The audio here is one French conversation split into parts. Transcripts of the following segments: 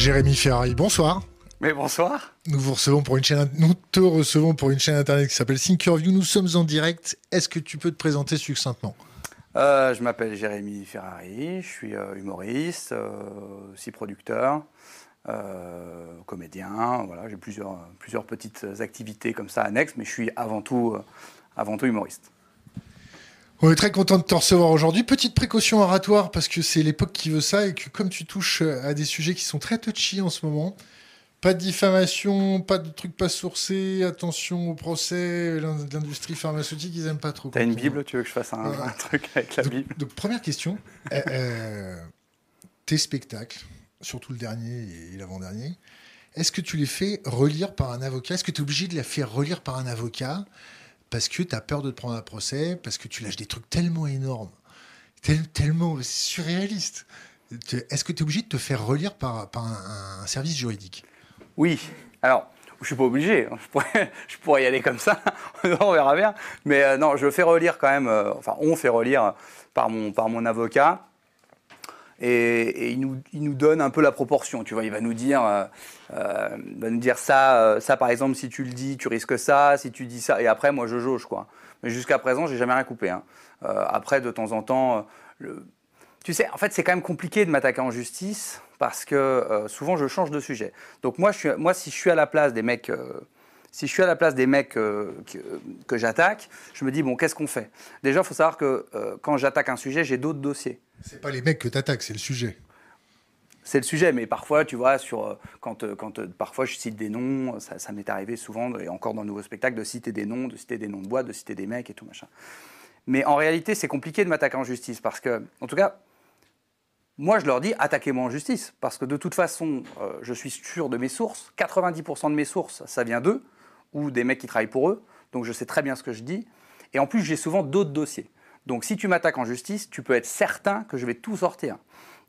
Jérémy Ferrari, bonsoir. Mais bonsoir. Nous vous recevons pour une chaîne, nous te recevons pour une chaîne internet qui s'appelle Thinkerview. Nous sommes en direct. Est-ce que tu peux te présenter succinctement? Euh, Je m'appelle Jérémy Ferrari. Je suis euh, humoriste, euh, aussi producteur, comédien. Voilà, j'ai plusieurs, plusieurs petites activités comme ça annexes, mais je suis avant tout, avant tout humoriste. On est très content de te recevoir aujourd'hui. Petite précaution oratoire parce que c'est l'époque qui veut ça et que comme tu touches à des sujets qui sont très touchy en ce moment, pas de diffamation, pas de trucs pas sourcés, attention au procès, l'industrie pharmaceutique, ils aiment pas trop. T'as une Bible, tu veux que je fasse un, truc avec la Bible? Donc première question, euh, euh, tes spectacles, surtout le dernier et l'avant-dernier, est-ce que tu les fais relire par un avocat? Est-ce que tu es obligé de les faire relire par un avocat parce que tu as peur de te prendre un procès, parce que tu lâches des trucs tellement énormes, tellement surréalistes? Est-ce que tu es obligé de te faire relire par, un, service juridique? Oui. Alors, je suis pas obligé. Je pourrais, y aller comme ça. on verra bien. Mais euh, non, je fais relire quand même. Euh, enfin, on fait relire par mon, par mon avocat et, il, nous, il, nous, donne un peu la proportion. Tu vois, il va nous dire, euh, euh va nous dire ça, euh, ça par exemple, si tu le dis, tu risques ça. Si tu dis ça, et après, moi, je jauge quoi. Mais jusqu'à présent, j'ai jamais rien coupé. Hein. Après, de temps en temps, tu sais, en fait, c'est quand même compliqué de m'attaquer en justice parce que souvent, je change de sujet. Donc moi, moi, si je suis à la place des mecs si je suis à la place des mecs que, que j'attaque, je me dis, bon, qu'est-ce qu'on fait? Déjà, il faut savoir que quand j'attaque un sujet, j'ai d'autres dossiers. C'est pas les mecs que tu attaques, c'est le sujet. C'est le sujet, mais parfois, tu vois, sur, euh, quand, euh, quand euh, parfois je cite des noms, ça, m'est arrivé souvent, et encore dans le nouveau spectacle, de citer des noms, de citer des noms de boîtes, de citer des mecs et tout machin. Mais en réalité, c'est compliqué de m'attaquer en justice parce que, en tout cas, moi je leur dis attaquez-moi en justice parce que de toute façon, je suis sûr de mes sources. 90% de mes sources, ça vient d'eux ou des mecs qui travaillent pour eux. Donc je sais très bien ce que je dis. Et en plus, j'ai souvent d'autres dossiers. Donc si tu m'attaques en justice, tu peux être certain que je vais tout sortir.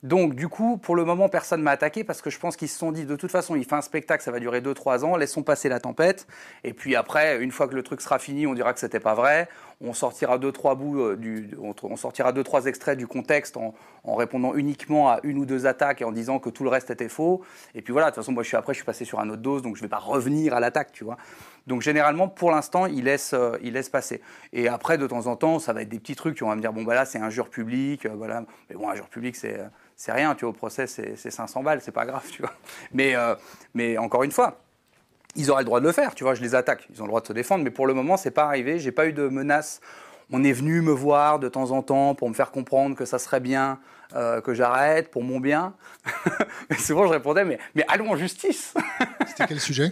Donc du coup, pour le moment, personne ne m'a attaqué parce que je pense qu'ils se sont dit, de toute façon, il fait un spectacle, ça va durer 2-3 ans, laissons passer la tempête. Et puis après, une fois que le truc sera fini, on dira que c'était pas vrai. On sortira deux trois bouts euh, on sortira deux trois extraits du contexte en, répondant uniquement à une ou deux attaques et en disant que tout le reste était faux. Et puis voilà, de toute façon, moi je suis après, je suis passé sur un autre dose, donc je vais pas revenir à l'attaque, tu vois. Donc généralement, pour l'instant, il laisse, euh, passer. Et après, de temps en temps, ça va être des petits trucs. Tu vas me dire, bon, bah là, c'est injure public. Euh, voilà. Mais bon, injure public, c'est, c'est rien. Tu vois, au procès, c'est, 500 balles, c'est pas grave, tu vois. Mais, euh, mais encore une fois, ils auraient le droit de le faire. Tu vois, je les attaque. Ils ont le droit de se défendre. Mais pour le moment, c'est pas arrivé. J'ai pas eu de menaces. On est venu me voir de temps en temps pour me faire comprendre que ça serait bien que j'arrête pour mon bien. mais souvent, je répondais, mais, mais allons en justice. C'était quel sujet?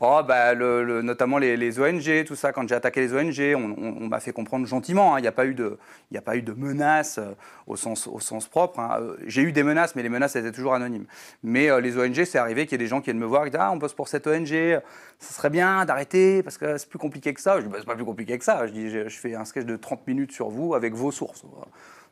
Oh, bah, le, notamment les, ONG, tout ça. Quand j'ai attaqué les ONG, on, m'a fait comprendre gentiment. Hein. Il n'y a pas eu de, il a pas eu de menaces euh, au sens, au sens propre. Hein. Euh, j'ai eu des menaces, mais les menaces étaient toujours anonymes. Mais euh, les ONG, c'est arrivé qu'il y ait des gens qui viennent me voir et disent ah on bosse pour cette ONG, ça serait bien d'arrêter parce que c'est plus compliqué que ça. Je dis bah, c'est pas plus compliqué que ça. Je dis je, fais un sketch de 30 minutes sur vous avec vos sources.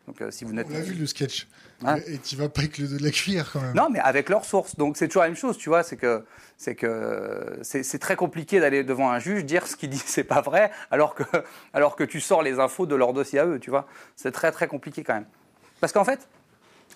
Donc, euh, si vous n'êtes... On a vu le sketch. Hein et tu vas pas avec le dos de la cuillère quand même. Non, mais avec leurs sources. Donc c'est toujours la même chose, tu vois. C'est que c'est que c'est très compliqué d'aller devant un juge dire ce qu'il dit c'est pas vrai, alors que alors que tu sors les infos de leur dossier à eux, tu vois. C'est très très compliqué quand même. Parce qu'en fait,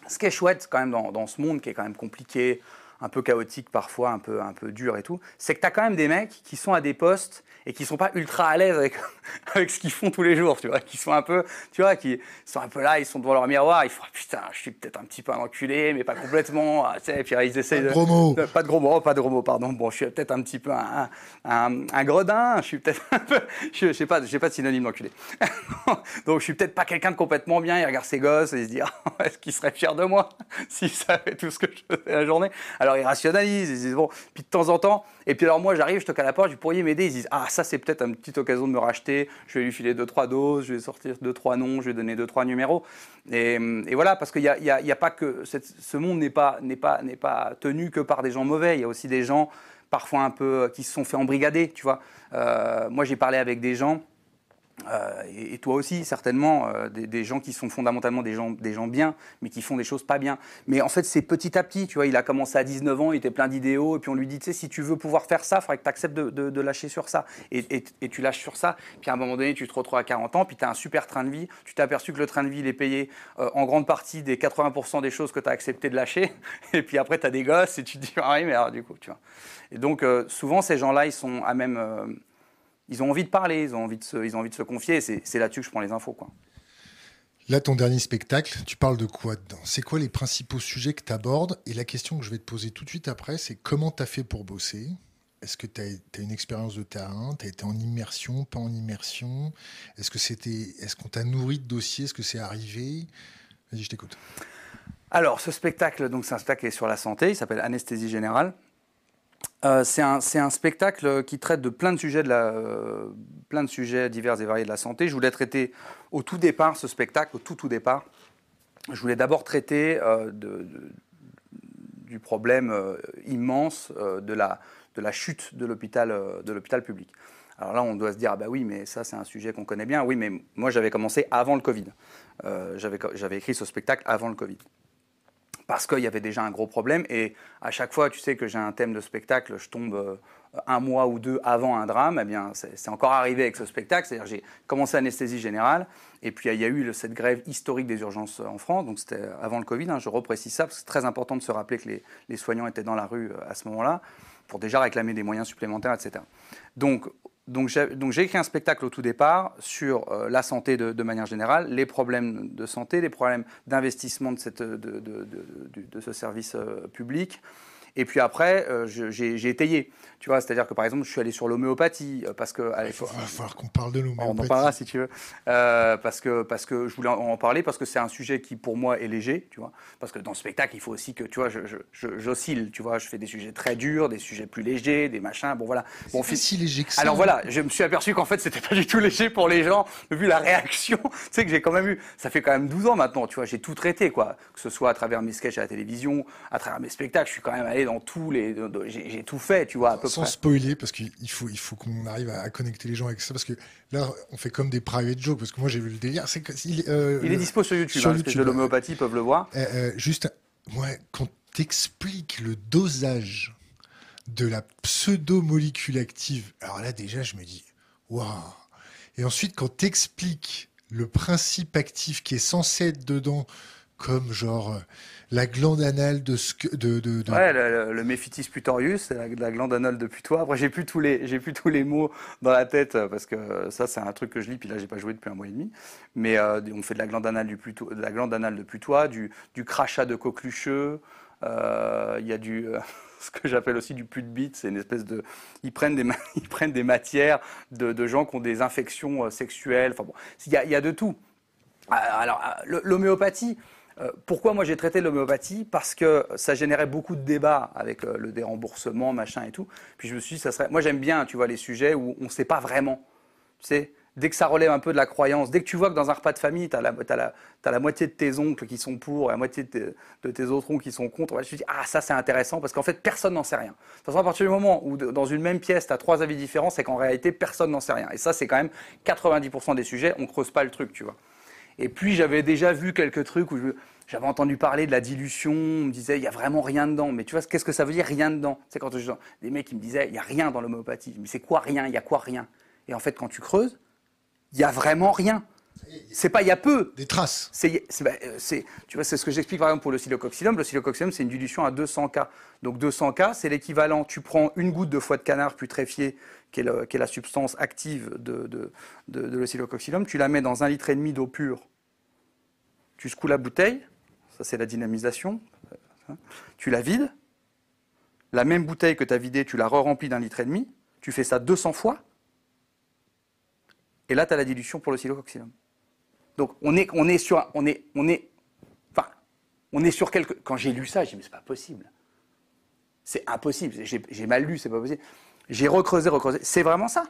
ce qui est chouette quand même dans, dans, ce monde qui est quand même compliqué, un peu chaotique parfois, un peu un peu dur et tout, c'est que tu as quand même des mecs qui sont à des postes et qui sont pas ultra à l'aise avec, avec ce qu'ils font tous les jours, tu vois, qui sont un peu, tu vois, qui sont un peu là, ils sont devant leur miroir, ils font ah, putain, je suis peut-être un petit peu un enculé, mais pas complètement, ah, tu sais, et puis ils essayent de, gros mots. pas de gros mots, pas de gros mots, pardon. Bon, je suis peut-être un petit peu un, un, un, gredin, je suis peut-être un peu, je, sais pas, j'ai pas de synonyme d'enculé. Donc je suis peut-être pas quelqu'un de complètement bien. Il regarde ses gosses et il se dit ah, est-ce qu'il serait fier de moi s'il savait tout ce que je faisais la journée? Alors ils rationalisent, ils disent bon, puis de temps en temps, et puis alors moi j'arrive, je toque à la porte, vous pourriez m'aider Ils disent ah ça c'est peut-être une petite occasion de me racheter, je vais lui filer deux, trois doses, je vais sortir deux, trois noms, je vais donner deux, trois numéros. Et, voilà, parce qu'il n'y a, a, pas que. ce monde n'est pas, pas, pas tenu que par des gens mauvais, il y a aussi des gens parfois un peu qui se sont fait embrigader, tu vois. Euh, moi j'ai parlé avec des gens euh, et, toi aussi, certainement, euh, des, gens qui sont fondamentalement des gens, des gens bien, mais qui font des choses pas bien. Mais en fait, c'est petit à petit. Tu vois, il a commencé à 19 ans, il était plein d'idéaux, et puis on lui dit, tu sais, si tu veux pouvoir faire ça, il faudrait que tu acceptes de, lâcher sur ça. Et, tu lâches sur ça, puis à un moment donné, tu te retrouves à 40 ans, puis tu as un super train de vie. Tu t'es aperçu que le train de vie, il est payé euh, en grande partie des 80% des choses que tu as accepté de lâcher. Et puis après, tu as des gosses, et tu te dis, ah oui, mais du coup, tu vois. Et donc, souvent, ces gens-là, ils sont à même ils ont envie de parler, ils ont envie de se, ils ont envie de se confier. C'est là-dessus que je prends les infos. Quoi. Là, ton dernier spectacle, tu parles de quoi dedans? C'est quoi les principaux sujets que tu abordes Et la question que je vais te poser tout de suite après, c'est comment tu as fait pour bosser? Est-ce que tu as, une expérience de terrain? Tu as été en immersion, pas en immersion? Est-ce que c'était, est-ce qu'on t'a nourri de dossiers? Est-ce que c'est arrivé? Vas-y, je t'écoute. Alors, ce spectacle, donc c'est un spectacle qui est sur la santé, il s'appelle Anesthésie générale. Euh, c'est un, spectacle qui traite de plein de sujets, de la, euh, plein de sujets divers et variés de la santé. Je voulais traiter au tout départ ce spectacle, au tout tout départ. Je voulais d'abord traiter euh, du problème immense de, la, chute de l'hôpital de l'hôpital public. Alors là, on doit se dire, ah bah oui, mais ça, c'est un sujet qu'on connaît bien. Oui, mais moi, j'avais commencé avant le Covid. j'avais écrit ce spectacle avant le Covid parce qu'il y avait déjà un gros problème. Et à chaque fois, tu sais que j'ai un thème de spectacle, je tombe euh, un mois ou deux avant un drame. Eh bien, c'est encore arrivé avec ce spectacle. C'est-à-dire, j'ai commencé anesthésie générale, et puis il y a eu cette grève historique des urgences en France. Donc c'était avant le Covid. Hein, je reprécise ça parce que c'est très important de se rappeler que les, les soignants étaient dans la rue euh, à ce moment-là pour déjà réclamer des moyens supplémentaires, etc. Donc donc j'ai écrit un spectacle au tout départ sur euh, la santé de, manière générale, les problèmes de santé, les problèmes d'investissement de, ce service euh, public, et puis après, euh, j'ai étayé. Tu vois, c'est-à-dire que par exemple, je suis allé sur l'homéopathie euh, parce que. Il, va falloir qu'on parle de l'homéopathie. On en parlera si tu veux. Euh, parce que parce que je voulais en parler parce que c'est un sujet qui pour moi est léger, tu vois. Parce que dans le spectacle, il faut aussi que tu vois, j'oscille, je, tu vois, je fais des sujets très durs, des sujets plus légers, des machins. Bon voilà. Bon, si léger que ça. Alors voilà, je me suis aperçu qu'en fait, c'était pas du tout léger pour les gens vu la réaction. tu sais que j'ai quand même eu. Ça fait quand même 12 ans maintenant, tu vois. J'ai tout traité, quoi. Que ce soit à travers mes sketchs à la télévision, à travers mes spectacles, je suis quand même allé dans tous les. J'ai tout fait, tu vois, à peu Sans spoiler, parce qu'il faut, il faut qu'on arrive à, connecter les gens avec ça, parce que là, on fait comme des private jokes, parce que moi j'ai vu le délire. Il, euh, il, est dispo sur YouTube, sur hein, YouTube de l'homéopathie peuvent le voir. Euh, euh, juste, ouais, quand t'expliques le dosage de la pseudo-molécule active, alors là déjà je me dis, waouh. Et ensuite, quand t'expliques le principe actif qui est censé être dedans, comme genre la glande anale de que de, de, ouais le, le, putorius la, la, glande anale de putois après j'ai plus tous les j'ai plus tous les mots dans la tête euh, parce que ça c'est un truc que je lis puis là j'ai pas joué depuis un mois et demi mais euh, on fait de la glande anale du putois, de la glande anale de putois du, crachat de coquelucheux euh, il y a du ce que j'appelle aussi du put de bite, c'est une espèce de, ils prennent des, ils prennent des matières de, de gens qui ont des infections sexuelles. Enfin bon, il y a, il y a de tout. Alors l'homéopathie, euh, pourquoi moi j'ai traité l'homéopathie? Parce que ça générait beaucoup de débats avec euh, le déremboursement, machin et tout. Puis je me suis dit, ça serait. Moi j'aime bien, tu vois, les sujets où on ne sait pas vraiment. Tu sais, dès que ça relève un peu de la croyance, dès que tu vois que dans un repas de famille, tu as, la moitié de tes oncles qui sont pour et la moitié de tes, autres oncles qui sont contre, je me dit, ah, ça c'est intéressant parce qu'en fait, personne n'en sait rien. De toute façon, à partir du moment où dans une même pièce, tu as trois avis différents, c'est qu'en réalité, personne n'en sait rien. Et ça, c'est quand même 90% des sujets, on creuse pas le truc, tu vois. Et puis j'avais déjà vu quelques trucs où j'avais entendu parler de la dilution, on me disait il n'y a vraiment rien dedans. Mais tu vois, qu'est-ce que ça veut dire rien dedans? C'est quand je, des mecs qui me disaient il n'y a rien dans l'homéopathie. Mais c'est quoi rien? Il y a quoi rien? Et en fait, quand tu creuses, il n'y a vraiment rien. C'est pas il y a peu. Des traces. C'est, bah, tu vois, c'est ce que j'explique par exemple pour le silocoxylum. Le silocoxylum, c'est une dilution à 200 K. Donc 200 K, c'est l'équivalent. Tu prends une goutte de foie de canard putréfié qui est, la substance active de, de, de, tu la mets dans un litre et demi d'eau pure, tu secoues la bouteille, ça c'est la dynamisation, tu la vides, la même bouteille que tu as vidée, tu la re-remplis d'un litre et demi, tu fais ça 200 fois, et là tu as la dilution pour le silocoxylum. Donc on est, sur, on est, on est, enfin, on est sur quelque. Quand j'ai lu ça, j'ai dit mais c'est pas possible. C'est impossible. J'ai mal lu, c'est pas possible. J'ai recreusé, recreusé. C'est vraiment ça.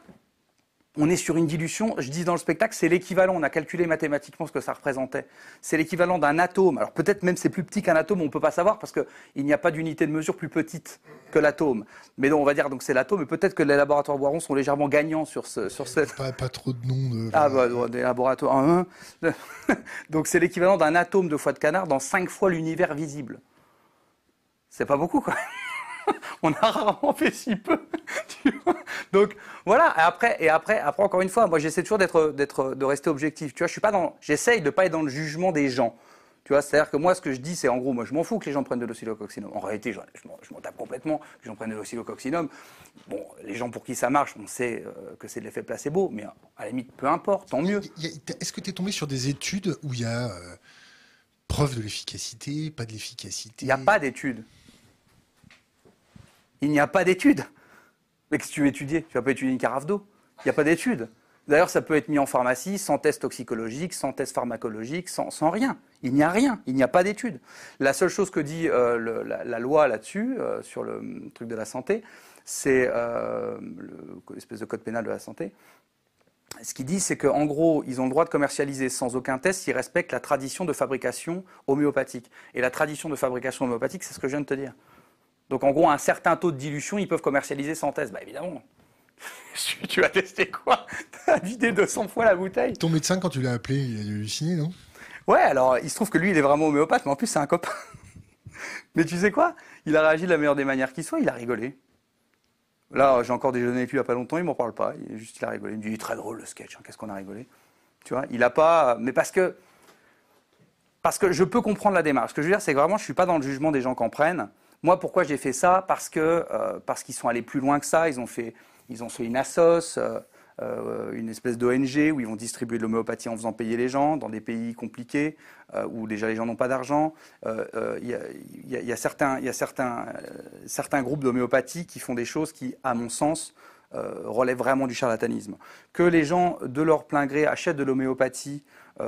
On est sur une dilution, je dis dans le spectacle, c'est l'équivalent, on a calculé mathématiquement ce que ça représentait. C'est l'équivalent d'un atome. Alors peut-être même c'est plus petit qu'un atome, on ne peut pas savoir parce qu'il n'y a pas d'unité de mesure plus petite que l'atome. Mais donc on va dire donc c'est l'atome, et peut-être que les laboratoires Boiron sont légèrement gagnants sur ce sur cette... Pas, pas trop de noms de... Ah bah des laboratoires. donc c'est l'équivalent d'un atome de foie de canard dans cinq fois l'univers visible. C'est pas beaucoup quoi. on a rarement fait si peu. Donc voilà. Et après, et après, après encore une fois, moi j'essaie toujours d'être, d'être, de rester objectif. Tu vois, je suis pas dans, j'essaye de pas être dans le jugement des gens. Tu vois, c'est-à-dire que moi, ce que je dis, c'est en gros, moi, je m'en fous que les gens prennent de l'oscillococcinum. En réalité, je, m'en tape complètement que les gens prennent de l'oscillococcinum. Bon, les gens pour qui ça marche, on sait euh, que c'est de l'effet placebo, mais à la limite, peu importe, tant mieux. Est-ce que tu es tombé sur des études où il y a euh, preuve de l'efficacité, pas de l'efficacité? Il n'y a pas d'études. Il n'y a pas d'études. Mais que si tu veux étudier, tu vas pas étudier une carafe d'eau. Il n'y a pas d'études. D'ailleurs, ça peut être mis en pharmacie sans test toxicologique, sans test pharmacologique, sans, rien. Il n'y a rien, il n'y a pas d'études. La seule chose que dit euh, la, loi là-dessus, euh, sur le truc de la santé, c'est euh, l'espèce de code pénal de la santé. Ce qu'il dit, c'est qu'en gros, ils ont le droit de commercialiser sans aucun test s'ils respectent la tradition de fabrication homéopathique. Et la tradition de fabrication homéopathique, c'est ce que je viens de te dire. Donc en gros, un certain taux de dilution, ils peuvent commercialiser sans test. Bah évidemment. tu as testé quoi? Tu as vidé 200 fois la bouteille. Ton médecin, quand tu l'as appelé, il a halluciné, non? Ouais, alors il se trouve que lui, il est vraiment homéopathe, mais en plus, c'est un copain. mais tu sais quoi? Il a réagi de la meilleure des manières qui soit, il a rigolé. Là, j'ai encore déjeuné avec lui il n'y a pas longtemps, il m'en parle pas. Il, juste, il a rigolé. Il me dit, très drôle le sketch, hein, qu'est-ce qu'on a rigolé? Tu vois, il a pas. Mais parce que. Parce que je peux comprendre la démarche. Ce que je veux dire, c'est que vraiment, je ne suis pas dans le jugement des gens qui en prennent. Moi, pourquoi j'ai fait ça? Parce que euh, parce qu'ils sont allés plus loin que ça. Ils ont fait ils ont fait une assos, euh, euh, une espèce d'ONG où ils vont distribuer de l'homéopathie en faisant payer les gens dans des pays compliqués où déjà les gens n'ont pas d'argent. Il y, a certains, certains, groupes d'homéopathie qui font des choses qui, à mon sens, relèvent vraiment du charlatanisme. Que les gens, de leur plein gré, achètent de l'homéopathie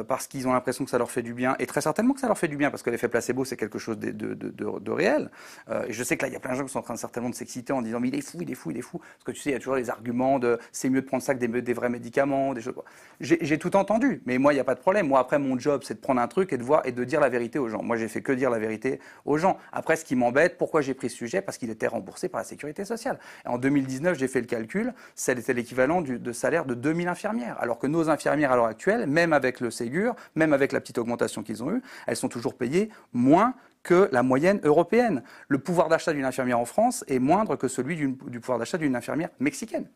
parce qu'ils ont l'impression que ça leur fait du bien, et très certainement que ça leur fait du bien, parce que l'effet placebo, c'est quelque chose de, de, de, réel. Euh, et je sais que là, il y a plein de gens qui sont en train certainement de s'exciter en disant, mais il est fou, il est fou, il est fou. Parce que tu sais, il y a toujours les arguments de c'est mieux de prendre ça que des, des vrais médicaments, des choses. J'ai tout entendu, mais moi, il n'y a pas de problème. Moi, après, mon job, c'est de prendre un truc et de voir et de dire la vérité aux gens. Moi, j'ai fait que dire la vérité aux gens. Après, ce qui m'embête, pourquoi j'ai pris ce sujet? Parce qu'il était remboursé par la sécurité sociale. En 2019, j'ai fait le calcul, c'était l'équivalent de salaire de 2000 infirmières. Alors que nos infirmières à l'heure actuelle, même avec le Même avec avec la petite augmentation qu'ils ont eue, elles sont toujours payées moins que la moyenne européenne. Le pouvoir d'achat d'une infirmière en France est moindre que celui du pouvoir d'achat d'une infirmière mexicaine.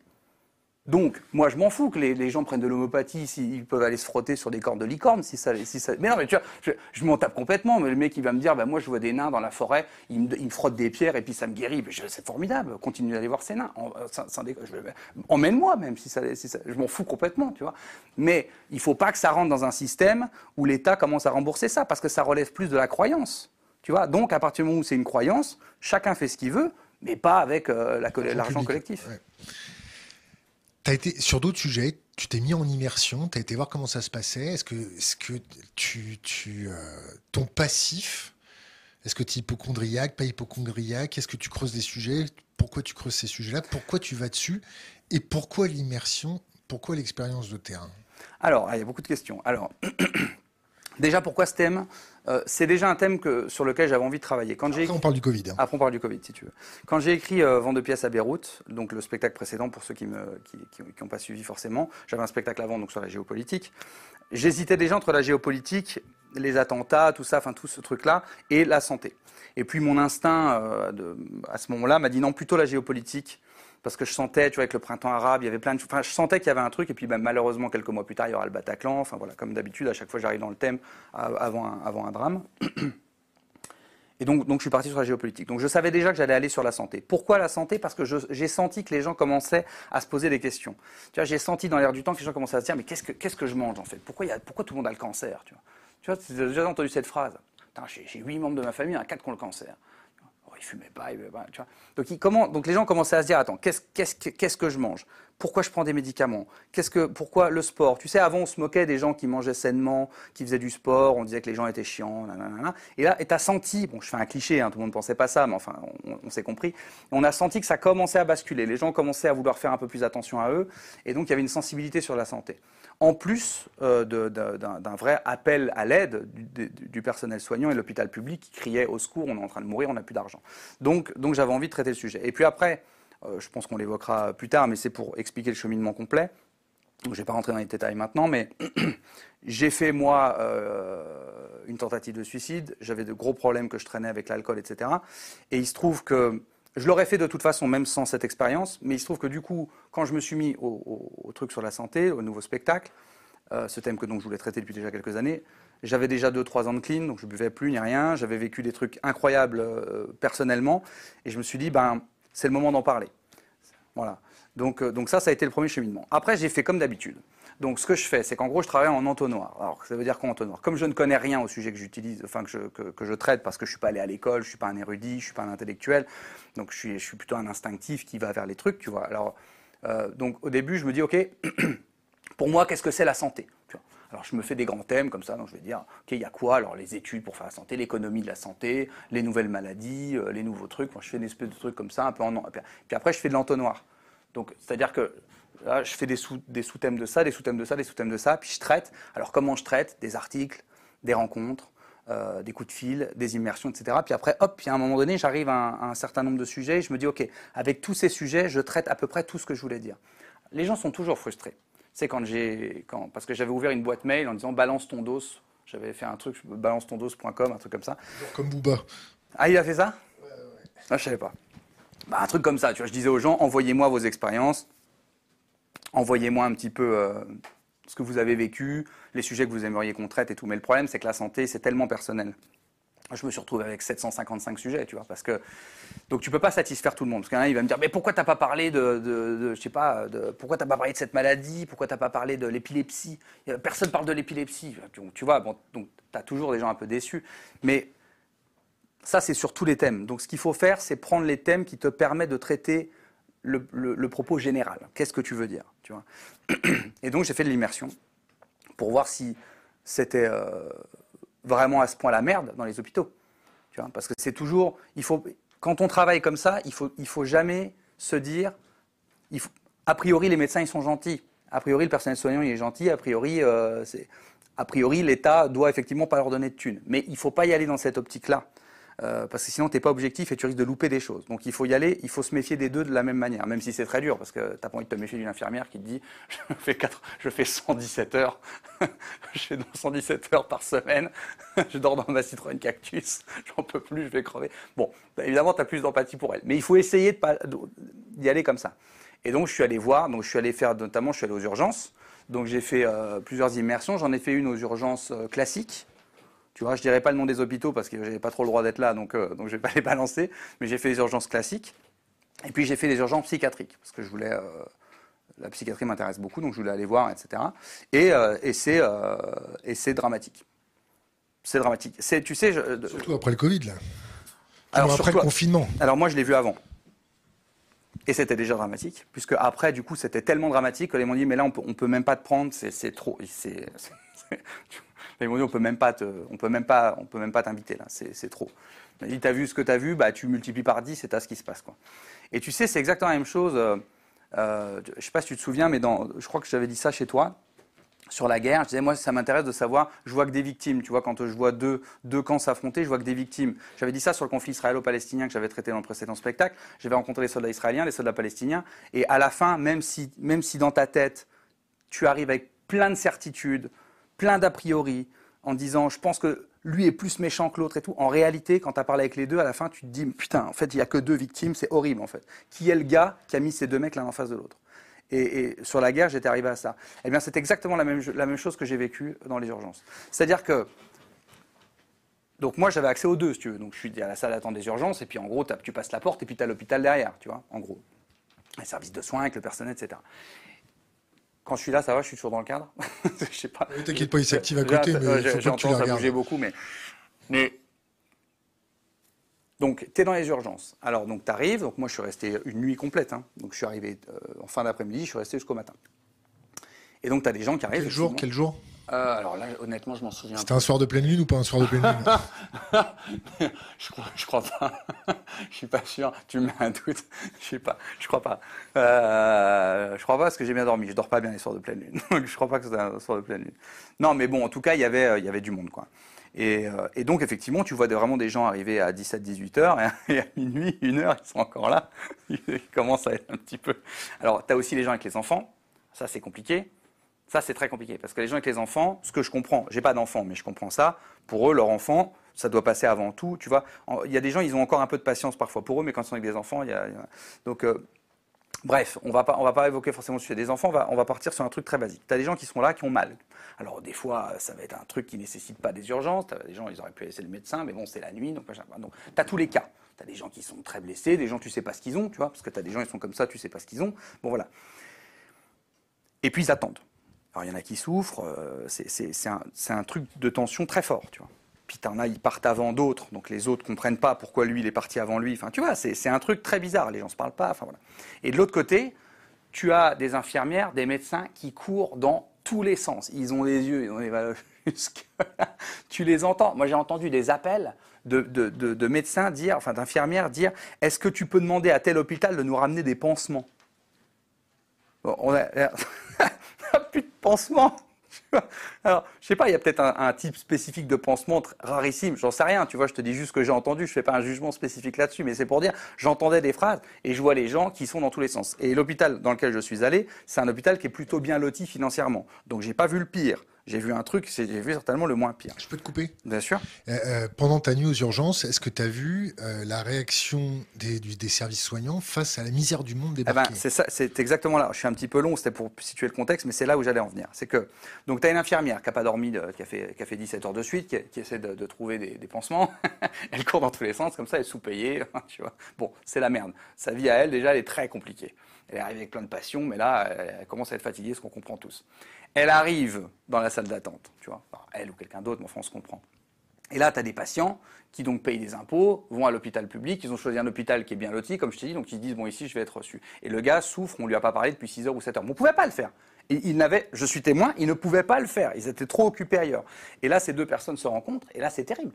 Donc, moi, je m'en fous que les, gens prennent de l'homéopathie s'ils peuvent aller se frotter sur des cornes de licorne. Si ça, si ça... Mais non, mais tu vois, je, m'en tape complètement. Mais le mec, il va me dire, bah, moi, je vois des nains dans la forêt, il me, frotte des pierres et puis ça me guérit. C'est formidable. Continue d'aller voir ces nains. Euh, emmène-moi même si ça, je m'en fous complètement, tu vois. Mais il faut pas que ça rentre dans un système où l'État commence à rembourser ça parce que ça relève plus de la croyance. Tu vois. Donc, à partir du moment où c'est une croyance, chacun fait ce qu'il veut, mais pas avec euh, l'argent collectif été sur d'autres sujets, tu t'es mis en immersion, tu as été voir comment ça se passait. Est-ce que, est que tu, tu euh, ton passif, est-ce que tu es hypochondriaque, pas hypochondriaque? Est-ce que tu creuses des sujets? Pourquoi tu creuses ces sujets-là? Pourquoi tu vas dessus? Et pourquoi l'immersion? Pourquoi l'expérience de terrain? Alors, ah, il y a beaucoup de questions. Alors, déjà, pourquoi ce thème? Euh, c'est déjà un thème que, sur lequel j'avais envie de travailler. Quand Après, on parle du Covid. Hein. Après, on parle du Covid, si tu veux. Quand j'ai écrit euh, Vent de pièces à Beyrouth, donc le spectacle précédent, pour ceux qui n'ont qui, pas suivi forcément, j'avais un spectacle avant donc sur la géopolitique. J'hésitais déjà entre la géopolitique, les attentats, tout ça, enfin tout ce truc-là, et la santé. Et puis mon instinct, euh, de, à ce moment-là, m'a dit non, plutôt la géopolitique parce que je sentais, tu vois, avec le printemps arabe, il y avait plein de Enfin, je sentais qu'il y avait un truc, et puis ben, malheureusement, quelques mois plus tard, il y aura le Bataclan. Enfin, voilà, comme d'habitude, à chaque fois, j'arrive dans le thème avant un, avant un drame. Et donc, donc, je suis parti sur la géopolitique. Donc, je savais déjà que j'allais aller sur la santé. Pourquoi la santé? Parce que j'ai senti que les gens commençaient à se poser des questions. Tu vois, j'ai senti dans l'air du temps que les gens commençaient à se dire, mais qu'est-ce que, que je mange en fait? Pourquoi, y a, pourquoi tout le monde a le cancer? Tu vois, tu j'ai déjà entendu cette phrase. J'ai huit membres de ma famille, a quatre qui ont le cancer il fumait pas. Donc, les gens commençaient à se dire, attends, qu'est-ce, qu'est-ce, que je mange? Pourquoi je prends des médicaments? Qu'est-ce que, pourquoi le sport? Tu sais, avant, on se moquait des gens qui mangeaient sainement, qui faisaient du sport, on disait que les gens étaient chiants. Et là, tu as senti, bon, je fais un cliché, hein, tout le monde ne pensait pas ça, mais enfin, on, s'est compris. On a senti que ça commençait à basculer. Les gens commençaient à vouloir faire un peu plus attention à eux, et donc il y avait une sensibilité sur la santé. En plus euh, d'un vrai appel à l'aide du, personnel soignant et l'hôpital public qui criait au secours, on est en train de mourir, on n'a plus d'argent. Donc, donc j'avais envie de traiter le sujet. Et puis après, euh, je pense qu'on l'évoquera plus tard, mais c'est pour expliquer le cheminement complet. je ne vais pas rentrer dans les détails maintenant, mais j'ai fait, moi, euh, une tentative de suicide. J'avais de gros problèmes que je traînais avec l'alcool, etc. Et il se trouve que je l'aurais fait de toute façon, même sans cette expérience, mais il se trouve que du coup, quand je me suis mis au, truc sur la santé, au nouveau spectacle, euh, ce thème que donc, je voulais traiter depuis déjà quelques années, j'avais déjà 2-3 ans de clean, donc je buvais plus ni rien. J'avais vécu des trucs incroyables personnellement, et je me suis dit, ben, c'est le moment d'en parler. Voilà. Donc, euh, donc ça, ça a été le premier cheminement. Après, j'ai fait comme d'habitude. Donc ce que je fais, c'est qu'en gros, je travaille en entonnoir. Alors ça veut dire quoi entonnoir? Comme je ne connais rien au sujet que j'utilise, enfin que je, que, je, traite, parce que je suis pas allé à l'école, je suis pas un érudit, je suis pas un intellectuel, donc je suis, je suis plutôt un instinctif qui va vers les trucs, tu vois. Alors euh, donc au début, je me dis, ok, pour moi, qu'est-ce que c'est la santé? Alors je me fais des grands thèmes comme ça, donc je vais dire, ok, il y a quoi? Alors les études pour faire la santé, l'économie de la santé, les nouvelles maladies, euh, les nouveaux trucs. Moi, je fais des espèces de trucs comme ça, un peu en Puis après, je fais de l'entonnoir. Donc c'est-à-dire que là, je fais des sous-thèmes de ça, des sous-thèmes de ça, des sous-thèmes de ça, puis je traite. Alors comment je traite? Des articles, des rencontres, euh, des coups de fil, des immersions, etc. Puis après, hop, puis à un moment donné, j'arrive à, à, un certain nombre de sujets et je me dis, OK, avec tous ces sujets, je traite à peu près tout ce que je voulais dire. Les gens sont toujours frustrés c'est quand j'ai. Quand, parce que j'avais ouvert une boîte mail en disant balance ton dos. J'avais fait un truc, balance ton dos.com, un truc comme ça. Comme Booba. Ah, il a fait ça? Ouais, ouais. Ah, je savais pas. Bah, un truc comme ça, tu vois. Je disais aux gens envoyez-moi vos expériences, envoyez-moi un petit peu euh, ce que vous avez vécu, les sujets que vous aimeriez qu'on traite et tout. Mais le problème, c'est que la santé, c'est tellement personnel je me suis retrouvé avec 755 sujets, tu vois, parce que donc tu peux pas satisfaire tout le monde. Parce qu'un il va me dire, mais pourquoi t'as pas parlé de, je sais pas, pourquoi t'as pas parlé de cette maladie, pourquoi t'as pas parlé de l'épilepsie? Personne parle de l'épilepsie, tu vois. Bon, donc t'as toujours des gens un peu déçus, mais ça c'est sur tous les thèmes. Donc ce qu'il faut faire, c'est prendre les thèmes qui te permettent de traiter le, propos général. Qu'est-ce que tu veux dire, tu vois? Et donc j'ai fait de l'immersion pour voir si c'était euh, vraiment à ce point la merde dans les hôpitaux. Tu vois, parce que c'est toujours, il faut, quand on travaille comme ça, il faut, il faut jamais se dire, a priori les médecins ils sont gentils, a priori le personnel soignant il est gentil, a priori euh, c'est, a priori l'État doit effectivement pas leur donner de thunes. Mais il faut pas y aller dans cette optique-là. Euh, parce que sinon tu n'es pas objectif et tu risques de louper des choses. Donc il faut y aller, il faut se méfier des deux de la même manière, même si c'est très dur, parce que tu n'as pas envie de te méfier d'une infirmière qui te dit je fais, 4, je fais 117 heures, je fais 117 heures par semaine, je dors dans ma Citroën Cactus, j'en peux plus, je vais crever. Bon, évidemment tu as plus d'empathie pour elle, mais il faut essayer d'y aller comme ça. Et donc je suis allé voir, donc je suis allé faire notamment, je suis allé aux urgences, donc j'ai fait euh, plusieurs immersions, j'en ai fait une aux urgences euh, classiques, tu vois, je dirais pas le nom des hôpitaux parce que j'avais pas trop le droit d'être là, donc, euh, donc je vais pas les balancer. Mais j'ai fait des urgences classiques. Et puis j'ai fait des urgences psychiatriques parce que je voulais. Euh, la psychiatrie m'intéresse beaucoup, donc je voulais aller voir, etc. Et, euh, et c'est et c'est dramatique. C'est dramatique. C'est, tu sais, surtout après le Covid là. Alors, après le confinement. Alors moi, je l'ai vu avant. Et c'était déjà dramatique, puisque après, du coup, c'était tellement dramatique que les m'ont dit, mais là, on peut, on peut même pas te prendre, c'est trop. C'est, ils m'ont dit on peut même pas on peut même pas, on peut même pas t'inviter là, c'est trop. Il dit t'as vu ce que t'as vu, bah tu multiplies par 10 et t'as ce qui se passe quoi. Et tu sais c'est exactement la même chose. Euh, euh, je sais pas si tu te souviens, mais je crois que j'avais dit ça chez toi sur la guerre. Je disais, moi, ça m'intéresse de savoir, je vois que des victimes. Tu vois, quand je vois deux, deux camps s'affronter, je vois que des victimes. J'avais dit ça sur le conflit israélo-palestinien que j'avais traité dans le précédent spectacle. J'avais rencontré les soldats israéliens, les soldats palestiniens. Et à la fin, même si, même si dans ta tête, tu arrives avec plein de certitudes, plein d'a priori, en disant je pense que lui est plus méchant que l'autre et tout. En réalité, quand tu as parlé avec les deux, à la fin, tu te dis putain, en fait, il n'y a que deux victimes, c'est horrible en fait. Qui est le gars qui a mis ces deux mecs l'un en face de l'autre? Et, sur la guerre, j'étais arrivé à ça. Eh bien, c'est exactement la même, la même chose que j'ai vécu dans les urgences. C'est-à-dire que donc moi j'avais accès aux deux si tu veux. Donc je suis à la salle d'attente des urgences et puis en gros tu passes la porte et puis tu as l'hôpital derrière, tu vois, en gros. Les services de soins avec le personnel, etc. Quand je suis là, ça va, je suis toujours dans le cadre. je sais pas. T'inquiète pas, il s'active à côté, mais j'ai tendance à bouger beaucoup, mais, mais Donc, tu es dans les urgences. Alors, donc, tu arrives. Donc, moi, je suis resté une nuit complète. hein. Donc, je suis arrivé euh, en fin d'après-midi, je suis resté jusqu'au matin. Et donc, tu as des gens qui arrivent. Quel jour. Quel jour? Euh, Alors là, honnêtement, je m'en souviens C'était un soir de pleine lune ou pas un soir de pleine lune je crois, je crois pas. je suis pas sûr. Tu me mets un doute. Je sais pas. Je crois pas. Euh, je crois pas parce que j'ai bien dormi. Je dors pas bien les soirs de pleine lune. Donc je crois pas que c'était un soir de pleine lune. Non, mais bon, en tout cas, il y avait, euh, il y avait du monde, quoi. Et, euh, et donc, effectivement, tu vois vraiment des gens arriver à 17-18 heures et, et à minuit, une heure, ils sont encore là. Ils commencent à être un petit peu. Alors, tu as aussi les gens avec les enfants. Ça, c'est compliqué. Ça, c'est très compliqué parce que les gens avec les enfants, ce que je comprends, j'ai pas d'enfants, mais je comprends ça. Pour eux, leur enfant, ça doit passer avant tout. Tu vois, il y a des gens, ils ont encore un peu de patience parfois pour eux, mais quand ils sont avec des enfants, il y a. Donc, euh, bref, on va pas, on va pas évoquer forcément le sujet des enfants. On va, partir sur un truc très basique. Tu as des gens qui sont là, qui ont mal. Alors, des fois, ça va être un truc qui nécessite pas des urgences. T'as des gens, ils auraient pu laisser le médecin, mais bon, c'est la nuit, donc. Donc, t'as tous les cas. Tu as des gens qui sont très blessés, des gens, tu sais pas ce qu'ils ont, tu vois, parce que tu as des gens, ils sont comme ça, tu sais pas ce qu'ils ont. Bon, voilà. Et puis ils attendent. Alors il y en a qui souffrent, euh, c'est- un, truc de tension très fort, tu vois. Puis t'en as, ils partent avant d'autres, donc les autres comprennent pas pourquoi lui il est parti avant lui. Enfin, tu vois, c'est un truc très bizarre. Les gens se parlent pas. Enfin voilà. Et de l'autre côté, tu as des infirmières, des médecins qui courent dans tous les sens. Ils ont les yeux, ils ont jusque là. Tu les entends. Moi, j'ai entendu des appels de- de médecins dire, enfin d'infirmières dire, est-ce que tu peux demander à tel hôpital de nous ramener des pansements? Bon, on a, on a plus de pansement. Alors, je sais pas, il y a peut-être un, type spécifique de pansement rarissime, j'en sais rien, tu vois, je te dis juste ce que j'ai entendu, je fais pas un jugement spécifique là-dessus, mais c'est pour dire, j'entendais des phrases et je vois les gens qui sont dans tous les sens. Et l'hôpital dans lequel je suis allé, c'est un hôpital qui est plutôt bien loti financièrement. Donc j'ai pas vu le pire. J'ai vu un truc, j'ai vu certainement le moins pire. Je peux te couper? Bien sûr. Euh, euh, Pendant ta nuit aux urgences, est-ce que tu as vu euh, la réaction des, du- des services soignants face à la misère du monde Eh ben, c'est ça, c'est exactement là. Je suis un petit peu long, c'était pour situer le contexte, mais c'est là où j'allais en venir. C'est que, donc, tu as une infirmière qui n'a pas dormi, de- qui, a fait, qui a fait 17 heures de suite, qui, qui essaie de, de trouver des, des pansements. elle court dans tous les sens, comme ça, elle est sous-payée. tu vois. Bon, c'est la merde. Sa vie à elle, déjà, elle est très compliquée. Elle est arrivée avec plein de passion, mais là, elle commence à être fatiguée, ce qu'on comprend tous. Elle arrive dans la salle d'attente, tu vois. Elle ou quelqu'un d'autre, mais enfin, on se comprend. Et là, tu as des patients qui donc payent des impôts, vont à l'hôpital public, ils ont choisi un hôpital qui est bien loti, comme je t'ai dit, donc ils se disent, bon, ici, je vais être reçu. Et le gars souffre, on lui a pas parlé depuis 6 heures ou 7 heures. Mais on pouvait pas le faire. Et il n'avait, je suis témoin, il ne pouvait pas le faire. Ils étaient trop occupés ailleurs. Et là, ces deux personnes se rencontrent, et là, c'est terrible.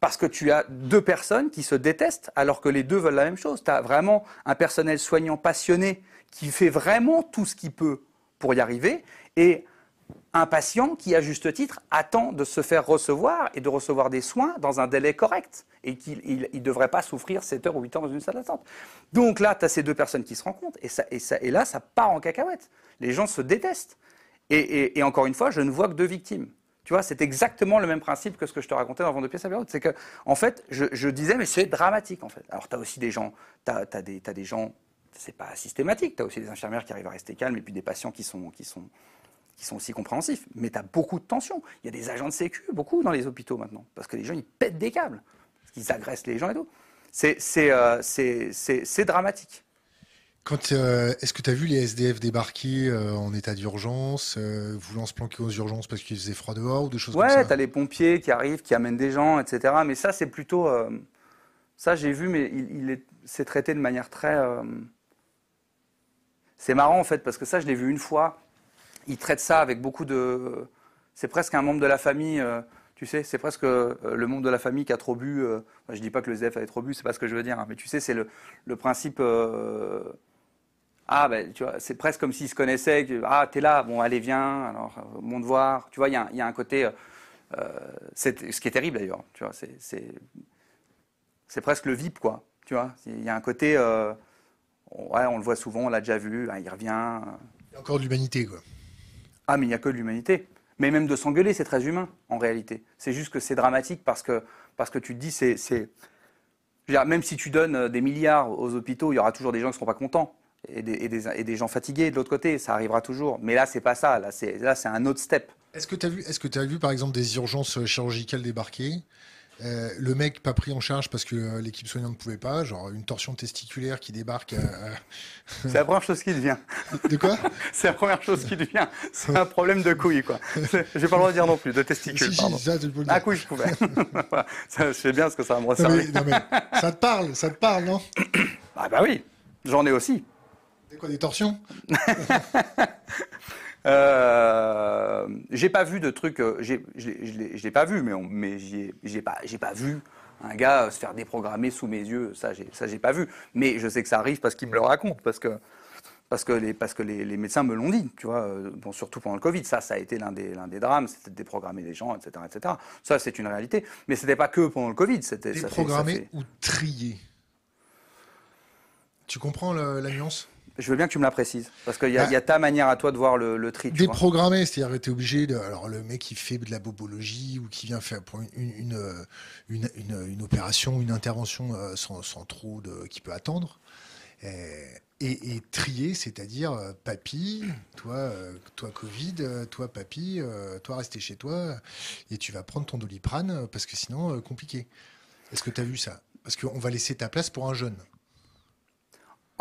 Parce que tu as deux personnes qui se détestent alors que les deux veulent la même chose. Tu as vraiment un personnel soignant passionné qui fait vraiment tout ce qu'il peut pour y arriver et un patient qui, à juste titre, attend de se faire recevoir et de recevoir des soins dans un délai correct et qu'il ne devrait pas souffrir 7 heures ou 8 heures dans une salle d'attente. Donc là, tu as ces deux personnes qui se rencontrent et, ça, et, ça, et là, ça part en cacahuète. Les gens se détestent. Et, et, encore une fois, je ne vois que deux victimes. Tu vois, c'est exactement le même principe que ce que je te racontais dans Vent de à Beyrouth. C'est que, en fait, je, disais, mais c'est dramatique, en fait. Alors, tu as aussi des gens, tu as, des, as des gens, c'est pas systématique, tu as aussi des infirmières qui arrivent à rester calmes et puis des patients qui sont, qui sont, qui sont aussi compréhensifs. Mais tu as beaucoup de tensions. Il y a des agents de sécu, beaucoup dans les hôpitaux maintenant, parce que les gens, ils pètent des câbles, parce qu'ils agressent les gens et tout. C'est euh, dramatique. Quand euh, est-ce que tu as vu les SDF débarquer euh, en état d'urgence, euh, voulant se planquer aux urgences parce qu'il faisait froid dehors ou des choses ouais, comme ça Ouais, tu as les pompiers qui arrivent, qui amènent des gens, etc. Mais ça, c'est plutôt. ça, j'ai vu, mais il, il est, c'est traité de manière très. C'est marrant, en fait, parce que ça, je l'ai vu une fois. Ils traitent ça avec beaucoup de. C'est presque un membre de la famille. euh, tu sais, c'est presque euh, le membre de la famille qui a trop bu. euh, je dis pas que le SDF avait trop bu, c'est pas ce que je veux dire. hein, mais tu sais, c'est le, le principe. euh, ah, ben, tu vois, c'est presque comme s'ils se connaissaient. Ah, t'es là, bon, allez, viens, alors, monte voir. Tu vois, il y, y, a un côté. C'est, ce qui est terrible d'ailleurs, tu vois, c'est presque le VIP, quoi. Tu vois, il y a un côté. Euh, ouais, on le voit souvent, on l'a déjà vu, hein, il revient. Il y a encore de l'humanité, quoi. Ah, mais il n'y a que de l'humanité. Mais même de s'engueuler, c'est très humain, en réalité. C'est juste que c'est dramatique parce que, parce que tu te dis, c'est. c'est... Dire, même si tu donnes des milliards aux hôpitaux, il y aura toujours des gens qui ne seront pas contents. Et des, et, des, et des, gens fatigués de l'autre côté, ça arrivera toujours. Mais là, c'est pas ça. Là, c'est, là, c'est un autre step. Est-ce que tu as vu, est-ce que tu as vu, par exemple, des urgences chirurgicales débarquer? Euh, le mec pas pris en charge parce que euh, l'équipe soignante ne pouvait pas, genre une torsion testiculaire qui débarque. C'est la première chose qui devient. De quoi? C'est la première chose qui devient. C'est un problème de couilles, quoi. J'ai pas le droit de dire non plus, de testicules, Si, pardon. si, ça, tu peux le dire. Ah, couilles, je pouvais. Voilà. ça, je sais bien ce que ça va me non, resservir. mais, non, mais ça te parle, ça te parle, non? Ah, bah oui, j'en ai aussi. C'est quoi des torsions? Euh, j'ai pas vu de trucs, euh, je l'ai- pas vu, mais, on- mais j'ai pas, vu un gars se faire déprogrammer sous mes yeux. Ça, j'ai, pas vu. Mais je sais que ça arrive parce qu'il me le raconte, parce que, parce que, les, parce que les, les médecins me l'ont dit, tu vois. euh, Bon, surtout pendant le Covid, ça, ça a été l'un des, l'un des drames, c'était de déprogrammer des gens, etc., etc. Ça, c'est une réalité. Mais c'était pas que pendant le Covid, c'était. ça fait- ça fait- ou trié Tu comprends le- la nuance? Je veux bien que tu me la précises, parce qu'il y, a- Bah, y a ta manière à toi de voir le, le tri. Déprogrammé, c'est-à-dire que tu es obligé de. Alors, le mec qui fait de la bobologie ou qui vient faire pour une, une, une, une, une- opération, une intervention euh, sans, sans trop de. qui peut attendre. Euh, Et, et trier, c'est-à-dire, euh, papy, toi, euh, toi Covid, euh, toi papy, euh, toi rester chez toi, et tu vas prendre ton doliprane euh, parce que sinon, euh, compliqué. Est-ce que tu as vu ça? Parce qu'on va laisser ta place pour un jeune.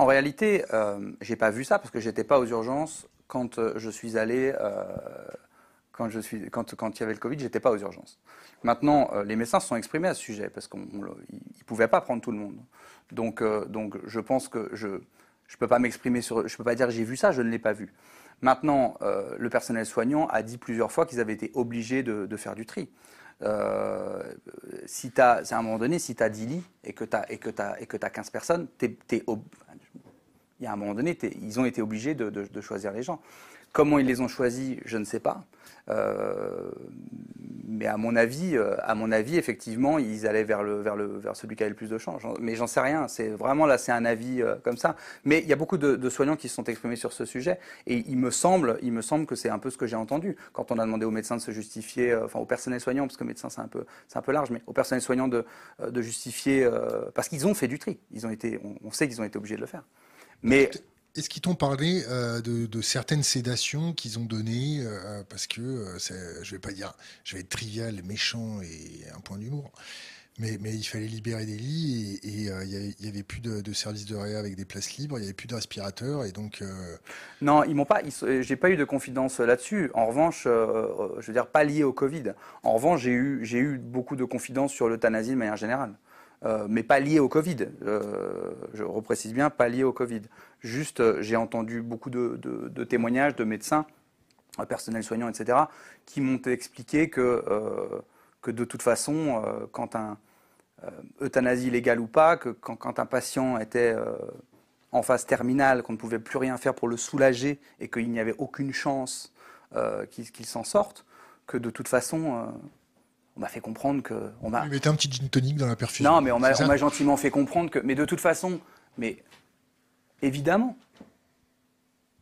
En réalité, euh, j'ai pas vu ça parce que j'étais pas aux urgences quand euh, je suis allé. euh, quand je suis, quand, quand il y avait le Covid, j'étais pas aux urgences. Maintenant, euh, les médecins se sont exprimés à ce sujet parce qu'ils ne pouvaient pas prendre tout le monde. Donc, donc, je pense que je je peux pas m'exprimer sur, je peux pas dire j'ai vu ça, je ne l'ai pas vu. Maintenant, le personnel soignant a dit plusieurs fois qu'ils avaient été obligés de faire du tri. Euh, si c'est à un moment donné, si tu as 10 lits et que tu as, que t'as 15 personnes, il y a un moment donné, ils ont été obligés de choisir les gens. Comment ils les ont choisis, je ne sais pas. Euh, mais à mon avis, euh, à mon avis, effectivement, ils allaient vers le, vers le, vers celui qui avait le plus de chance. Mais j'en sais rien. C'est vraiment là, c'est un avis euh, comme ça. Mais il y a beaucoup de, soignants qui se sont exprimés sur ce sujet, et il me semble, il me semble que c'est un peu ce que j'ai entendu quand on a demandé aux médecins de se justifier, enfin au personnel soignant, parce que médecin c'est un peu, c'est un peu large, mais au personnel soignant de, de justifier, parce qu'ils ont fait du tri. Ils ont été, on, on sait qu'ils ont été obligés de le faire. Mais Est-ce qu'ils t'ont parlé euh, de, certaines sédations qu'ils ont données euh, Parce que, euh, je vais pas dire, je vais être trivial, méchant et un point d'humour, mais, il fallait libérer des lits et, euh, il y avait- plus de, services de réa avec des places libres, il y avait plus de respirateurs et donc Non, ils m'ont pas. J'ai pas eu de confidence là-dessus. En revanche, je veux dire pas lié au Covid. En revanche, j'ai eu beaucoup de confidence sur l'euthanasie de manière générale, mais pas lié au Covid. Euh, je reprécise bien, pas lié au Covid. Juste, euh, j'ai entendu beaucoup de, de- de témoignages de médecins, euh, personnel soignant, etc., qui m'ont expliqué que euh, que de toute façon, euh, quand un euthanasie légale ou pas, que quand, quand un patient était en phase terminale, qu'on ne pouvait plus rien faire pour le soulager et qu'il n'y avait aucune chance qu'il s'en sorte, que de toute façon, on m'a fait comprendre que. On m'a, ils mettaient un petit gin tonic dans la perfusion. non, mais on m'a gentiment fait comprendre que. Mais de toute façon, mais évidemment.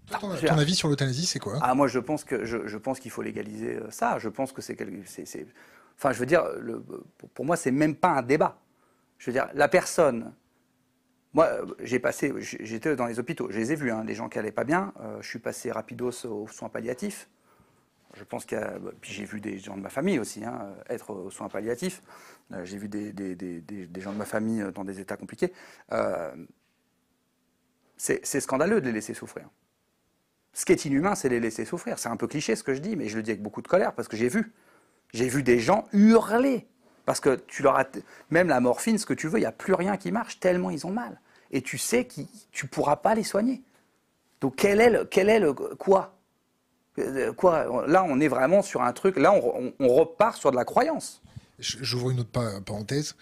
Ton, ton avis sur l'euthanasie, c'est quoi? Ah, moi, je pense que je, je pense qu'il faut légaliser euh, ça. Je pense que c'est Enfin, je veux dire, le, pour- moi, c'est même pas un débat. Je veux dire, la personne. Moi, euh, j'ai passé, j'étais dans les hôpitaux, je les ai vus, hein, les gens qui allaient pas bien. Euh, je suis passé rapidos aux soins palliatifs. Je pense qu'il y a. bah, Puis j'ai vu des gens de ma famille aussi hein, être aux soins palliatifs. Euh, j'ai vu des, des- des- des- des gens de ma famille dans des états compliqués. Euh, c'est scandaleux de les laisser souffrir. Ce qui est inhumain, c'est les laisser souffrir. C'est un peu cliché ce que je dis, mais je le dis avec beaucoup de colère parce que j'ai vu. J'ai vu des gens hurler. Parce que tu leur as. Même la morphine, ce que tu veux, il n'y a plus rien qui marche tellement ils ont mal. Et tu sais que tu ne pourras pas les soigner. Donc quel est le. Quel est le quoi? Euh, Quoi? Là, on est vraiment sur un truc. Là, on, repart sur de la croyance. J'ouvre une autre pa- parenthèse.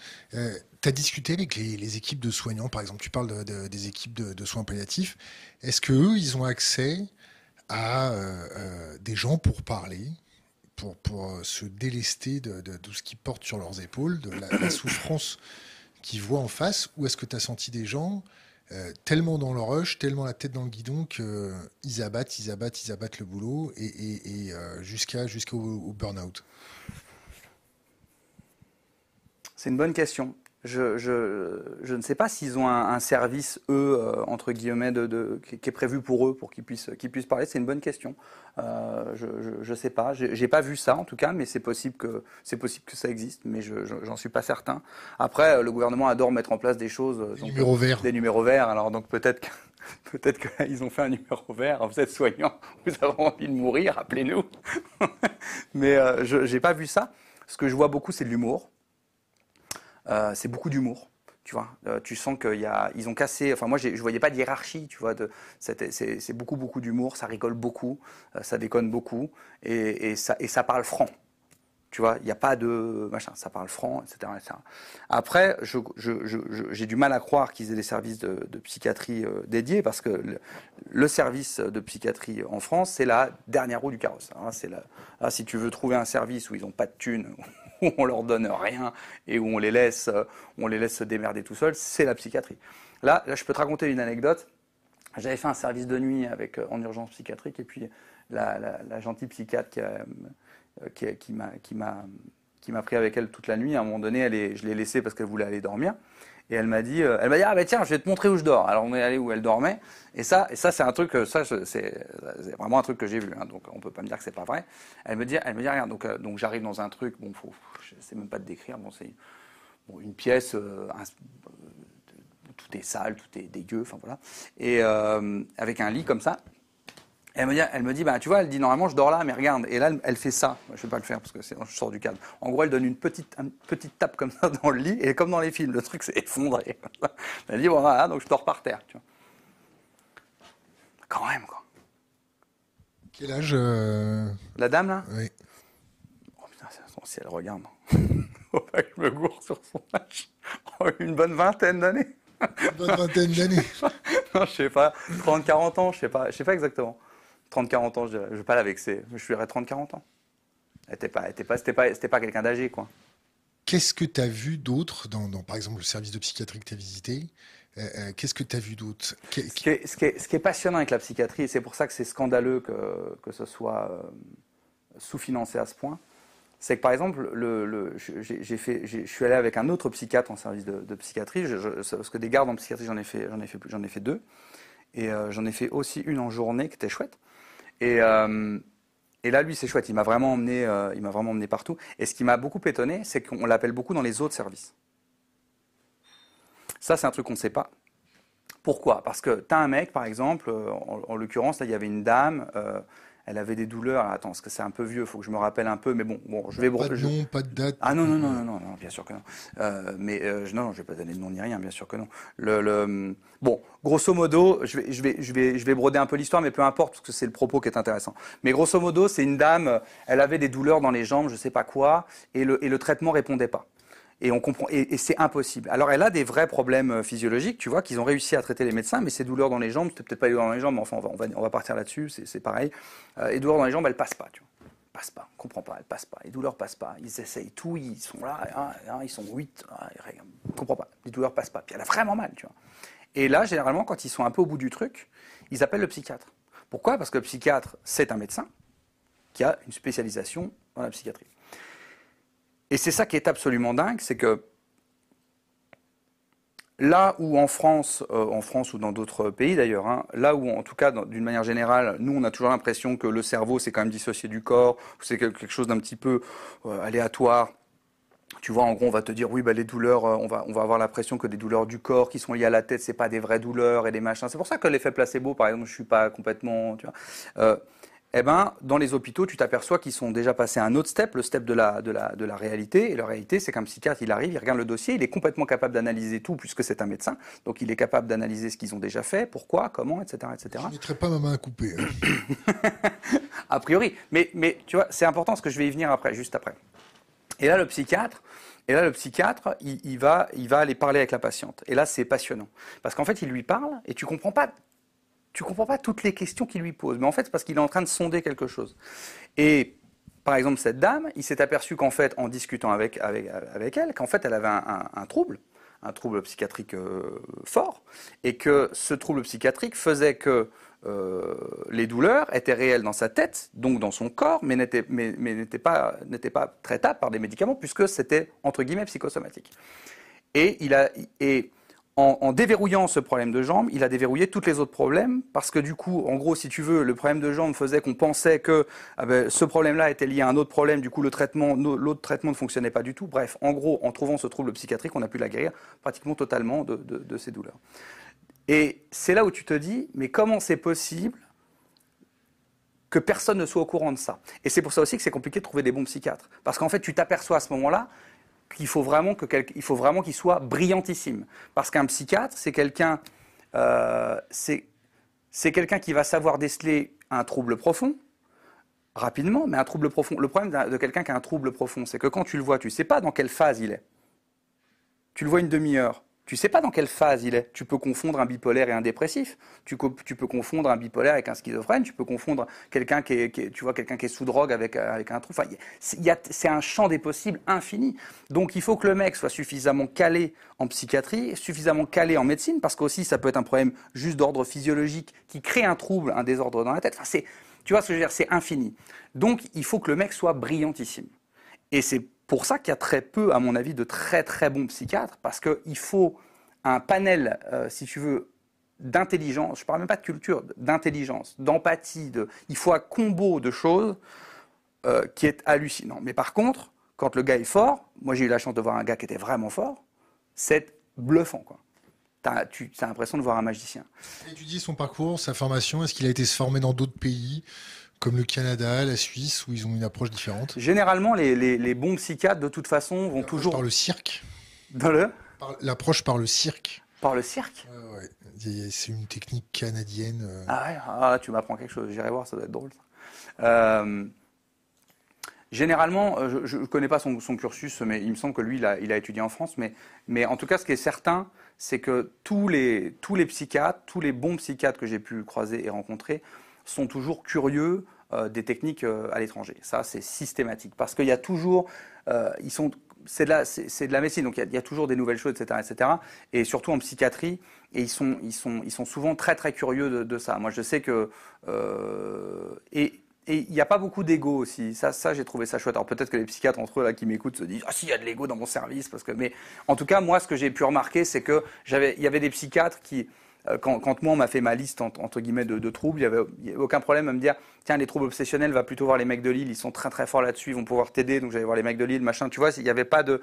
As discuté avec les, équipes de soignants, par exemple, tu parles de- de- des équipes de, soins palliatifs. Est-ce que eux, ils ont accès à euh, euh, des gens pour parler, pour, pour euh, se délester de, tout ce qu'ils portent sur leurs épaules, de la, souffrance qu'ils voient en face? Ou est-ce que tu as senti des gens tellement dans le rush, tellement la tête dans le guidon qu'ils abattent, ils abattent, ils abattent le boulot et, jusqu'à jusqu'au au burn-out? C'est une bonne question. Je, je, je, ne sais pas s'ils ont un, service, eux, euh, entre guillemets, de, de, qui, est prévu pour eux, pour qu'ils puissent, qu'ils puissent parler. C'est une bonne question. Euh, je ne sais pas. J'ai pas vu ça, en tout cas, mais c'est possible, que, possible que ça existe, mais je j'en suis pas certain. Après, le gouvernement adore mettre en place des choses. Des numéros verts. Des numéros verts. Alors, donc peut-être que. Peut-être qu'ils ont fait un numéro vert. Vous êtes soignant, vous avez envie de mourir, appelez-nous. mais euh, je n'ai pas vu ça. Ce que je vois beaucoup, c'est de l'humour. Euh, c'est beaucoup d'humour. Tu vois, euh, tu sens qu'ils ont cassé. Enfin, moi, je voyais pas de hiérarchie. Tu vois, c'est beaucoup, beaucoup d'humour. Ça rigole beaucoup, euh, ça déconne beaucoup, et, ça, parle franc. Tu vois, il n'y a pas de machin, ça parle franc, etc. Après, j'ai du mal à croire qu'ils aient des services de, psychiatrie dédiés parce que le, service de psychiatrie en France, c'est la dernière roue du carrosse. Hein. c'est là, si tu veux trouver un service où ils n'ont pas de thunes, où on leur donne rien et où on les laisse, euh, on les laisse se démerder tout seuls, c'est la psychiatrie. Là, là, je peux te raconter une anecdote. J'avais fait un service de nuit avec, euh, en urgence psychiatrique et puis la, gentille psychiatre qui, euh, qui, qui m'a pris avec elle toute la nuit. À un moment donné, je l'ai laissée parce qu'elle voulait aller dormir. Et elle m'a dit, euh, elle m'a dit, ah ben tiens, je vais te montrer où je dors. Alors on est allé où elle dormait. Et ça, et ça c'est un truc, euh, ça c'est vraiment un truc que j'ai vu. Hein, donc on peut pas me dire que c'est pas vrai. Elle me dit, elle me dit, regarde, donc, euh, donc j'arrive dans un truc, bon, faut, je sais même pas te décrire. Bon, c'est bon, une pièce, tout est sale, tout est dégueu, enfin voilà. Et avec un lit comme ça elle me dit, elle me dit bah, tu vois, elle dit normalement je dors là, mais regarde. Et là, elle, fait ça. Je ne vais pas le faire parce que je sors du cadre. En gros, elle donne une petite, petite tape comme ça dans le lit, et comme dans les films, le truc s'est effondré. Elle dit voilà, donc je dors par terre. Tu vois. Quand même, quoi. Quel âge euh, La dame, là? Oui. Oh putain, si elle regarde. Faut pas que je me gourre sur son âge. Oh, une bonne vingtaine d'années. Une bonne vingtaine d'années. non, je sais pas. 30, 40 ans, je sais pas. Je sais pas exactement. 30-40 ans, je dirais. Je ne vais pas la vexer. Je dirais 30-40 ans. C'était pas, pas, pas, pas quelqu'un d'âgé, quoi. Qu'est-ce que tu as vu d'autre dans, par exemple, le service de psychiatrie que tu as visité? Euh, euh, Qu'est-ce que tu as vu d'autre? Ce, ce, qui est passionnant avec la psychiatrie, et c'est pour ça que c'est scandaleux que, que ce soit euh, sous-financé à ce point, c'est que par exemple, je suis allé avec un autre psychiatre en service de, psychiatrie, parce que des gardes en psychiatrie, j'en ai fait, deux, et j'en ai fait aussi une en journée qui était chouette. Et, euh, là, lui, c'est chouette. Il m'a vraiment emmené, euh, il m'a vraiment emmené partout. Et ce qui m'a beaucoup étonné, c'est qu'on l'appelle beaucoup dans les autres services. Ça, c'est un truc qu'on ne sait pas. Pourquoi? Parce que tu as un mec, par exemple, euh, en, l'occurrence, là, il y avait une dame, elle avait des douleurs. attends, parce que c'est un peu vieux, il faut que je me rappelle un peu, mais bon, bon je vais. Pas de nom, pas de date. Ah non, non, non, non, non, non bien sûr que non. Euh, mais euh, non, je vais pas donner de nom ni rien, bien sûr que non. Le, le... bon, grosso modo, je vais, je vais, je vais, je vais broder un peu l'histoire, mais peu importe, parce que c'est le propos qui est intéressant. Mais grosso modo, c'est une dame, elle avait des douleurs dans les jambes, je sais pas quoi, et le, et le traitement répondait pas. Et on comprend, et, c'est impossible. Alors elle a des vrais problèmes euh, physiologiques, tu vois, qu'ils ont réussi à traiter les médecins, mais ces douleurs dans les jambes, c'était peut-être pas les douleurs dans les jambes, mais enfin on va, partir là-dessus, c'est pareil. Euh, les douleurs dans les jambes, elles passent pas, tu vois. Passent pas, on comprend pas, elles passent pas. Les douleurs passent pas. Ils essayent tout, ils sont là, hein, hein, ils sont huit, hein, on comprend pas. Les douleurs passent pas. Puis elle a vraiment mal, tu vois. Et là, généralement, quand ils sont un peu au bout du truc, ils appellent le psychiatre. Pourquoi? Parce que le psychiatre, c'est un médecin qui a une spécialisation dans la psychiatrie. Et c'est ça qui est absolument dingue, c'est que là où en France, euh, en France ou dans d'autres pays d'ailleurs, hein, là où en tout cas d'une manière générale, nous on a toujours l'impression que le cerveau c'est quand même dissocié du corps, c'est quelque chose d'un petit peu euh, aléatoire. Tu vois, en gros, on va te dire, oui, bah, les douleurs, euh, on, va, on va avoir l'impression que des douleurs du corps qui sont liées à la tête, c'est pas des vraies douleurs et des machins. C'est pour ça que l'effet placebo, par exemple, je suis pas complètement, eh ben, dans les hôpitaux, tu t'aperçois qu'ils sont déjà passés à un autre step, le step de la, de la, de la réalité. Et la réalité, c'est qu'un psychiatre, il arrive, il regarde le dossier, il est complètement capable d'analyser tout, puisque c'est un médecin. Donc, il est capable d'analyser ce qu'ils ont déjà fait, pourquoi, comment, etc. etc. Je ne mettrai pas ma main à couper. Hein. a priori. Mais, mais tu vois, c'est important, parce que je vais y venir après, juste après. Et là, le psychiatre, et là, le psychiatre, il, il, va, il va aller parler avec la patiente. Et là, c'est passionnant. Parce qu'en fait, il lui parle et tu comprends pas tu comprends pas toutes les questions qu'il lui pose. Mais en fait, c'est parce qu'il est en train de sonder quelque chose. Et par exemple, cette dame, il s'est aperçu qu'en fait, en discutant avec, avec, avec elle, qu'en fait, elle avait un, trouble, un trouble psychiatrique euh, fort, et que ce trouble psychiatrique faisait que euh, les douleurs étaient réelles dans sa tête, donc dans son corps, mais n'étaient mais, mais pas, pas traitables par des médicaments, puisque c'était, entre guillemets, psychosomatique. Et, il a, et en, déverrouillant ce problème de jambe, il a déverrouillé tous les autres problèmes, parce que du coup, en gros, si tu veux, le problème de jambe faisait qu'on pensait que ah ben, ce problème-là était lié à un autre problème, du coup, le traitement, l'autre traitement ne fonctionnait pas du tout. Bref, en gros, en trouvant ce trouble psychiatrique, on a pu la guérir pratiquement totalement de, de ses douleurs. Et c'est là où tu te dis, mais comment c'est possible que personne ne soit au courant de ça? Et c'est pour ça aussi que c'est compliqué de trouver des bons psychiatres. Parce qu'en fait, tu t'aperçois à ce moment-là qu'il faut vraiment qu'il faut vraiment qu'il soit brillantissime. Parce qu'un psychiatre, c'est quelqu'un, euh, c'est quelqu'un qui va savoir déceler un trouble profond rapidement, mais un trouble profond. Le problème de quelqu'un qui a un trouble profond, c'est que quand tu le vois, tu ne sais pas dans quelle phase il est. Tu le vois une demi-heure, tu sais pas dans quelle phase il est. Tu peux confondre un bipolaire et un dépressif. Tu, peux confondre un bipolaire avec un schizophrène. Tu peux confondre quelqu'un qui est, tu vois, quelqu'un qui est sous drogue avec, avec un trou. Enfin, c'est un champ des possibles infini. Donc, il faut que le mec soit suffisamment calé en psychiatrie, suffisamment calé en médecine, parce qu'aussi, ça peut être un problème juste d'ordre physiologique qui crée un trouble, un désordre dans la tête. C'est, tu vois ce que je veux dire? C'est infini. Donc, il faut que le mec soit brillantissime. Et c'est pour ça qu'il y a très peu, à mon avis, de très très bons psychiatres, parce qu'il faut un panel, euh, si tu veux, d'intelligence, je ne parle même pas de culture, d'intelligence, d'empathie, de, il faut un combo de choses euh, qui est hallucinant. Mais par contre, quand le gars est fort, moi j'ai eu la chance de voir un gars qui était vraiment fort, c'est bluffant. Quoi. tu as l'impression de voir un magicien. Étudier son parcours, sa formation, est-ce qu'il a été se former dans d'autres pays? Comme le Canada, la Suisse, où ils ont une approche différente Généralement, les, bons psychiatres, de toute façon, vont toujours. Par le cirque Dans le L'approche par le cirque. Par le cirque ouais. C'est une technique canadienne. Euh. Ah ouais, ah, tu m'apprends quelque chose. J'irai voir, ça doit être drôle. Euh, généralement, euh, je ne connais pas son, cursus, mais il me semble que lui, il a, il a, étudié en France. Mais, mais en tout cas, ce qui est certain, c'est que tous les, tous les psychiatres, tous les bons psychiatres que j'ai pu croiser et rencontrer, sont toujours curieux euh, des techniques euh, à l'étranger. Ça, c'est systématique. Parce qu'il y a toujours. Euh, ils sont c'est de, la, c'est, de la médecine, donc il y, a, toujours des nouvelles choses, etc., etc. Et surtout en psychiatrie, et ils sont, ils sont, ils sont souvent très très curieux de, ça. Moi, je sais que et il n'y a pas beaucoup d'ego aussi. Ça, ça j'ai trouvé ça chouette. Alors peut-être que les psychiatres entre eux là qui m'écoutent se disent ah si il y a de l'ego dans mon service parce que mais en tout cas moi ce que j'ai pu remarquer c'est que j'avais il y avait des psychiatres qui euh, quand, moi on m'a fait ma liste entre, guillemets de, troubles, il n'y avait, aucun problème à me dire tiens les troubles obsessionnels va plutôt voir les mecs de Lille, ils sont très très forts là-dessus, ils vont pouvoir t'aider, donc j'allais voir les mecs de Lille, machin. Tu vois, il n'y avait pas de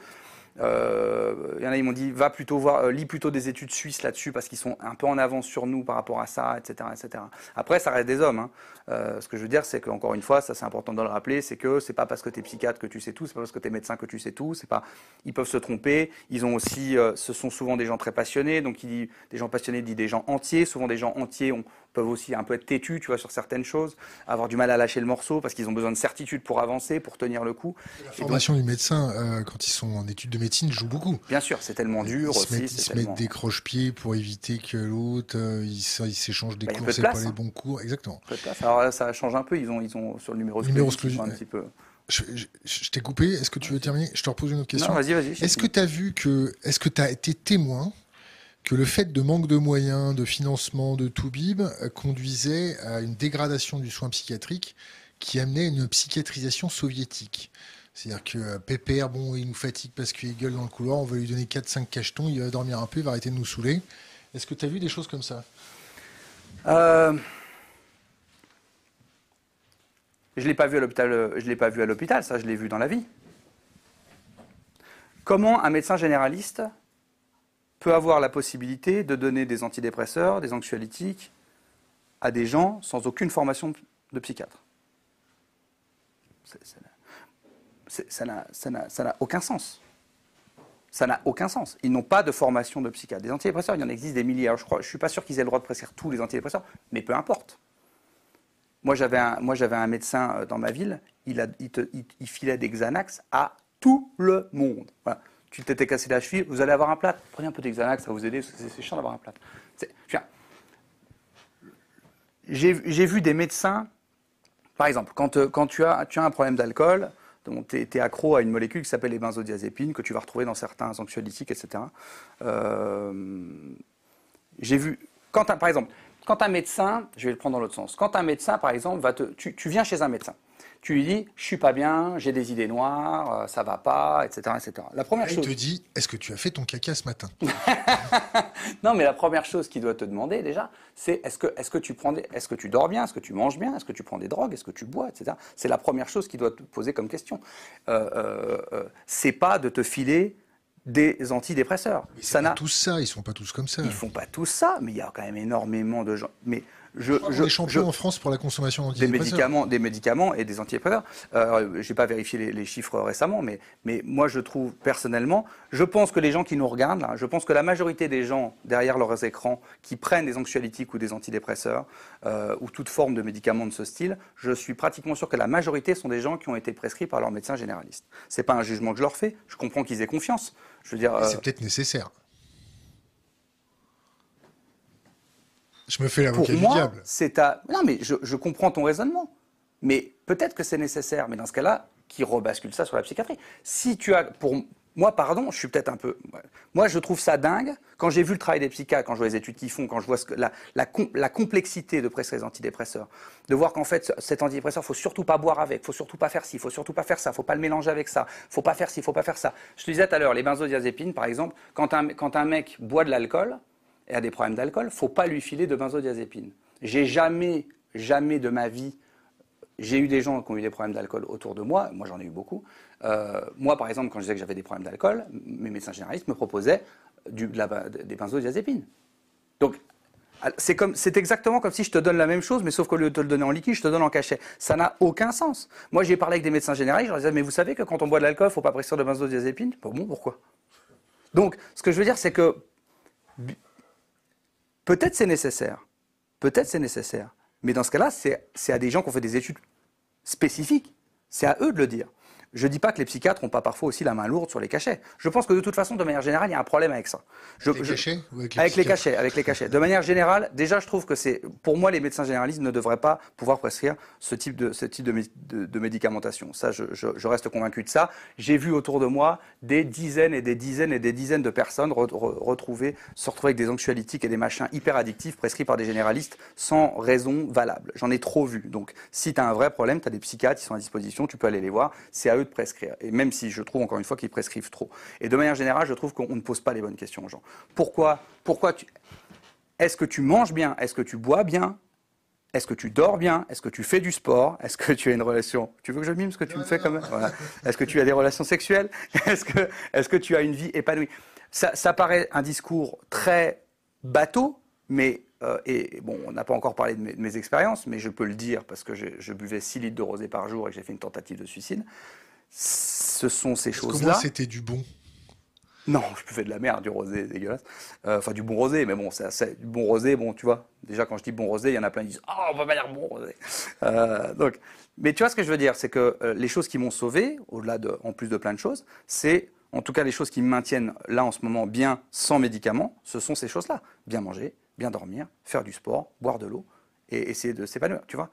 il y en a, ils m'ont dit, va plutôt voir, euh, lis plutôt des études suisses là-dessus parce qu'ils sont un peu en avance sur nous par rapport à ça, etc., etc. Après, ça reste des hommes. Hein. Euh, ce que je veux dire, c'est qu'encore une fois, ça c'est important de le rappeler, c'est que c'est pas parce que tu es psychiatre que tu sais tout, c'est pas parce que tu es médecin que tu sais tout. C'est pas, ils peuvent se tromper. Ils ont aussi, ce sont souvent des gens très passionnés. Donc, il dit, des gens passionnés dit des gens entiers. Souvent, des gens entiers ont, peuvent aussi un peu être têtus, tu vois, sur certaines choses, avoir du mal à lâcher le morceau parce qu'ils ont besoin de certitude pour avancer, pour tenir le coup. La formation du médecin, euh, quand ils sont en études de médecine, joue beaucoup. Bien sûr, c'est tellement dur ils aussi. Se mettent, ils se mettent des croche-pieds pour éviter que l'autre, euh, ils s'échangent des bah, cours, c'est pas les hein. bons cours. Exactement. Alors ça change un peu, ils ont, ils ont sur le numéro un petit peu. Je, t'ai coupé, est-ce que tu veux terminer? Je te repose une autre question. Non, vas-y, vas-y. Est-ce que tu as vu que, est-ce que tu as été témoin que le fait de manque de moyens, de financement de Toubib euh, conduisait à une dégradation du soin psychiatrique qui amenait une psychiatrisation soviétique. C'est-à-dire que euh, Pépère, bon, il nous fatigue parce qu'il gueule dans le couloir, on va lui donner 4-5 cachetons, il va dormir un peu, il va arrêter de nous saouler. Est-ce que tu as vu des choses comme ça? Euh... Je l'ai pas vu à l'hôpital. Je l'ai pas vu à l'hôpital. Ça, je l'ai vu dans la vie. Comment un médecin généraliste peut avoir la possibilité de donner des antidépresseurs, des anxiolytiques à des gens sans aucune formation de psychiatre. Ça n'a aucun sens. Ça n'a aucun sens. Ils n'ont pas de formation de psychiatre. Des antidépresseurs, il y en existe des milliers. je ne suis pas sûr qu'ils aient le droit de prescrire tous les antidépresseurs, mais peu importe. Moi, j'avais un, médecin euh, dans ma ville, il, il, filait des Xanax à tout le monde. Voilà tu t'étais cassé la cheville, vous allez avoir un plat. Prenez un peu d'Exanax, ça va vous aider, c'est chiant d'avoir un plat. J'ai vu des médecins, par exemple, quand, quand tu, as, tu as un problème d'alcool, tu es, accro à une molécule qui s'appelle les benzodiazépines, que tu vas retrouver dans certains anxiolytiques, etc. Euh, j'ai vu, quand par exemple, quand un médecin, je vais le prendre dans l'autre sens, quand un médecin, par exemple, va te, tu, tu viens chez un médecin, tu lui dis, je suis pas bien, j'ai des idées noires, euh, ça va pas, etc., etc. La première Il chose. te dit, est-ce que tu as fait ton caca ce matin? Non, mais la première chose qu'il doit te demander déjà, c'est est-ce que, est-ce que tu prends des- est-ce que tu dors bien, est-ce que tu manges bien, est-ce que tu prends des drogues, est-ce que tu bois, etc. C'est la première chose qu'il doit te poser comme question. Euh, euh, euh, c'est pas de te filer des antidépresseurs. Mais Ça n'a, pas tous ça, ils sont pas tous comme ça. ils font pas tous ça, mais il y a quand même énormément de gens. Mais je, On je, est champion je- en France pour la consommation des médicaments, des médicaments et des antidépresseurs. Euh, je n'ai pas vérifié les, les chiffres récemment, mais, mais moi je trouve personnellement, je pense que les gens qui nous regardent, là, je pense que la majorité des gens derrière leurs écrans qui prennent des anxiolytiques ou des antidépresseurs euh, ou toute forme de médicaments de ce style, je suis pratiquement sûr que la majorité sont des gens qui ont été prescrits par leur médecin généraliste. C'est pas un jugement que je leur fais. Je comprends qu'ils aient confiance. Je veux dire, euh, C'est peut-être nécessaire. Je me fais l'avocat du moi, diable. c'est à. Non, mais je, je comprends ton raisonnement. Mais peut-être que c'est nécessaire. Mais dans ce cas-là, qui rebascule ça sur la psychiatrie? Si tu as. Pour moi, pardon, je suis peut-être un peu. Moi, je trouve ça dingue. Quand j'ai vu le travail des psychiatres, quand je vois les études qu'ils font, quand je vois ce que, la, la, com- la complexité de prescrire les antidépresseurs, de voir qu'en fait, ce- cet antidépresseur, faut surtout pas boire avec, faut surtout pas faire ci, faut surtout pas faire ça, faut pas le mélanger avec ça, faut pas faire ci, faut pas faire ça. Je te disais tout à l'heure, les benzodiazépines, par exemple, quand un, quand un mec boit de l'alcool, et a des problèmes d'alcool, faut pas lui filer de benzodiazépine. J'ai jamais, jamais de ma vie, j'ai eu des gens qui ont eu des problèmes d'alcool autour de moi, moi j'en ai eu beaucoup. Euh, moi par exemple, quand je disais que j'avais des problèmes d'alcool, mes médecins généralistes me proposaient des benzodiazépines. Donc c'est comme, c'est exactement comme si je te donne la même chose, mais sauf qu'au lieu de te le donner en liquide, je te donne en cachet. Ça n'a aucun sens. Moi, j'ai parlé avec des médecins généralistes, je leur disais, mais vous savez que quand on boit de l'alcool, il ne faut pas prescrire de benzodiazépine Bon, bon, pourquoi? Donc, ce que je veux dire, c'est que Peut-être c'est nécessaire. Peut-être c'est nécessaire. Mais dans ce cas-là, c'est à des gens qui ont fait des études spécifiques. C'est à eux de le dire. Je ne dis pas que les psychiatres n'ont pas parfois aussi la main lourde sur les cachets. Je pense que de toute façon, de manière générale, il y a un problème avec ça. Je- Avec les cachets avec les avec les psychiatres cachets, avec les cachets. De manière générale, déjà, je trouve que c'est, pour moi, les médecins généralistes ne devraient pas pouvoir prescrire ce type de, ce type de, mé- de- de médicamentation. Ça, je, je- je reste convaincu de ça. J'ai vu autour de moi des dizaines et des dizaines et des dizaines de personnes re- re- retrouver, se retrouver avec des anxiolytiques et des machins hyper addictifs prescrits par des généralistes sans raison valable. J'en ai trop vu. Donc, si tu as un vrai problème, tu as des psychiatres qui sont à disposition, tu peux aller les voir. C'est à eux prescrire. Et même si je trouve encore une fois qu'ils prescrivent trop. Et de manière générale, je trouve qu'on ne pose pas les bonnes questions aux gens. Pourquoi, pourquoi tu, est-ce que tu manges bien? Est-ce que tu bois bien? Est-ce que tu dors bien? Est-ce que tu fais du sport? Est-ce que tu as une relation Tu veux que je mime ce que tu me fais quand même. Est-ce que tu as des relations sexuelles? Est-ce que, est-ce que tu as une vie épanouie? Ça, ça paraît un discours très bateau, mais euh, et bon, on n'a pas encore parlé de mes, de mes expériences, mais je peux le dire parce que je, je buvais 6 litres de rosé par jour et que j'ai fait une tentative de suicide. Ce sont ces choses-là. c'était du bon. Non, je buvais de la merde, du rosé dégueulasse. Euh, Enfin, du bon rosé, mais bon, c'est du bon rosé, bon, tu vois. Déjà, quand je dis bon rosé, il y en a plein qui disent Oh, on va pas dire bon rosé. Euh, donc, mais tu vois ce que je veux dire, c'est que euh, les choses qui m'ont sauvé, au-delà de, en plus de plein de choses, c'est en tout cas les choses qui me maintiennent là en ce moment bien sans médicaments, ce sont ces choses-là. Bien manger, bien dormir, faire du sport, boire de l'eau et essayer de s'épanouir, tu vois.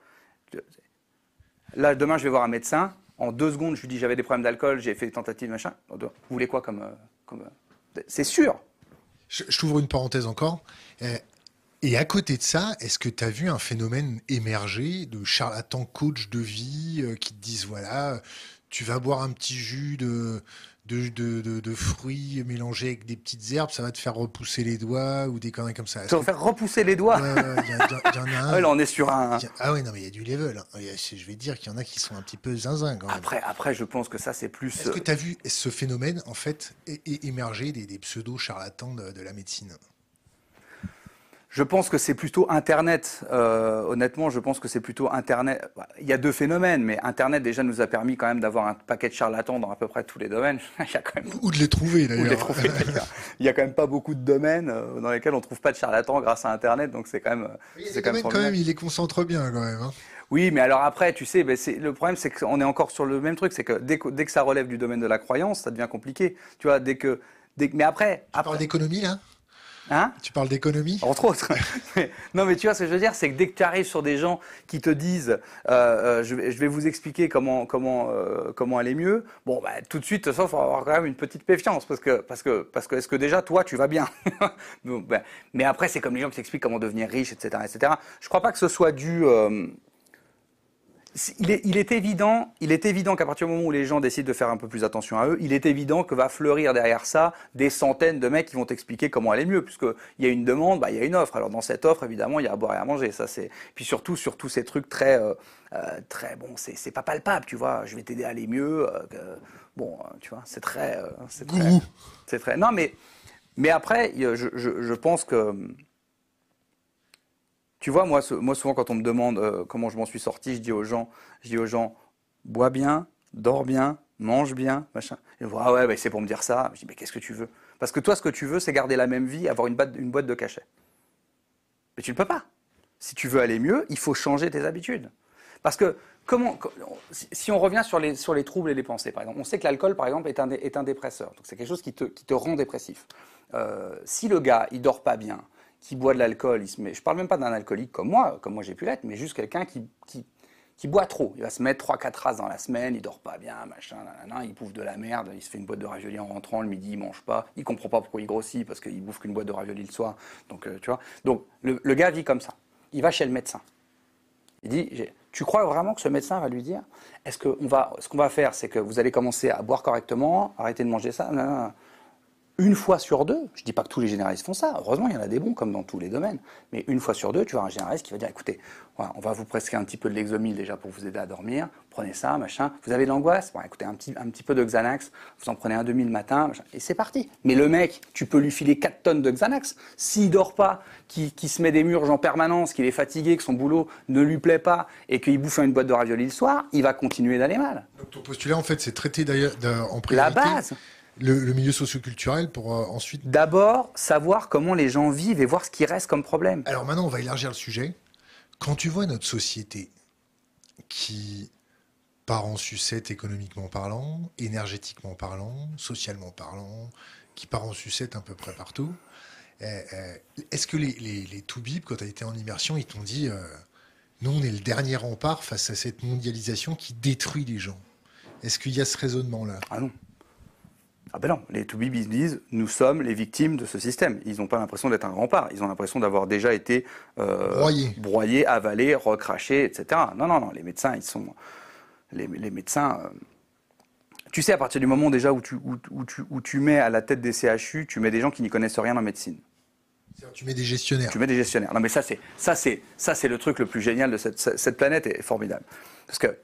Là, demain, je vais voir un médecin. En deux secondes, je lui dis j'avais des problèmes d'alcool, j'ai fait des tentatives, machin. Vous voulez quoi comme. euh, comme euh, C'est sûr. Je, je t'ouvre une parenthèse encore. Euh, et à côté de ça, est-ce que tu as vu un phénomène émerger de charlatans coach de vie qui te disent voilà, tu vas boire un petit jus de, de, de, de- de fruits mélangés avec des petites herbes, ça va te faire repousser les doigts ou des conneries comme ça. Ça va faire repousser les doigts. Ouais, ouais, il y, a- il y a- il y en a un. ouais, là, on est sur un. il y a- Ah oui, non, mais il y a du level. hein. A- Je vais dire qu'il y en a qui sont un petit peu zinzin quand même. Après, après, je pense que ça, c'est plus. Est-ce que tu as vu ce phénomène, en fait, émerger des, des pseudo-charlatans de, de la médecine? Je pense que c'est plutôt Internet. Euh, honnêtement, je pense que c'est plutôt Internet. Il y a deux phénomènes, mais Internet déjà nous a permis quand même d'avoir un paquet de charlatans dans à peu près tous les domaines. Il y a quand même Ou de les trouver, Ou les d'ailleurs. trouver, d'ailleurs. Il y a quand même pas beaucoup de domaines euh, dans lesquels on trouve pas de charlatans grâce à Internet, donc c'est quand même. c'est quand quand même, il les concentre bien, quand même. hein. Oui, mais alors après, tu sais, ben, c'est- le problème, c'est qu'on est encore sur le même truc, c'est que dès, que dès que ça relève du domaine de la croyance, ça devient compliqué. Tu vois, dès que, dès que- mais après, Tu après d'économie, là? Hein Tu parles d'économie Entre autres. non, mais tu vois ce que je veux dire, c'est que dès que tu arrives sur des gens qui te disent euh, euh, je, vais, vous expliquer comment, comment, euh, comment aller mieux, bon, bah, tout de suite, ça, il faut avoir quand même une petite méfiance parce que, parce que, parce que est-ce que déjà, toi, tu vas bien bah, Mais après, c'est comme les gens qui t'expliquent comment devenir riche, etc. etc. Je crois pas que ce soit dû il est, il est, évident, il est évident qu'à partir du moment où les gens décident de faire un peu plus attention à eux, il est évident que va fleurir derrière ça des centaines de mecs qui vont t'expliquer comment aller mieux, puisqu'il y a une demande, bah, il y a une offre. Alors dans cette offre, évidemment, il y a à boire et à manger. Ça c'est. Puis surtout sur tous ces trucs très, euh, euh très bon, c'est pas palpable, tu vois. Je vais t'aider à aller mieux. Euh, bon, tu vois, c'est très, c'est très, c'est très. Non mais, mais après, je, je, je pense que tu vois, moi, souvent, quand on me demande euh, comment je m'en suis sorti, je dis aux gens, je dis aux gens, bois bien, dors bien, mange bien, machin. Ils me ah ouais, bah, c'est pour me dire ça. Je dis, mais qu'est-ce que tu veux? Parce que toi, ce que tu veux, c'est garder la même vie, avoir une, boîte, de cachet. Mais tu ne peux pas. Si tu veux aller mieux, il faut changer tes habitudes. Parce que comment, si on revient sur les, troubles et les pensées, par exemple, on sait que l'alcool, par exemple, est un, dépresseur. Donc c'est quelque chose qui te, qui te rend dépressif. Euh, si le gars, il dort pas bien, qui boit de l'alcool, il se met. Je parle même pas d'un alcoolique comme moi, comme moi j'ai pu l'être, mais juste quelqu'un qui, qui, qui, boit trop. Il va se mettre 3-4 races dans la semaine, il dort pas bien, machin, il bouffe de la merde, il se fait une boîte de raviolis en rentrant, le midi il mange pas, il comprend pas pourquoi il grossit parce qu'il bouffe qu'une boîte de raviolis le soir. Donc euh, tu vois. Donc le, le, gars vit comme ça. Il va chez le médecin. Il dit tu crois vraiment que ce médecin va lui dire est-ce qu'on va ce qu'on va faire c'est que vous allez commencer à boire correctement, arrêter de manger ça une fois sur deux, je ne dis pas que tous les généralistes font ça, heureusement il y en a des bons comme dans tous les domaines, mais une fois sur deux, tu vois un généraliste qui va dire écoutez, on va vous prescrire un petit peu de l'exomile déjà pour vous aider à dormir, prenez ça, machin, vous avez de l'angoisse, bon, écoutez, un petit, un petit peu de Xanax, vous en prenez un demi le matin, machin, et c'est parti. Mais le mec, tu peux lui filer 4 tonnes de Xanax, s'il dort pas, qui, qui se met des murges en permanence, qu'il est fatigué, que son boulot ne lui plaît pas, et qu'il bouffe une boîte de raviolis le soir, il va continuer d'aller mal. Donc ton postulat en fait c'est traiter d'ailleurs en priorité. La base le, le milieu socioculturel pour euh, ensuite. D'abord, savoir comment les gens vivent et voir ce qui reste comme problème. Alors maintenant, on va élargir le sujet. Quand tu vois notre société qui part en sucette économiquement parlant, énergétiquement parlant, socialement parlant, qui part en sucette à peu près partout, eh, eh, est-ce que les, les, les Toubib, quand tu as été en immersion, ils t'ont dit euh, nous, on est le dernier rempart face à cette mondialisation qui détruit les gens Est-ce qu'il y a ce raisonnement-là? Ah non. Ah ben non, les to-be disent nous sommes les victimes de ce système. Ils n'ont pas l'impression d'être un rempart. Ils ont l'impression d'avoir déjà été euh, broyés. broyés, avalés, recrachés, etc. Non, non, non. Les médecins, ils sont les, les médecins. Euh... Tu sais, à partir du moment déjà où tu, où, où, tu, où tu mets à la tête des CHU, tu mets des gens qui n'y connaissent rien en médecine. Tu mets des gestionnaires. Tu mets des gestionnaires. Non, mais ça, c'est ça, c'est ça, c'est le truc le plus génial de cette, cette planète est formidable. Parce que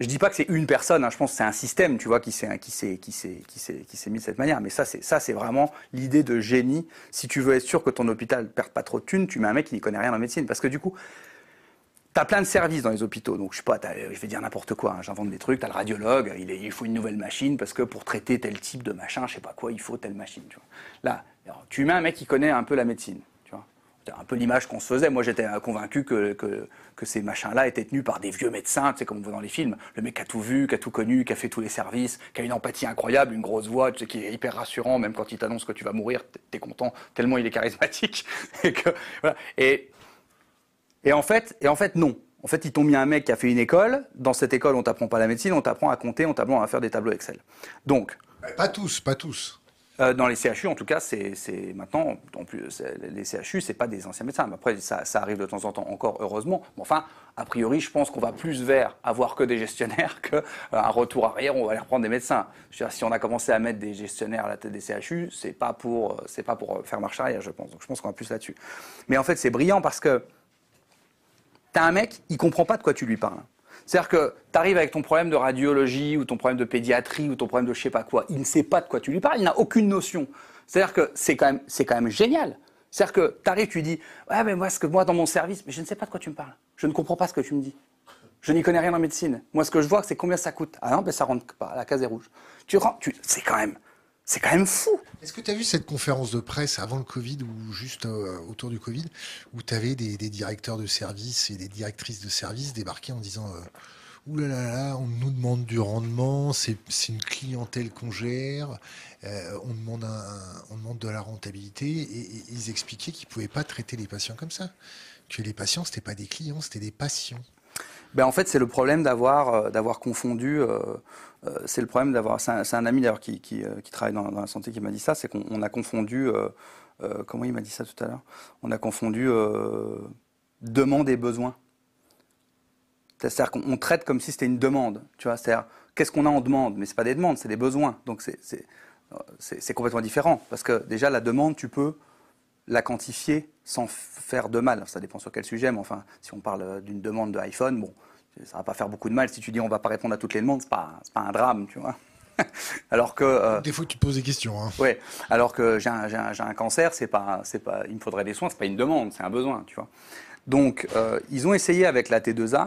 je dis pas que c'est une personne, hein, je pense que c'est un système, tu vois, qui s'est qui qui qui qui s'est mis de cette manière. Mais ça c'est vraiment l'idée de génie. Si tu veux être sûr que ton hôpital perde pas trop de thunes, tu mets un mec qui n'y connaît rien en médecine, parce que du coup. T'as plein de services dans les hôpitaux, donc je sais pas, je vais dire n'importe quoi, hein, j'invente des trucs. T'as le radiologue, il, faut une nouvelle machine parce que pour traiter tel type de machin, je sais pas quoi, il faut telle machine. Là, tu mets un mec qui connaît un peu la médecine un peu l'image qu'on se faisait. Moi, j'étais convaincu que, que, ces machins-là étaient tenus par des vieux médecins, tu sais, comme on voit dans les films. Le mec a tout vu, qui a tout connu, qui a fait tous les services, qui a une empathie incroyable, une grosse voix, tu sais, qui est hyper rassurant, même quand il t'annonce que tu vas mourir, t'es content, tellement il est charismatique. et, et, en fait, et en fait, non. En fait, ils t'ont mis un mec qui a fait une école. Dans cette école, on t'apprend pas la médecine, on t'apprend à compter, on t'apprend à faire des tableaux Excel. Donc. Pas tous, pas tous. Euh, dans les CHU, en tout cas, c'est maintenant, en plus, les CHU, c'est pas des anciens médecins. Après, ça, arrive de temps en temps encore, heureusement. Mais enfin, a priori, je pense qu'on va plus vers avoir que des gestionnaires qu'un euh, retour arrière, on va aller reprendre des médecins. Si on a commencé à mettre des gestionnaires à la tête des CHU, c'est pas pour, pas pour faire marche arrière, je pense. Donc, je pense qu'on va plus là-dessus. Mais en fait, c'est brillant parce que t'as un mec, il comprend pas de quoi tu lui parles. C'est-à-dire que tu arrives avec ton problème de radiologie ou ton problème de pédiatrie ou ton problème de je sais pas quoi, il ne sait pas de quoi tu lui parles, il n'a aucune notion. C'est-à-dire que c'est quand même, quand même génial. C'est-à-dire que tu arrives, tu dis, ouais, mais moi, ce que moi, dans mon service, mais je ne sais pas de quoi tu me parles. Je ne comprends pas ce que tu me dis. Je n'y connais rien en médecine. Moi, ce que je vois, c'est combien ça coûte. Ah non, ben ça rentre pas. La case est rouge. Tu rentres, tu, c'est quand même, c'est quand même fou. Est-ce que tu as vu cette conférence de presse avant le Covid ou juste euh, autour du Covid où tu avais des, des, directeurs de services et des directrices de services débarquer en disant euh, Ouh là là là, on nous demande du rendement, c'est une clientèle qu'on gère, euh, on, demande un, on demande de la rentabilité. Et, ils expliquaient qu'ils ne pouvaient pas traiter les patients comme ça. Que les patients, ce n'étaient pas des clients, c'était des patients. Ben en fait, c'est le problème d'avoir d'avoir confondu. C'est le problème d'avoir. C'est un, ami d'ailleurs qui, qui, travaille dans, dans, la santé qui m'a dit ça. C'est qu'on a confondu euh, comment il m'a dit ça tout à l'heure? On a confondu euh, demande et besoin. C'est-à-dire qu'on traite comme si c'était une demande. Tu vois, c'est-à-dire qu'est-ce qu'on a en demande? Mais ce pas des demandes, c'est des besoins. Donc c'est complètement différent. Parce que déjà la demande, tu peux la quantifier sans faire de mal. Ça dépend sur quel sujet, mais enfin, si on parle d'une demande de iPhone, bon, ça va pas faire beaucoup de mal. Si tu dis on va pas répondre à toutes les demandes, c'est pas, pas un drame, tu vois. alors que euh, des fois tu te poses des questions. Hein. Ouais. Alors que j'ai un, un, cancer, c'est pas, c'est pas, il me faudrait des soins, c'est pas une demande, c'est un besoin, tu vois. Donc euh, ils ont essayé avec la T2A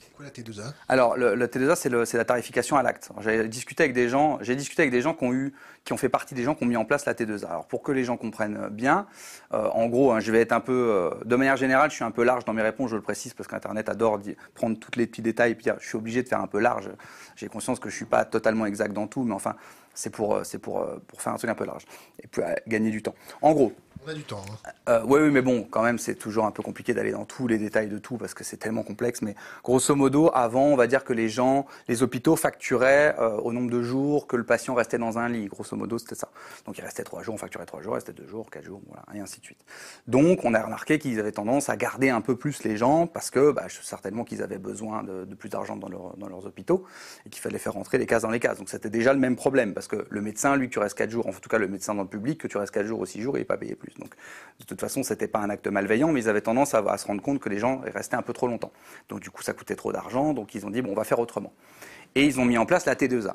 c'est quoi la T2A Alors, le, T2A, c'est la tarification à l'acte. J'ai discuté avec des gens, discuté avec des gens qui ont eu, qui ont fait partie des gens qui ont mis en place la T2A. Alors, pour que les gens comprennent bien, euh, en gros, hein, je vais être un peu, euh, de manière générale, je suis un peu large dans mes réponses, je le précise, parce qu'Internet adore prendre tous les petits détails, et puis je suis obligé de faire un peu large. J'ai conscience que je suis pas totalement exact dans tout, mais enfin, c'est pour, c'est pour, pour faire un truc un peu large et puis gagner du temps. En gros, on a du temps. Hein. Euh, oui, mais bon, quand même, c'est toujours un peu compliqué d'aller dans tous les détails de tout parce que c'est tellement complexe. Mais grosso modo, avant, on va dire que les gens, les hôpitaux facturaient euh, au nombre de jours que le patient restait dans un lit. Grosso modo, c'était ça. Donc il restait trois jours, on facturait trois jours, il restait deux jours, quatre jours, voilà, et ainsi de suite. Donc on a remarqué qu'ils avaient tendance à garder un peu plus les gens parce que bah, certainement qu'ils avaient besoin de, plus d'argent dans, dans, leurs hôpitaux et qu'il fallait faire rentrer les cases dans les cases. Donc c'était déjà le même problème parce que le médecin, lui, tu restes quatre jours, en tout cas le médecin dans le public, que tu restes quatre jours ou six jours, il n'est pas payé plus. Donc de toute façon, c'était pas un acte malveillant, mais ils avaient tendance à, se rendre compte que les gens restaient un peu trop longtemps. Donc du coup, ça coûtait trop d'argent, donc ils ont dit bon, on va faire autrement. Et ils ont mis en place la T2A.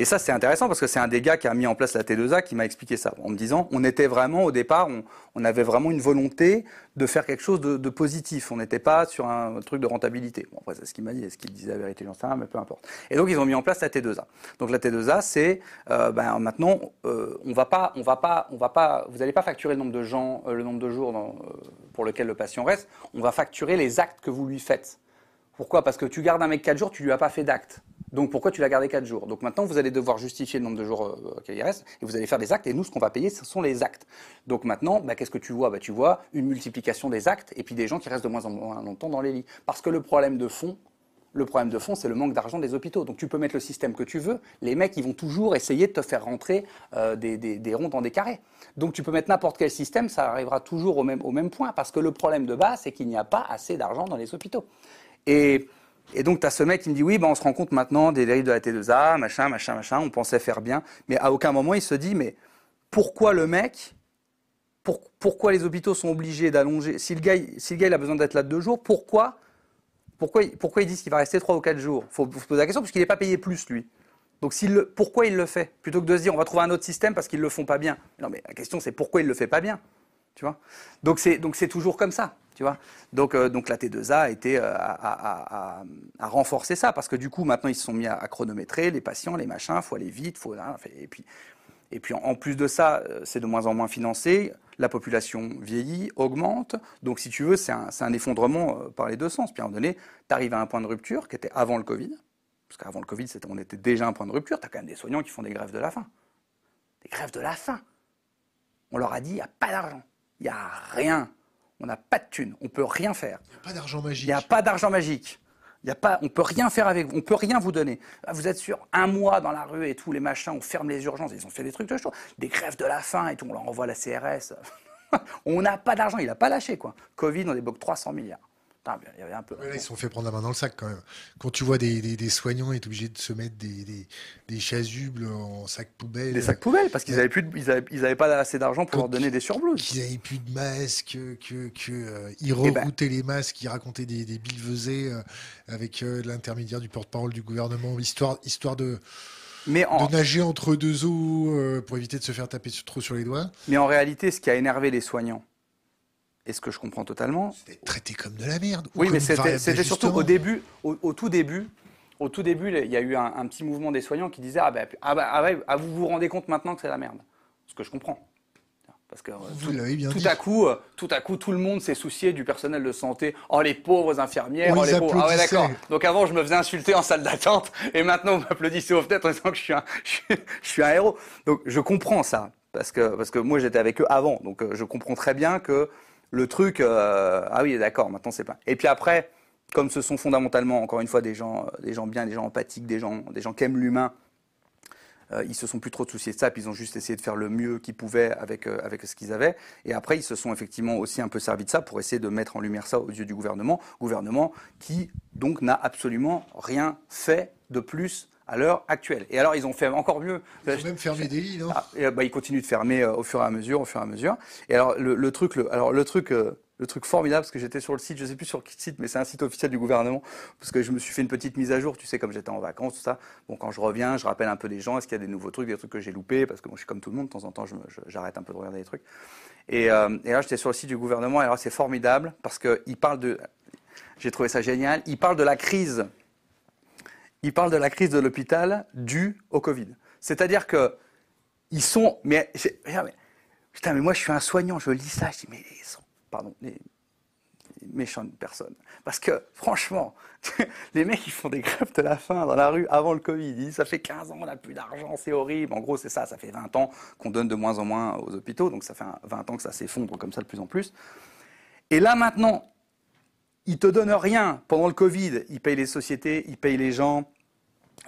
Et ça, c'est intéressant parce que c'est un des gars qui a mis en place la T2A qui m'a expliqué ça, en me disant, on était vraiment, au départ, on, avait vraiment une volonté de faire quelque chose de, positif. On n'était pas sur un truc de rentabilité. Bon, après, c'est ce qu'il m'a dit. Est-ce qu'il disait la vérité J'en sais rien, mais peu importe. Et donc, ils ont mis en place la T2A. Donc, la T2A, c'est, euh, ben, maintenant, euh, on va pas, on va pas, on va pas, vous n'allez pas facturer le nombre de gens, euh, le nombre de jours pour lequel le patient reste. On va facturer les actes que vous lui faites. Pourquoi? Parce que tu gardes un mec 4 jours, tu lui as pas fait d'acte. Donc pourquoi tu l'as gardé 4 jours? Donc maintenant, vous allez devoir justifier le nombre de jours euh, qu'il reste et vous allez faire des actes. Et nous, ce qu'on va payer, ce sont les actes. Donc maintenant, bah, qu'est-ce que tu vois? Bah, Tu vois une multiplication des actes et puis des gens qui restent de moins en moins longtemps dans les lits. Parce que le problème de fond, le problème de fond, c'est le manque d'argent des hôpitaux. Donc tu peux mettre le système que tu veux, les mecs, ils vont toujours essayer de te faire rentrer euh, des, des, ronds dans des carrés. Donc tu peux mettre n'importe quel système, ça arrivera toujours au même, au même point. Parce que le problème de base, c'est qu'il n'y a pas assez d'argent dans les hôpitaux. Et et donc, tu as ce mec qui me dit Oui, ben, on se rend compte maintenant des dérives de la T2A, machin, machin, machin, on pensait faire bien. Mais à aucun moment, il se dit Mais pourquoi le mec, pourquoi les hôpitaux sont obligés d'allonger? Si, le gars, si le gars il a besoin d'être là deux jours, pourquoi, pourquoi, pourquoi ils disent qu'il va rester trois ou quatre jours? Il faut, se poser la question, parce qu'il n'est pas payé plus, lui. Donc, le, pourquoi il le fait? Plutôt que de se dire On va trouver un autre système parce qu'ils ne le font pas bien. Non, mais la question, c'est pourquoi il ne le fait pas bien? Tu vois Donc, c'est toujours comme ça. Donc, euh, donc la T2A a été euh, à, renforcer ça parce que du coup maintenant ils se sont mis à, chronométrer les patients, les machins, faut aller vite, faut hein, et puis et puis en plus de ça, euh, c'est de moins en moins financé. La population vieillit, augmente. Donc si tu veux, c'est un, effondrement par les deux sens. Puis à un moment donné, tu arrives à un point de rupture qui était avant le Covid. Parce qu'avant le Covid, on était déjà un point de rupture. Tu as quand même des soignants qui font des grèves de la faim. Des grèves de la faim. On leur a dit, il n'y a pas d'argent. Il n'y a rien. On n'a pas de thunes, on peut rien faire. Il n'y a pas d'argent magique. Il n'y a pas d'argent magique. Il y a pas, on peut rien faire avec vous, on peut rien vous donner. Ah, vous êtes sur un mois dans la rue et tous les machins, on ferme les urgences, ils ont fait des trucs de chaud, des grèves de la faim et tout, on leur envoie la CRS. on n'a pas d'argent, il n'a pas lâché quoi. Covid, on débloque 300 milliards il y avait un peu. ils se sont fait prendre la main dans le sac quand même. Quand tu vois des, des, soignants être obligés de se mettre des, des, chasubles en sac poubelle. Des sacs poubelles, parce qu'ils n'avaient plus, ils avaient, ils avaient, pas assez d'argent pour leur donner des surblouses. Qu'ils n'avaient plus de masques, que, que euh, ils eh ben reroutaient les masques, ils racontaient des, des euh, avec euh, l'intermédiaire du porte-parole du gouvernement, histoire, histoire de. Mais de nager entre deux eaux pour éviter de se faire taper trop sur les doigts. Mais en réalité, ce qui a énervé les soignants, et ce que je comprends totalement. C'était traité comme de la merde. Oui, mais c'était surtout au début, au, tout début. Au tout début, il y a eu un, petit mouvement des soignants qui disait ah, ben, ah, ben, ah, ah, vous vous rendez compte maintenant que c'est la merde. Ce que je comprends. Parce que euh, Vous tout, bien tout à coup, euh, tout à coup, tout le monde s'est soucié du personnel de santé. Oh les pauvres infirmières, On oh les pauvres. Ah ouais d'accord. Donc avant, je me faisais insulter en salle d'attente, et maintenant vous m'applaudissez aux fenêtres en disant que je suis un, je suis, je suis un héros. Donc je comprends ça parce que parce que moi j'étais avec eux avant, donc euh, je comprends très bien que le truc. euh, ah oui, d'accord. Maintenant c'est pas. Et puis après, comme ce sont fondamentalement encore une fois des gens, euh, des gens bien, des gens empathiques, des gens, des gens qui aiment l'humain. Euh, ils se sont plus trop souciés de ça, puis ils ont juste essayé de faire le mieux qu'ils pouvaient avec, avec ce qu'ils avaient. Et après, ils se sont effectivement aussi un peu servis de ça pour essayer de mettre en lumière ça aux yeux du gouvernement. Gouvernement qui, donc, n'a absolument rien fait de plus à l'heure actuelle. Et alors, ils ont fait encore mieux. Ils ont même fermé des lits, non? Ah, et, bah, ils continuent de fermer euh, au fur et à mesure, au fur et à mesure. Et alors le, le truc, le, alors le truc, euh, le truc formidable, parce que j'étais sur le site, je sais plus sur quel site, mais c'est un site officiel du gouvernement, parce que je me suis fait une petite mise à jour, tu sais, comme j'étais en vacances, tout ça. Bon, quand je reviens, je rappelle un peu des gens, est-ce qu'il y a des nouveaux trucs, des trucs que j'ai loupés, parce que moi je suis comme tout le monde, de temps en temps, j'arrête un peu de regarder les trucs. Et, euh, et là, j'étais sur le site du gouvernement, et alors c'est formidable, parce qu'il parle de, j'ai trouvé ça génial, il parle de la crise il parle de la crise de l'hôpital due au Covid. C'est-à-dire que ils sont, mais, mais- putain, mais moi je suis un soignant, je lis ça, je dis mais ils sont, pardon, les, méchantes personnes. Parce que franchement, les mecs ils font des grèves de la faim dans la rue avant le Covid. Ils disent ça fait 15 ans, on n'a plus d'argent, c'est horrible. En gros c'est ça, ça fait 20 ans qu'on donne de moins en moins aux hôpitaux, donc ça fait un- 20 ans que ça s'effondre comme ça de plus en plus. Et là maintenant, ils te donnent rien pendant le Covid. Ils payent les sociétés, ils payent les gens,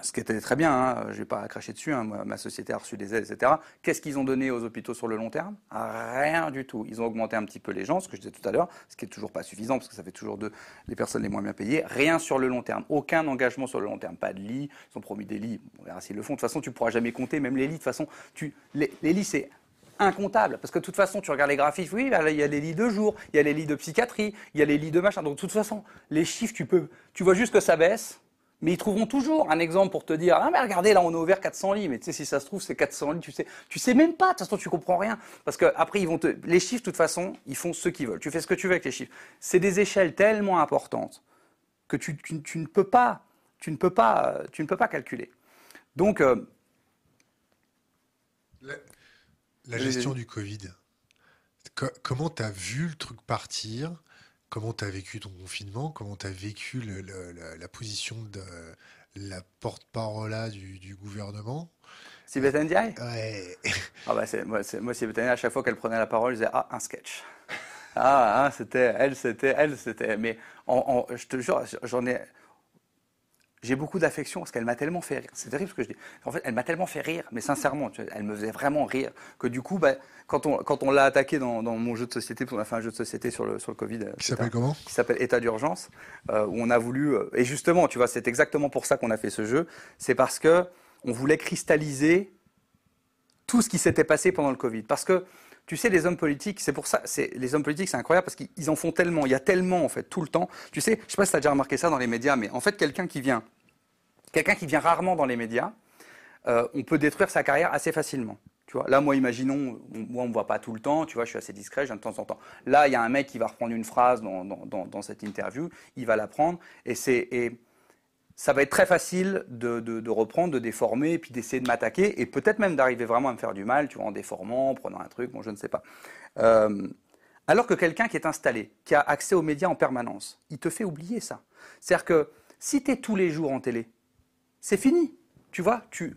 ce qui était très bien. Hein. Je vais pas cracher dessus. hein. Ma société a reçu des aides, etc. Qu'est-ce qu'ils ont donné aux hôpitaux sur le long terme? Rien du tout. Ils ont augmenté un petit peu les gens, ce que je disais tout à l'heure, ce qui est toujours pas suffisant parce que ça fait toujours de les personnes les moins bien payées. Rien sur le long terme. Aucun engagement sur le long terme. Pas de lits. Ils ont promis des lits. On verra s'ils le font. De toute façon, tu pourras jamais compter. Même les lits. De toute façon, les, les lits c'est incontable. Parce que de toute façon, tu regardes les graphiques, oui, il y a les lits de jour, il y a les lits de psychiatrie, il y a les lits de machin. Donc de toute façon, les chiffres, tu peux, tu vois juste que ça baisse, mais ils trouveront toujours un exemple pour te dire, ah mais regardez, là on a ouvert 400 lits, mais tu sais, si ça se trouve, c'est 400 lits, tu sais, tu sais même pas, de toute façon, tu comprends rien. Parce que après, ils vont te, les chiffres, de toute façon, ils font ce qu'ils veulent. Tu fais ce que tu veux avec les chiffres. C'est des échelles tellement importantes que tu, tu- ne peux pas, tu ne peux pas, euh, tu ne peux pas calculer. Donc, euh, La, gestion du Covid. Co- comment tu as vu le truc partir? Comment tu as vécu ton confinement? Comment tu as vécu le- le- la, la position de la porte-parole du, du gouvernement? Sylvette Ndiaye Ouais. Ah bah moi, moi, Sylvette Ndiaye, à chaque fois qu'elle prenait la parole, je disais ah un sketch. Ah, ah, c'était elle, c'était elle, c'était. Mais je te jure, j'en ai. J'ai beaucoup d'affection parce qu'elle m'a tellement fait rire. C'est terrible ce que je dis. En fait, elle m'a tellement fait rire, mais sincèrement, tu vois, elle me faisait vraiment rire que du coup, bah, quand on, quand on l'a attaqué dans, dans mon jeu de société, parce qu'on a fait un jeu de société sur le, sur le Covid, euh, Qui etc., s'appelle comment? qui s'appelle État d'urgence, euh, où on a voulu, euh, et justement, tu vois, c'est exactement pour ça qu'on a fait ce jeu, c'est parce que on voulait cristalliser tout ce qui s'était passé pendant le Covid. Parce que, tu sais, les hommes politiques, c'est pour ça, c'est, les hommes politiques, c'est incroyable parce qu'ils en font tellement, il y a tellement, en fait, tout le temps. Tu sais, je sais pas si tu as déjà remarqué ça dans les médias, mais en fait, quelqu'un qui vient, quelqu'un qui vient rarement dans les médias, euh, on peut détruire sa carrière assez facilement. Tu vois, là, moi, imaginons, on- moi, on me voit pas tout le temps, tu vois, je suis assez discret, je viens de temps en temps. Là, il y a un mec qui va reprendre une phrase dans, cette interview, il va la prendre, et c'est, ça va être très facile de, reprendre, de déformer, et puis d'essayer de m'attaquer, et peut-être même d'arriver vraiment à me faire du mal, tu vois, en déformant, en prenant un truc, bon, je ne sais pas. Euh, alors que quelqu'un qui est installé, qui a accès aux médias en permanence, il te fait oublier ça. C'est-à-dire que si tu es tous les jours en télé, c'est fini. Tu vois, tu,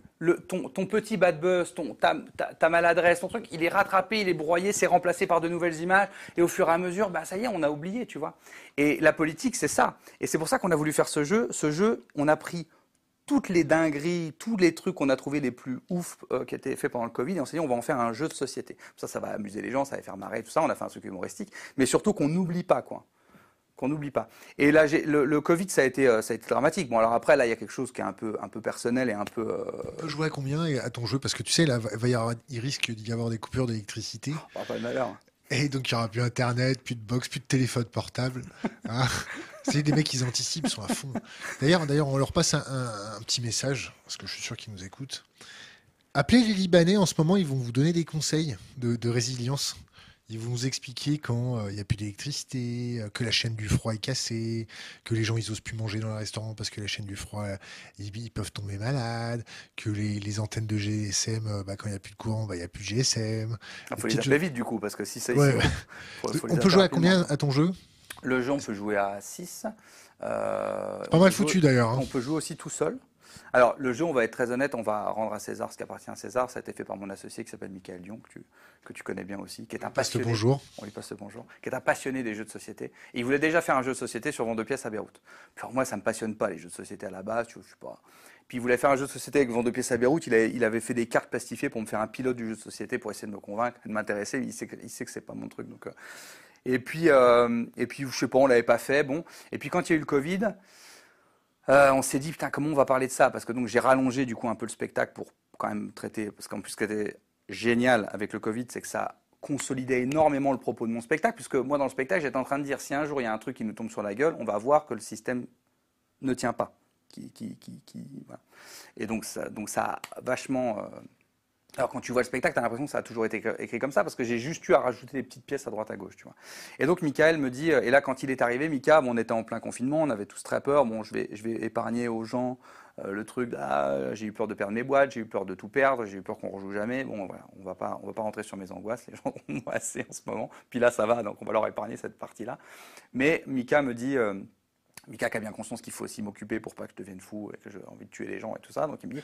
ton, ton petit bad buzz, ton, ta, maladresse, ton truc, il est rattrapé, il est broyé, c'est remplacé par de nouvelles images, et au fur et à mesure, bah, ça y est, on a oublié, tu vois. Et la politique, c'est ça. Et c'est pour ça qu'on a voulu faire ce jeu. Ce jeu, on a pris toutes les dingueries, tous les trucs qu'on a trouvés les plus ouf euh, qui étaient faits pendant le Covid, et on s'est dit, on va en faire un jeu de société. Ça, ça va amuser les gens, ça va faire marrer, tout ça. On a fait un truc humoristique, mais surtout qu'on n'oublie pas, quoi qu'on n'oublie pas. Et là, le, le Covid, ça a été, euh, ça a été dramatique. Bon, alors après, là, il y a quelque chose qui est un peu, un peu personnel et un peu. euh, Tu peux jouer à combien à ton jeu? Parce que tu sais, là, va- va y avoir, il risque d'y avoir des coupures d'électricité. oh, pas de malheur. Et donc, il n'y aura plus Internet, plus de box, plus de téléphone portable. Hein c'est des mecs, ils anticipent, ils sont à fond. D'ailleurs, d'ailleurs, on leur passe un, un- un petit message, parce que je suis sûr qu'ils nous écoutent. Appelez les Libanais en ce moment, ils vont vous donner des conseils de, de résilience. Ils vont nous expliquer quand euh, il n'y a plus d'électricité, euh, que la chaîne du froid est cassée, que les gens ils osent plus manger dans le restaurant parce que la chaîne du froid ils, ils peuvent tomber malades, que les, les antennes de GSM euh, bah, quand il n'y a plus de courant bah, il n'y a plus de GSM. Il Des faut les appeler vite du coup, parce que si ça. Ouais, si- ouais. faut- faut les On peut jouer à combien à ton jeu? Le jeu, on peut jouer à 6. Euh, Pas mal foutu d'ailleurs. hein. On peut jouer aussi tout seul. Alors, le jeu, on va être très honnête, on va rendre à César ce qui appartient à César. Ça a été fait par mon associé qui s'appelle Michael Lyon, que tu, que tu connais bien aussi, qui est un passionné. bonjour. On lui passe le bonjour. Qui est un passionné des jeux de société. Et il voulait déjà faire un jeu de société sur Vent de pièces à Beyrouth. Puis alors, moi, ça me passionne pas les jeux de société à la base. Tu vois, je suis pas. Puis il voulait faire un jeu de société avec Vent de pièces à Beyrouth. Il, avait- il avait fait des cartes plastifiées pour me faire un pilote du jeu de société pour essayer de me convaincre, de m'intéresser. Il sait que, il sait que c'est pas mon truc. Donc, euh, et puis, euh, et puis, je sais pas, on l'avait pas fait. Bon. Et puis quand il y a eu le Covid, euh, on s'est dit putain comment on va parler de ça? Parce que donc j'ai rallongé du coup un peu le spectacle pour quand même traiter parce qu'en plus ce qui était génial avec le Covid c'est que ça consolidait énormément le propos de mon spectacle puisque moi dans le spectacle j'étais en train de dire si un jour il y a un truc qui nous tombe sur la gueule on va voir que le système ne tient pas qui, qui, qui, et donc ça donc ça a vachement euh, alors quand tu vois le spectacle, tu as l'impression que ça a toujours été écrit- comme ça parce que j'ai juste eu à rajouter des petites pièces à droite à gauche, tu vois. Et donc Michael me dit, euh, et là quand il est arrivé, Mika, bon, on était en plein confinement, on avait tous très peur, bon je vais, je vais épargner aux gens euh, le truc, ah, j'ai eu peur de perdre mes boîtes, j'ai eu peur de tout perdre, j'ai eu peur qu'on rejoue jamais, bon voilà, on va pas, on va pas rentrer sur mes angoisses, les gens ont assez en ce moment, puis là ça va, donc on va leur épargner cette partie-là. Mais Mika me dit... euh, Mika qui a bien conscience qu'il faut aussi m'occuper pour pas que je devienne fou et que j'ai envie de tuer les gens et tout ça. Donc il me dit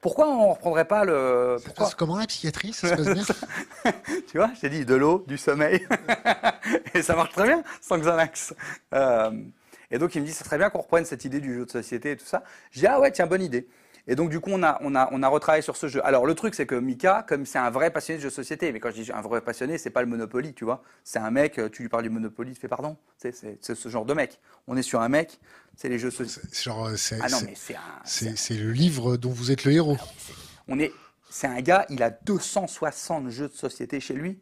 pourquoi on reprendrait pas le. Ça Pourquoi passe comment la psychiatrie? Ça se passe bien? Tu vois, je t'ai dit de l'eau, du sommeil, et ça marche très bien sans Xanax. Euh, et donc il me dit, ça serait bien qu'on reprenne cette idée du jeu de société et tout ça. Je dis, ah ouais, tiens, bonne idée. Et donc du coup, on a, on a, on a retravaillé sur ce jeu. Alors le truc, c'est que Mika, comme c'est un vrai passionné de jeux de société, mais quand je dis un vrai passionné, c'est pas le Monopoly, tu vois. C'est un mec, tu lui parles du Monopoly, il te fait pardon. Tu C'est ce genre de mec. On est sur un mec, c'est les jeux de société. C'est genre, euh, c'est Ah un, le livre dont vous êtes le héros. on est, c'est un gars, il a 260 jeux de société chez lui.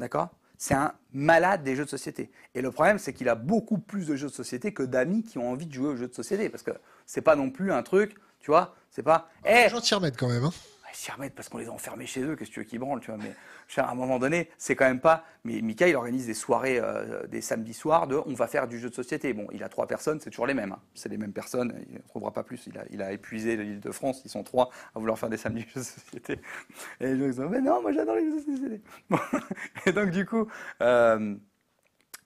D'accord? C'est un malade des jeux de société. Et le problème, c'est qu'il a beaucoup plus de jeux de société que d'amis qui ont envie de jouer aux jeux de société. Parce que c'est pas non plus un truc, tu vois, c'est pas. Eh, Les gens t'y remettent quand même. Hein. ils s'y remettent parce qu'on les a enfermés chez eux, qu'est-ce que tu veux qu'ils branlent, tu vois. Mais à un moment donné, c'est quand même pas. Mais Mika, il organise des soirées, euh, des samedis soirs de on va faire du jeu de société. Bon, il a trois personnes, c'est toujours les mêmes. hein. C'est les mêmes personnes, il ne trouvera pas plus. Il a, il a épuisé l'île de France, ils sont trois à vouloir faire des samedis jeux de société. Et les gens ils disent Mais non, moi j'adore les jeux de société. Bon. Et donc, du coup. euh,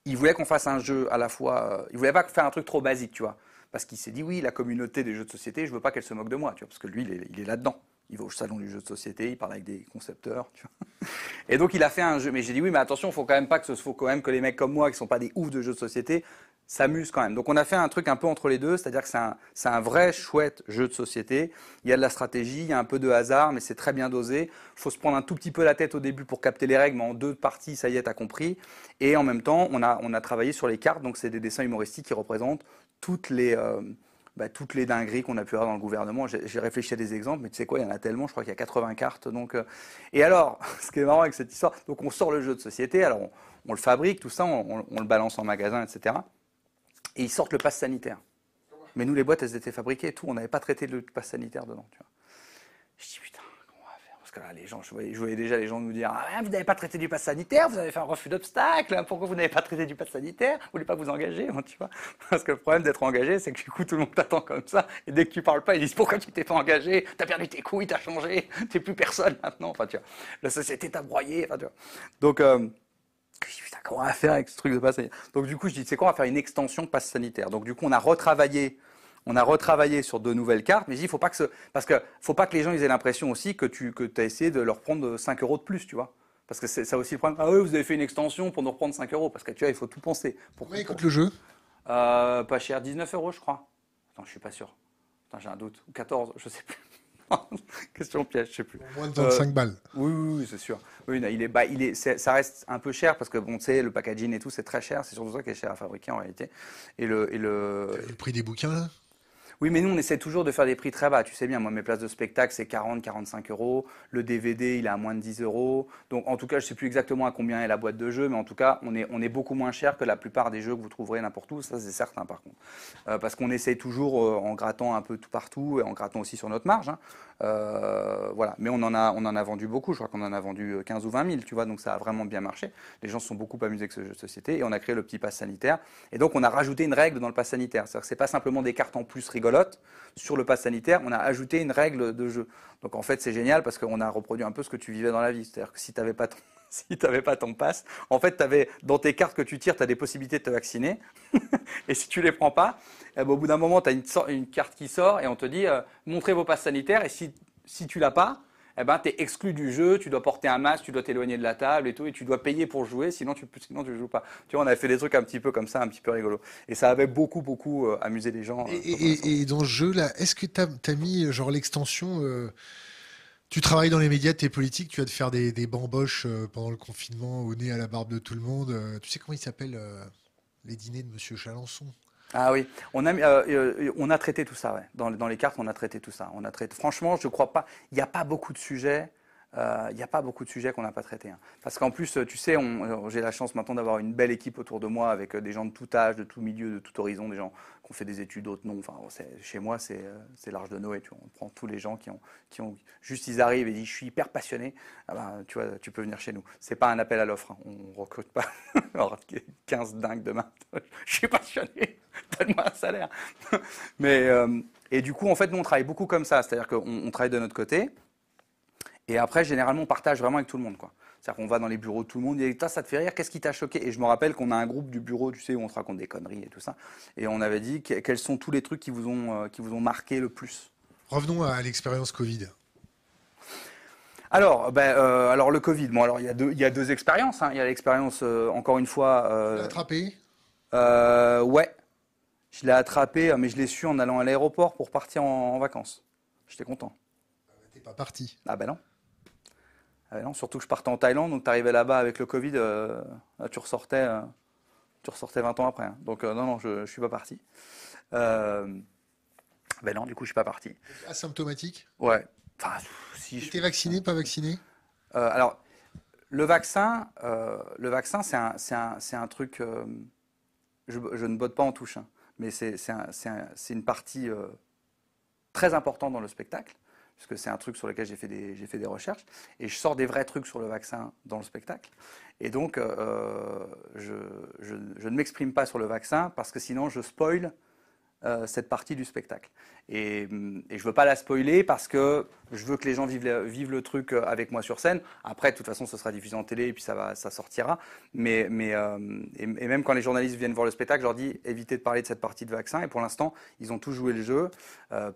il voulait qu'on fasse un jeu à la fois. euh, il voulait pas faire un truc trop basique, tu vois. Parce qu'il s'est dit, oui, la communauté des jeux de société, je veux pas qu'elle se moque de moi, tu vois. Parce que lui, il est, il est là-dedans. Il va au salon du jeu de société, il parle avec des concepteurs, tu vois. Et donc, il a fait un jeu. Mais j'ai dit, oui, mais attention, il faut quand même pas que faut quand même que les mecs comme moi, qui sont pas des oufs de jeux de société, s'amusent quand même. Donc, on a fait un truc un peu entre les deux, c'est-à-dire que c'est un, un vrai chouette jeu de société. Il y a de la stratégie, il y a un peu de hasard, mais c'est très bien dosé. Il faut se prendre un tout petit peu la tête au début pour capter les règles, mais en deux parties, ça y est, t'as compris. Et en même temps, on a, on a travaillé sur les cartes, donc c'est des dessins humoristiques qui représentent toutes les, euh, bah, toutes les dingueries qu'on a pu avoir dans le gouvernement. J'ai réfléchi à des exemples, mais tu sais quoi, il y en a tellement, je crois qu'il y a 80 cartes. Donc, euh, Et alors, ce qui est marrant avec cette histoire, donc on sort le jeu de société, alors on, le fabrique, tout ça, on, le balance en magasin, etc. Et ils sortent le pass sanitaire. Mais nous, les boîtes, elles étaient fabriquées et tout, on n'avait pas traité le pass sanitaire dedans. Je dis putain, comment on va faire Parce les gens, je voyais, déjà les gens nous dire ah, Vous n'avez pas traité du pass sanitaire, vous avez fait un refus d'obstacle, pourquoi vous n'avez pas traité du pass sanitaire Vous voulez pas vous engager hein, tu vois Parce que le problème d'être engagé, c'est que du coup, tout le monde t'attend comme ça, et dès que tu parles pas, ils disent Pourquoi tu t'es pas engagé T'as perdu tes couilles, t'as changé, t'es plus personne maintenant. Enfin, tu vois, la société t'a broyé. Enfin, tu vois. Donc, euh, putain, comment on va faire avec ce truc de passe sanitaire? Donc du coup, je dis, c'est quoi, on va faire une extension passe sanitaire. Donc du coup, on a retravaillé, on a retravaillé sur de nouvelles cartes, mais dis, faut pas que ce, parce que faut pas que les gens ils aient l'impression aussi que tu que as essayé de leur prendre 5 euros de plus, tu vois. Parce que c'est ça aussi le problème. Ah oui, vous avez fait une extension pour nous reprendre 5 euros. Parce que tu vois, il faut tout penser. Pour, Combien coûte le jeu Euh, pas cher, 19 euros, je crois. Attends, je suis pas sûr. Attends, j'ai un doute. Ou 14, je sais plus. Question piège, je sais plus. Moins de 25 balles. Oui, oui, oui, c'est sûr. Oui, non, il est, bah, il ça reste un peu cher parce que bon, tu sais, le packaging et tout, c'est très cher. C'est surtout ça qui est cher à fabriquer en réalité. Et le, et le, Le prix des bouquins, là Oui, mais nous, on essaie toujours de faire des prix très bas. Tu sais bien, moi, mes places de spectacle, c'est 40, 45 euros. Le DVD, il est à moins de 10 euros. Donc, en tout cas, je ne sais plus exactement à combien est la boîte de jeux, mais en tout cas, on est, beaucoup moins cher que la plupart des jeux que vous trouverez n'importe où. Ça, c'est certain, par contre. Euh, parce qu'on essaie toujours, euh, en grattant un peu tout partout, et en grattant aussi sur notre marge. Hein. Euh, voilà. Mais on en, a, on en a vendu beaucoup. Je crois qu'on en a vendu 15 ou 20 000, tu vois. Donc, ça a vraiment bien marché. Les gens se sont beaucoup amusés avec ce jeu de société. Et on a créé le petit pass sanitaire. Et donc, on a rajouté une règle dans le pass sanitaire. C'est-à-dire que ce pas simplement des cartes en plus sur le pass sanitaire, on a ajouté une règle de jeu. Donc en fait, c'est génial parce qu'on a reproduit un peu ce que tu vivais dans la vie. C'est-à-dire que si tu n'avais pas ton, si pas ton pass, en fait, avais, dans tes cartes que tu tires, tu as des possibilités de te vacciner. et si tu les prends pas, eh ben, au bout d'un moment, tu as une, une, carte qui sort et on te dit, euh, montrez vos passes sanitaires. Et si, si tu l'as pas, eh ben, tu es exclu du jeu, tu dois porter un masque, tu dois t'éloigner de la table et tout, et tu dois payer pour jouer, sinon tu sinon tu joues pas. Tu vois, on avait fait des trucs un petit peu comme ça, un petit peu rigolo. Et ça avait beaucoup, beaucoup euh, amusé les gens. Euh, et, dans ce jeu-là, est-ce que tu as, mis genre l'extension euh, Tu travailles dans les médias, tu es politique, tu vas te faire des, des bamboches pendant le confinement au nez à la barbe de tout le monde. tu sais comment il s'appelle les dîners de Monsieur Chalençon? Ah oui, on a, euh, euh, on a traité tout ça, ouais. dans, les cartes, on a traité tout ça. On a traité, franchement, je ne crois pas, il n'y a pas beaucoup de sujets euh, il n'y a pas beaucoup de sujets qu'on n'a pas traités. Hein. Parce qu'en plus, tu sais, j'ai la chance maintenant d'avoir une belle équipe autour de moi avec des gens de tout âge, de tout milieu, de tout horizon, des gens qui ont fait des études, d'autres non. Enfin, chez moi, c'est l'Arche de Noé. Tu on prend tous les gens qui ont, qui ont. Juste, ils arrivent et disent Je suis hyper passionné. Ah ben, tu vois, tu peux venir chez nous. C'est pas un appel à l'offre. Hein. On ne recrute pas 15 dingues demain. Je suis passionné. Donne-moi un salaire. Mais, euh, et du coup, en fait, nous, on travaille beaucoup comme ça. C'est-à-dire qu'on travaille de notre côté. Et après, généralement, on partage vraiment avec tout le monde. Quoi. C'est-à-dire qu'on va dans les bureaux de tout le monde et toi, ça te fait rire, qu'est-ce qui t'a choqué? Et je me rappelle qu'on a un groupe du bureau, tu sais, où on se raconte des conneries et tout ça. Et on avait dit quels sont tous les trucs qui vous ont, euh, qui vous ont marqué le plus? Revenons à l'expérience Covid. Alors, ben, euh, alors le Covid, bon, alors il y a deux, il y a deux expériences. Hein. Il y a l'expérience, euh, encore une fois. Euh, attrapé? Ouais. Je l'ai attrapé, mais je l'ai su en allant à l'aéroport pour partir en, en vacances. J'étais content. T'es pas parti Ah ben non. Ah non, surtout que je partais en Thaïlande, donc tu arrivais là-bas avec le Covid, euh, tu, ressortais, euh, tu ressortais 20 ans après. Hein. Donc euh, non, non, je ne suis pas parti. ben non, du coup, je suis pas parti. Asymptomatique? Ouais. Enfin, si je... vacciné, pas vacciné? Alors, le vaccin, le vaccin c'est un, un, un, truc... Je, je, ne botte pas en touche, hein, mais c'est une partie très importante dans le spectacle puisque c'est un truc sur lequel j'ai fait, des, recherches, et je sors des vrais trucs sur le vaccin dans le spectacle. Et donc, euh, je, je, ne m'exprime pas sur le vaccin, parce que sinon, je spoil euh, cette partie du spectacle. Et, et je ne veux pas la spoiler parce que je veux que les gens vivent le, vivent le, truc euh, avec moi sur scène. Après, de toute façon, ce sera diffusé en télé et puis ça, va, ça sortira. Mais, mais euh, et, même quand les journalistes viennent voir le spectacle, je leur dis évitez de parler de cette partie de vaccin. Et pour l'instant, ils ont tous joué le jeu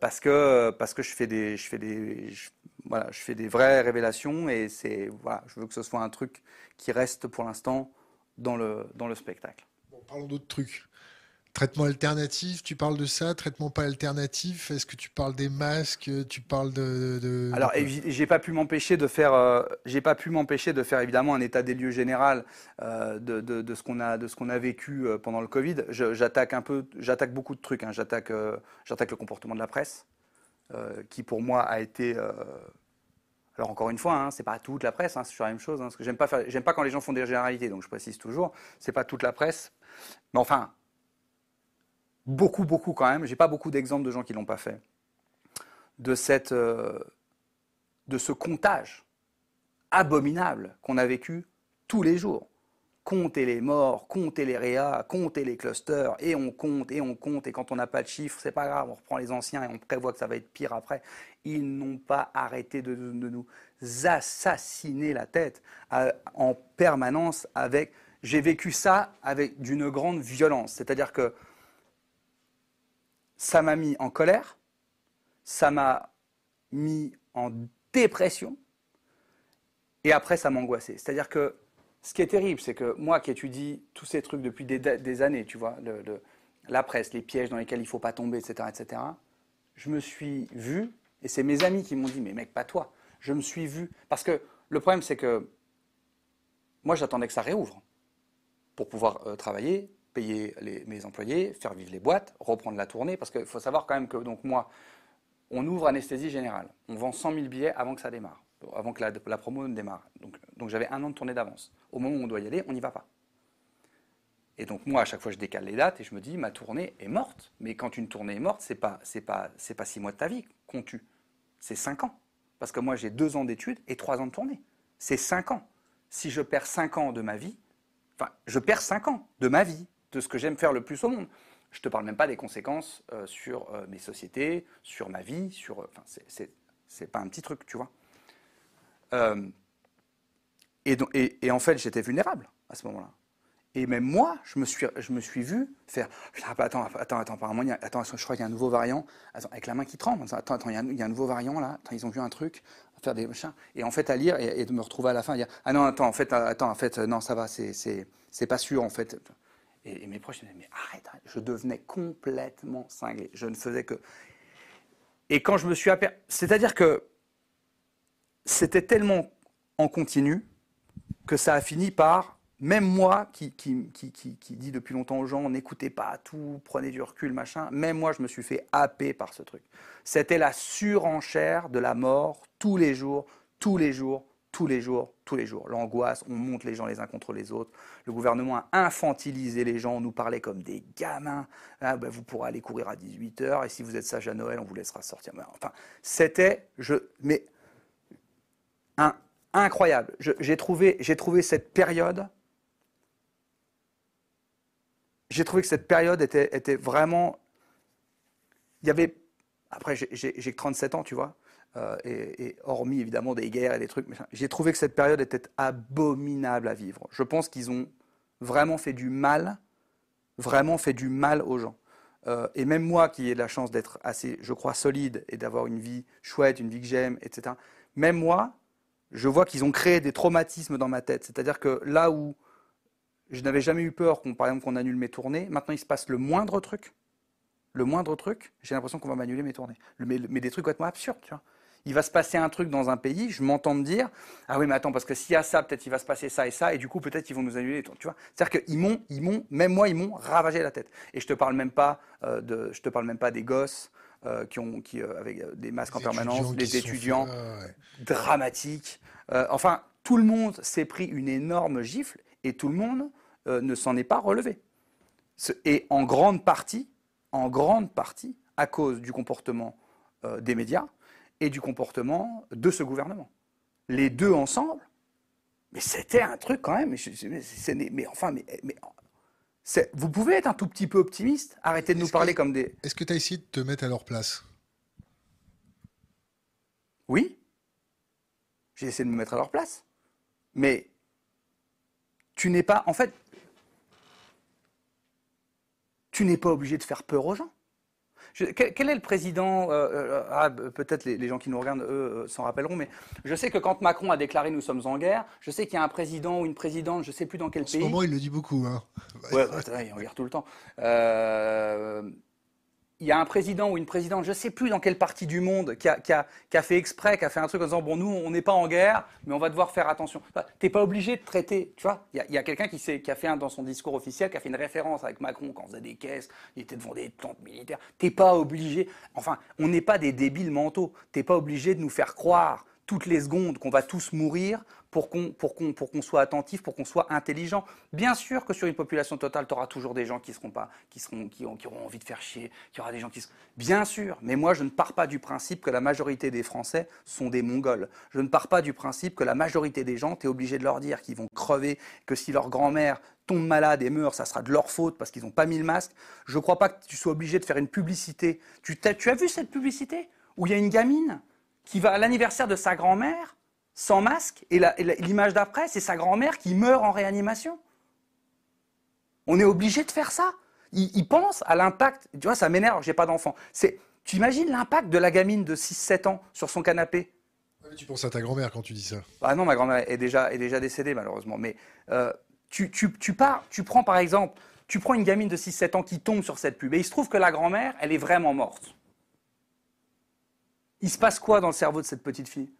parce, que, parce que je fais des, je fais des, voilà, je fais des vraies révélations et voilà, je veux que ce soit un truc qui reste pour l'instant dans le, dans le spectacle. Parlons d'autres trucs. Traitement alternatif, tu parles de ça Traitement pas alternatif Est-ce que tu parles des masques Tu parles de. Alors, j'ai pas pu m'empêcher de faire. Euh, j'ai pas pu m'empêcher de faire évidemment un état des lieux général euh, de, de, ce qu'on a de ce qu'on a vécu euh, pendant le Covid. J'attaque un peu, j'attaque beaucoup de trucs. Hein. J'attaque, j'attaque le comportement de la presse, qui pour moi a été. alors encore une fois, hein, c'est pas toute la presse, hein, c'est toujours la même chose. parce que j'aime pas j'aime pas quand les gens font des généralités, donc je précise toujours, c'est pas toute la presse. Mais enfin, beaucoup, beaucoup quand même, j'ai pas beaucoup d'exemples de gens qui l'ont pas fait, de, cette, euh, de ce comptage abominable qu'on a vécu tous les jours. Compter les morts, compter les réas, compter les clusters, et on compte, et on compte, et quand on n'a pas de chiffres, c'est pas grave, on reprend les anciens et on prévoit que ça va être pire après. Ils n'ont pas arrêté de, nous assassiner la tête en permanence avec. J'ai vécu ça avec d'une grande violence, c'est-à-dire que ça m'a mis en colère, ça m'a mis en dépression, et après ça m'angoissait. C'est-à-dire que ce qui est terrible, c'est que moi qui étudie tous ces trucs depuis des, années, tu vois, la presse, les pièges dans lesquels il ne faut pas tomber, etc., etc., je me suis vu, et c'est mes amis qui m'ont dit, mais mec, pas toi, je me suis vu, parce que le problème c'est que moi j'attendais que ça réouvre pour pouvoir euh, travailler, payer mes employés, faire vivre les boîtes, reprendre la tournée, parce qu'il faut savoir quand même que donc moi, on ouvre anesthésie générale, on vend 100 000 billets avant que ça démarre, avant que la, promo ne démarre. Donc, donc j'avais un an de tournée d'avance. Au moment où on doit y aller, on n'y va pas. Et donc moi, à chaque fois, je décale les dates et je me dis, ma tournée est morte. Mais quand une tournée est morte, c'est pas, pas, pas six mois de ta vie qu'on tue, c'est cinq ans. Parce que moi, j'ai deux ans d'études et trois ans de tournée. C'est cinq ans. Si je perds cinq ans de ma vie, enfin, je perds cinq ans de ma vie de ce que j'aime faire le plus au monde. Je ne te parle même pas des conséquences euh, sur euh, mes sociétés, sur ma vie, sur. Euh, enfin, c'est pas un petit truc, tu vois. Et, en fait, j'étais vulnérable à ce moment-là. Et même moi, je me suis, je me suis vu faire. Attends, attends, attends, apparemment, attends, je crois qu'il y a un nouveau variant. avec la main qui tremble. Attends, attends, il y, a, un nouveau variant là. Ils ont vu un truc, faire des machins. Et en fait, à lire et, de me retrouver à la fin, dire Ah non, attends, en fait, attends, en fait, non, ça va, c'est pas sûr, en fait. Et, mes proches me disaient, mais arrête, je devenais complètement cinglé. Je ne faisais que. Et quand je me suis aperçu. C'est-à-dire que c'était tellement en continu que ça a fini par. Même moi, qui, qui, qui, qui dit depuis longtemps aux gens, n'écoutez pas tout, prenez du recul, machin, même moi, je me suis fait happer par ce truc. C'était la surenchère de la mort tous les jours, tous les jours, tous les jours, tous les jours. L'angoisse, on monte les gens les uns contre les autres. Le gouvernement a infantilisé les gens, on nous parlait comme des gamins. Ah, ben, vous pourrez aller courir à 18h et si vous êtes sage à Noël, on vous laissera sortir. Enfin, c'était, je, mais un, incroyable. J'ai trouvé, trouvé cette période. J'ai trouvé que cette période était, était vraiment. Il y avait. Après, j'ai que 37 ans, tu vois. Euh, et, hormis évidemment des guerres et des trucs, j'ai trouvé que cette période était abominable à vivre. Je pense qu'ils ont vraiment fait du mal, vraiment fait du mal aux gens. Euh, et même moi qui ai la chance d'être assez, je crois, solide et d'avoir une vie chouette, une vie que j'aime, etc., même moi, je vois qu'ils ont créé des traumatismes dans ma tête. C'est-à-dire que là où je n'avais jamais eu peur, qu'on, par exemple, qu'on annule mes tournées, maintenant il se passe le moindre truc, le moindre truc, j'ai l'impression qu'on va m'annuler mes tournées. Mais, mais des trucs complètement absurdes, tu vois il va se passer un truc dans un pays, je m'entends me dire ah oui mais attends parce que s'il y a ça peut-être il va se passer ça et ça et du coup peut-être ils vont nous annuler tu vois. C'est-à-dire qu'ils m'ont ils m'ont même moi ils m'ont ravagé la tête. Et je te parle même pas euh, de je te parle même pas des gosses euh, qui ont qui euh, avec des masques en permanence des étudiants dramatiques. Enfin tout le monde s'est pris une énorme gifle et tout le monde ne s'en est pas relevé. Et en grande partie en grande partie à cause du comportement des médias et du comportement de ce gouvernement. Les deux ensemble, mais c'était un truc quand même. Mais, mais enfin, mais, mais vous pouvez être un tout petit peu optimiste, arrêtez de nous parler comme des. Est-ce que tu as essayé de te mettre à leur place? Oui. J'ai essayé de me mettre à leur place. Mais tu n'es pas. En fait, tu n'es pas obligé de faire peur aux gens quel, est le président euh, euh, ah, Peut-être les, gens qui nous regardent, eux, euh, s'en rappelleront, mais je sais que quand Macron a déclaré nous sommes en guerre, je sais qu'il y a un président ou une présidente, je ne sais plus dans quel pays. En ce moment, il le dit beaucoup. Hein. Ouais, bah, il regarde tout le temps il y a un président ou une présidente, je ne sais plus dans quelle partie du monde, qui a, fait exprès, qui a fait un truc en disant bon nous on n'est pas en guerre, mais on va devoir faire attention. Tu n'es pas obligé de traiter, tu vois. Il y a, quelqu'un qui, qui, a fait dans son discours officiel, qui a fait une référence avec Macron quand on faisait des caisses, il était devant des plantes militaires. T'es pas obligé. Enfin, on n'est pas des débiles mentaux. T'es pas obligé de nous faire croire toutes les secondes qu'on va tous mourir pour qu'on soit attentif, pour qu'on soit intelligent. Bien sûr que sur une population totale, tu auras toujours des gens qui seront pas qui seront qui, ont, qui auront envie de faire chier, qu'il y aura des gens qui bien sûr, mais moi je ne pars pas du principe que la majorité des Français sont des Mongols. Je ne pars pas du principe que la majorité des gens, tu es obligé de leur dire qu'ils vont crever, que si leur grand-mère tombe malade et meurt, ça sera de leur faute parce qu'ils n'ont pas mis le masque. Je ne crois pas que tu sois obligé de faire une publicité. Tu, tu as vu cette publicité où il y a une gamine? Qui va à l'anniversaire de sa grand-mère sans masque, et l'image d'après, c'est sa grand-mère qui meurt en réanimation. On est obligé de faire ça. Il, pense à l'impact. Tu vois, ça m'énerve, j'ai pas d'enfant. tu imagines l'impact de la gamine de 6-7 ans sur son canapé? Tu penses à ta grand-mère quand tu dis ça Ah non, ma grand-mère est déjà, est déjà décédée, malheureusement. Mais euh, tu, tu, pars, tu prends par exemple, tu prends une gamine de 6-7 ans qui tombe sur cette pub, et il se trouve que la grand-mère, elle est vraiment morte il se passe quoi dans le cerveau de cette petite fille?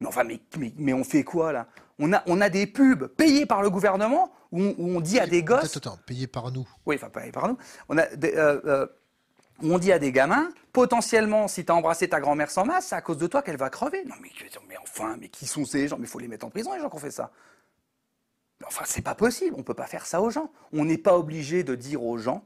Mais enfin, mais, mais, mais on fait quoi là? On a, on a des pubs payés par le gouvernement où on, où on dit à des gosses. Attends, attends, payé par nous. Oui, enfin, payés par nous. On a des, euh, euh, où on dit à des gamins, potentiellement, si tu as embrassé ta grand-mère sans masque, c'est à cause de toi qu'elle va crever. Non, mais, mais enfin, mais qui sont ces gens? Mais il faut les mettre en prison, les gens qui ont fait ça. Mais Enfin, c'est pas possible. On peut pas faire ça aux gens. On n'est pas obligé de dire aux gens.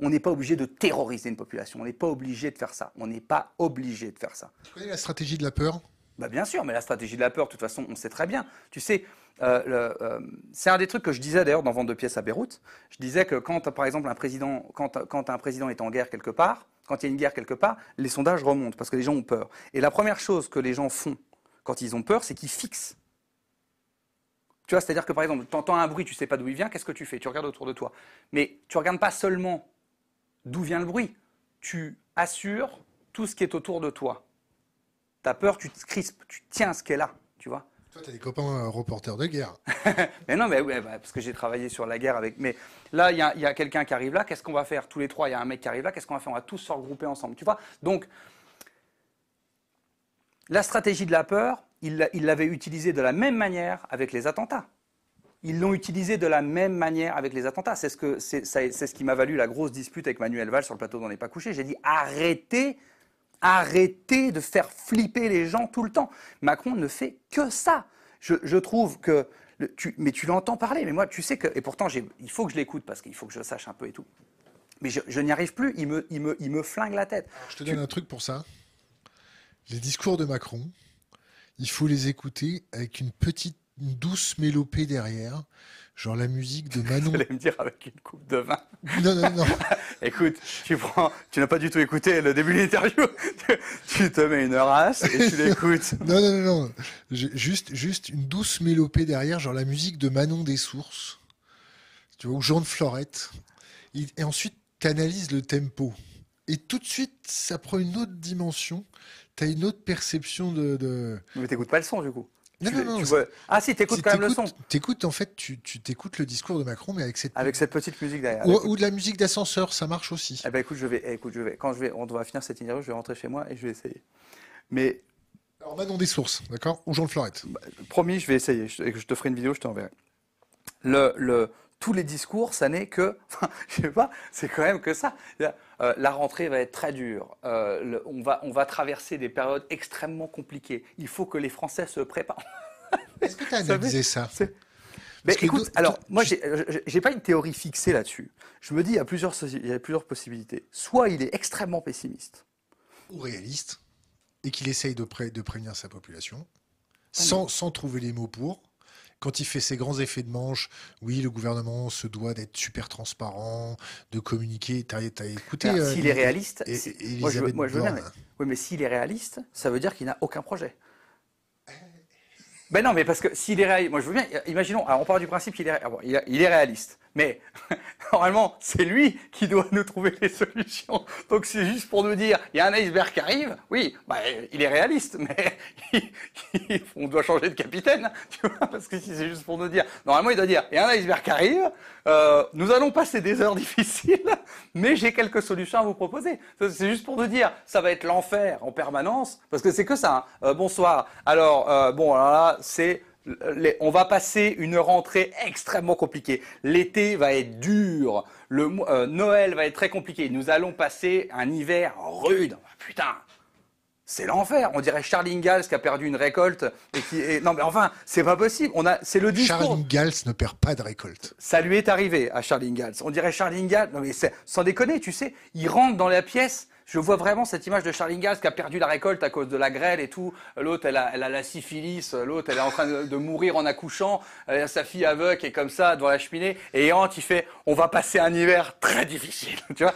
On n'est pas obligé de terroriser une population. On n'est pas obligé de faire ça. On n'est pas obligé de faire ça. Tu connais la stratégie de la peur? Bah bien sûr, mais la stratégie de la peur, de toute façon, on sait très bien. Tu sais, euh, euh, c'est un des trucs que je disais d'ailleurs dans Vente de pièces à Beyrouth. Je disais que quand, par exemple, un président, quand, quand un président est en guerre quelque part, quand il y a une guerre quelque part, les sondages remontent parce que les gens ont peur. Et la première chose que les gens font quand ils ont peur, c'est qu'ils fixent. Tu vois, c'est-à-dire que par exemple, tu entends un bruit, tu sais pas d'où il vient, qu'est-ce que tu fais? Tu regardes autour de toi. Mais tu regardes pas seulement d'où vient le bruit, tu assures tout ce qui est autour de toi. Tu as peur, tu te crispes, tu tiens ce qui est là, tu vois. Toi, tu as des copains euh, reporters de guerre. Mais non, mais ouais, bah, parce que j'ai travaillé sur la guerre avec. Mais là, il y a, y a quelqu'un qui arrive là. Qu'est-ce qu'on va faire tous les trois? Il y a un mec qui arrive là. Qu'est-ce qu'on va faire? On va tous se regrouper ensemble. Tu vois Donc, la stratégie de la peur, il l'avait utilisée de la même manière avec les attentats. Ils l'ont utilisée de la même manière avec les attentats. C'est ce, que, c'est, c'est ce qui m'a valu la grosse dispute avec Manuel Valls sur le plateau d'On n'est pas couché. J'ai dit arrêtez, arrêtez de faire flipper les gens tout le temps. Macron ne fait que ça. Je, je trouve que. le- tu, mais tu l'entends parler, mais moi, tu sais que. Et pourtant, j'ai- il faut que je l'écoute parce qu'il faut que je sache un peu et tout. Mais je, je n'y arrive plus. Il me, il, me, il me flingue la tête. Je te donne un truc pour ça. Les discours de Macron, il faut les écouter avec une petite, une douce mélopée derrière, genre la musique de Manon. Vous allez me dire avec une coupe de vin. Non, non, non. Écoute, tu prends, tu n'as pas du tout écouté le début de l'interview. Tu, te mets une race et tu l'écoutes. Non, non, non, non. Juste, juste une douce mélopée derrière, genre la musique de Manon des Sources, tu vois, ou Jean de Florette. Et, et ensuite, tu analyses le tempo. Et tout de suite, ça prend une autre dimension. Tu as une autre perception de. de... Mais t'écoutes pas le son du coup. Non, Tu- non, non. tu c'est- vois- Ah si, t'écoutes quand même le son. t'écoutes- en fait, tu tu t'écoutes le discours de Macron, mais avec cette. Avec cette petite musique derrière. ou, de la musique d'ascenseur, ça marche aussi. Eh ben écoute, je vais, eh, écoute, je vais, quand je vais, on va finir cette interview, je vais rentrer chez moi et je vais essayer. Mais Alors, Manon des Sources, d'accord? Ou Jean de Florette. promis, je vais essayer. Je, je te ferai une vidéo, je t'enverrai. Le, le, tous les discours, ça n'est que, enfin, je sais pas, c'est quand même que ça. Euh, la rentrée va être très dure. Euh, le- on va, on va traverser des périodes extrêmement compliquées. Il faut que les Français se préparent. Est-ce que tu as analysé ça Mais écoute, alors moi, tu- j'ai pas une théorie fixée là-dessus. Je me dis, il y a plusieurs, il y a plusieurs possibilités. Soit il est extrêmement pessimiste. Ou réaliste, et qu'il essaye de, pré- de prévenir sa population, sans, sans trouver les mots pour. Quand il fait ses grands effets de manche, oui, le gouvernement se doit d'être super transparent, de communiquer. T'as as écouté Alors, euh, S'il est réaliste, et- c'est- et moi je veux, Elisabeth moi, je veux bien. Borne. Mais, oui, mais s'il est réaliste, ça veut dire qu'il n'a aucun projet. Ben non, mais parce que s'il est réaliste, moi je veux bien. Imaginons, alors on part du principe qu'il est, ré- ah bon, il est réaliste, mais normalement c'est lui qui doit nous trouver les solutions. Donc c'est juste pour nous dire, il y a un iceberg qui arrive. Oui, bah, il est réaliste, mais on doit changer de capitaine, tu vois, parce que si c'est juste pour nous dire, normalement il doit dire, il y a un iceberg qui arrive. euh, nous allons passer des heures difficiles, mais j'ai quelques solutions à vous proposer. C'est juste pour nous dire, ça va être l'enfer en permanence, parce que c'est que ça. hein. Euh, bonsoir. Alors, euh, bon, alors là, c'est on va passer une rentrée extrêmement compliquée. L'été va être dur. Le euh, Noël va être très compliqué. Nous allons passer un hiver rude. Ah, Putain, c'est l'enfer. On dirait Charlie Ingalls qui a perdu une récolte et qui et- non mais enfin c'est pas possible. On a c'est le discours. Charlie Gals ne perd pas de récolte. Ça lui est arrivé à Charlie Ingalls. On dirait Charlie Ingalls. Non mais sans déconner, tu sais, il rentre dans la pièce. Je vois vraiment cette image de Charlie Ingalls qui a perdu la récolte à cause de la grêle et tout. L'autre, elle a, elle a la syphilis. L'autre, elle est en train de, mourir en accouchant. Elle a sa fille aveugle qui est comme ça devant la cheminée. Et Hant, il fait, on va passer un hiver très difficile. Tu vois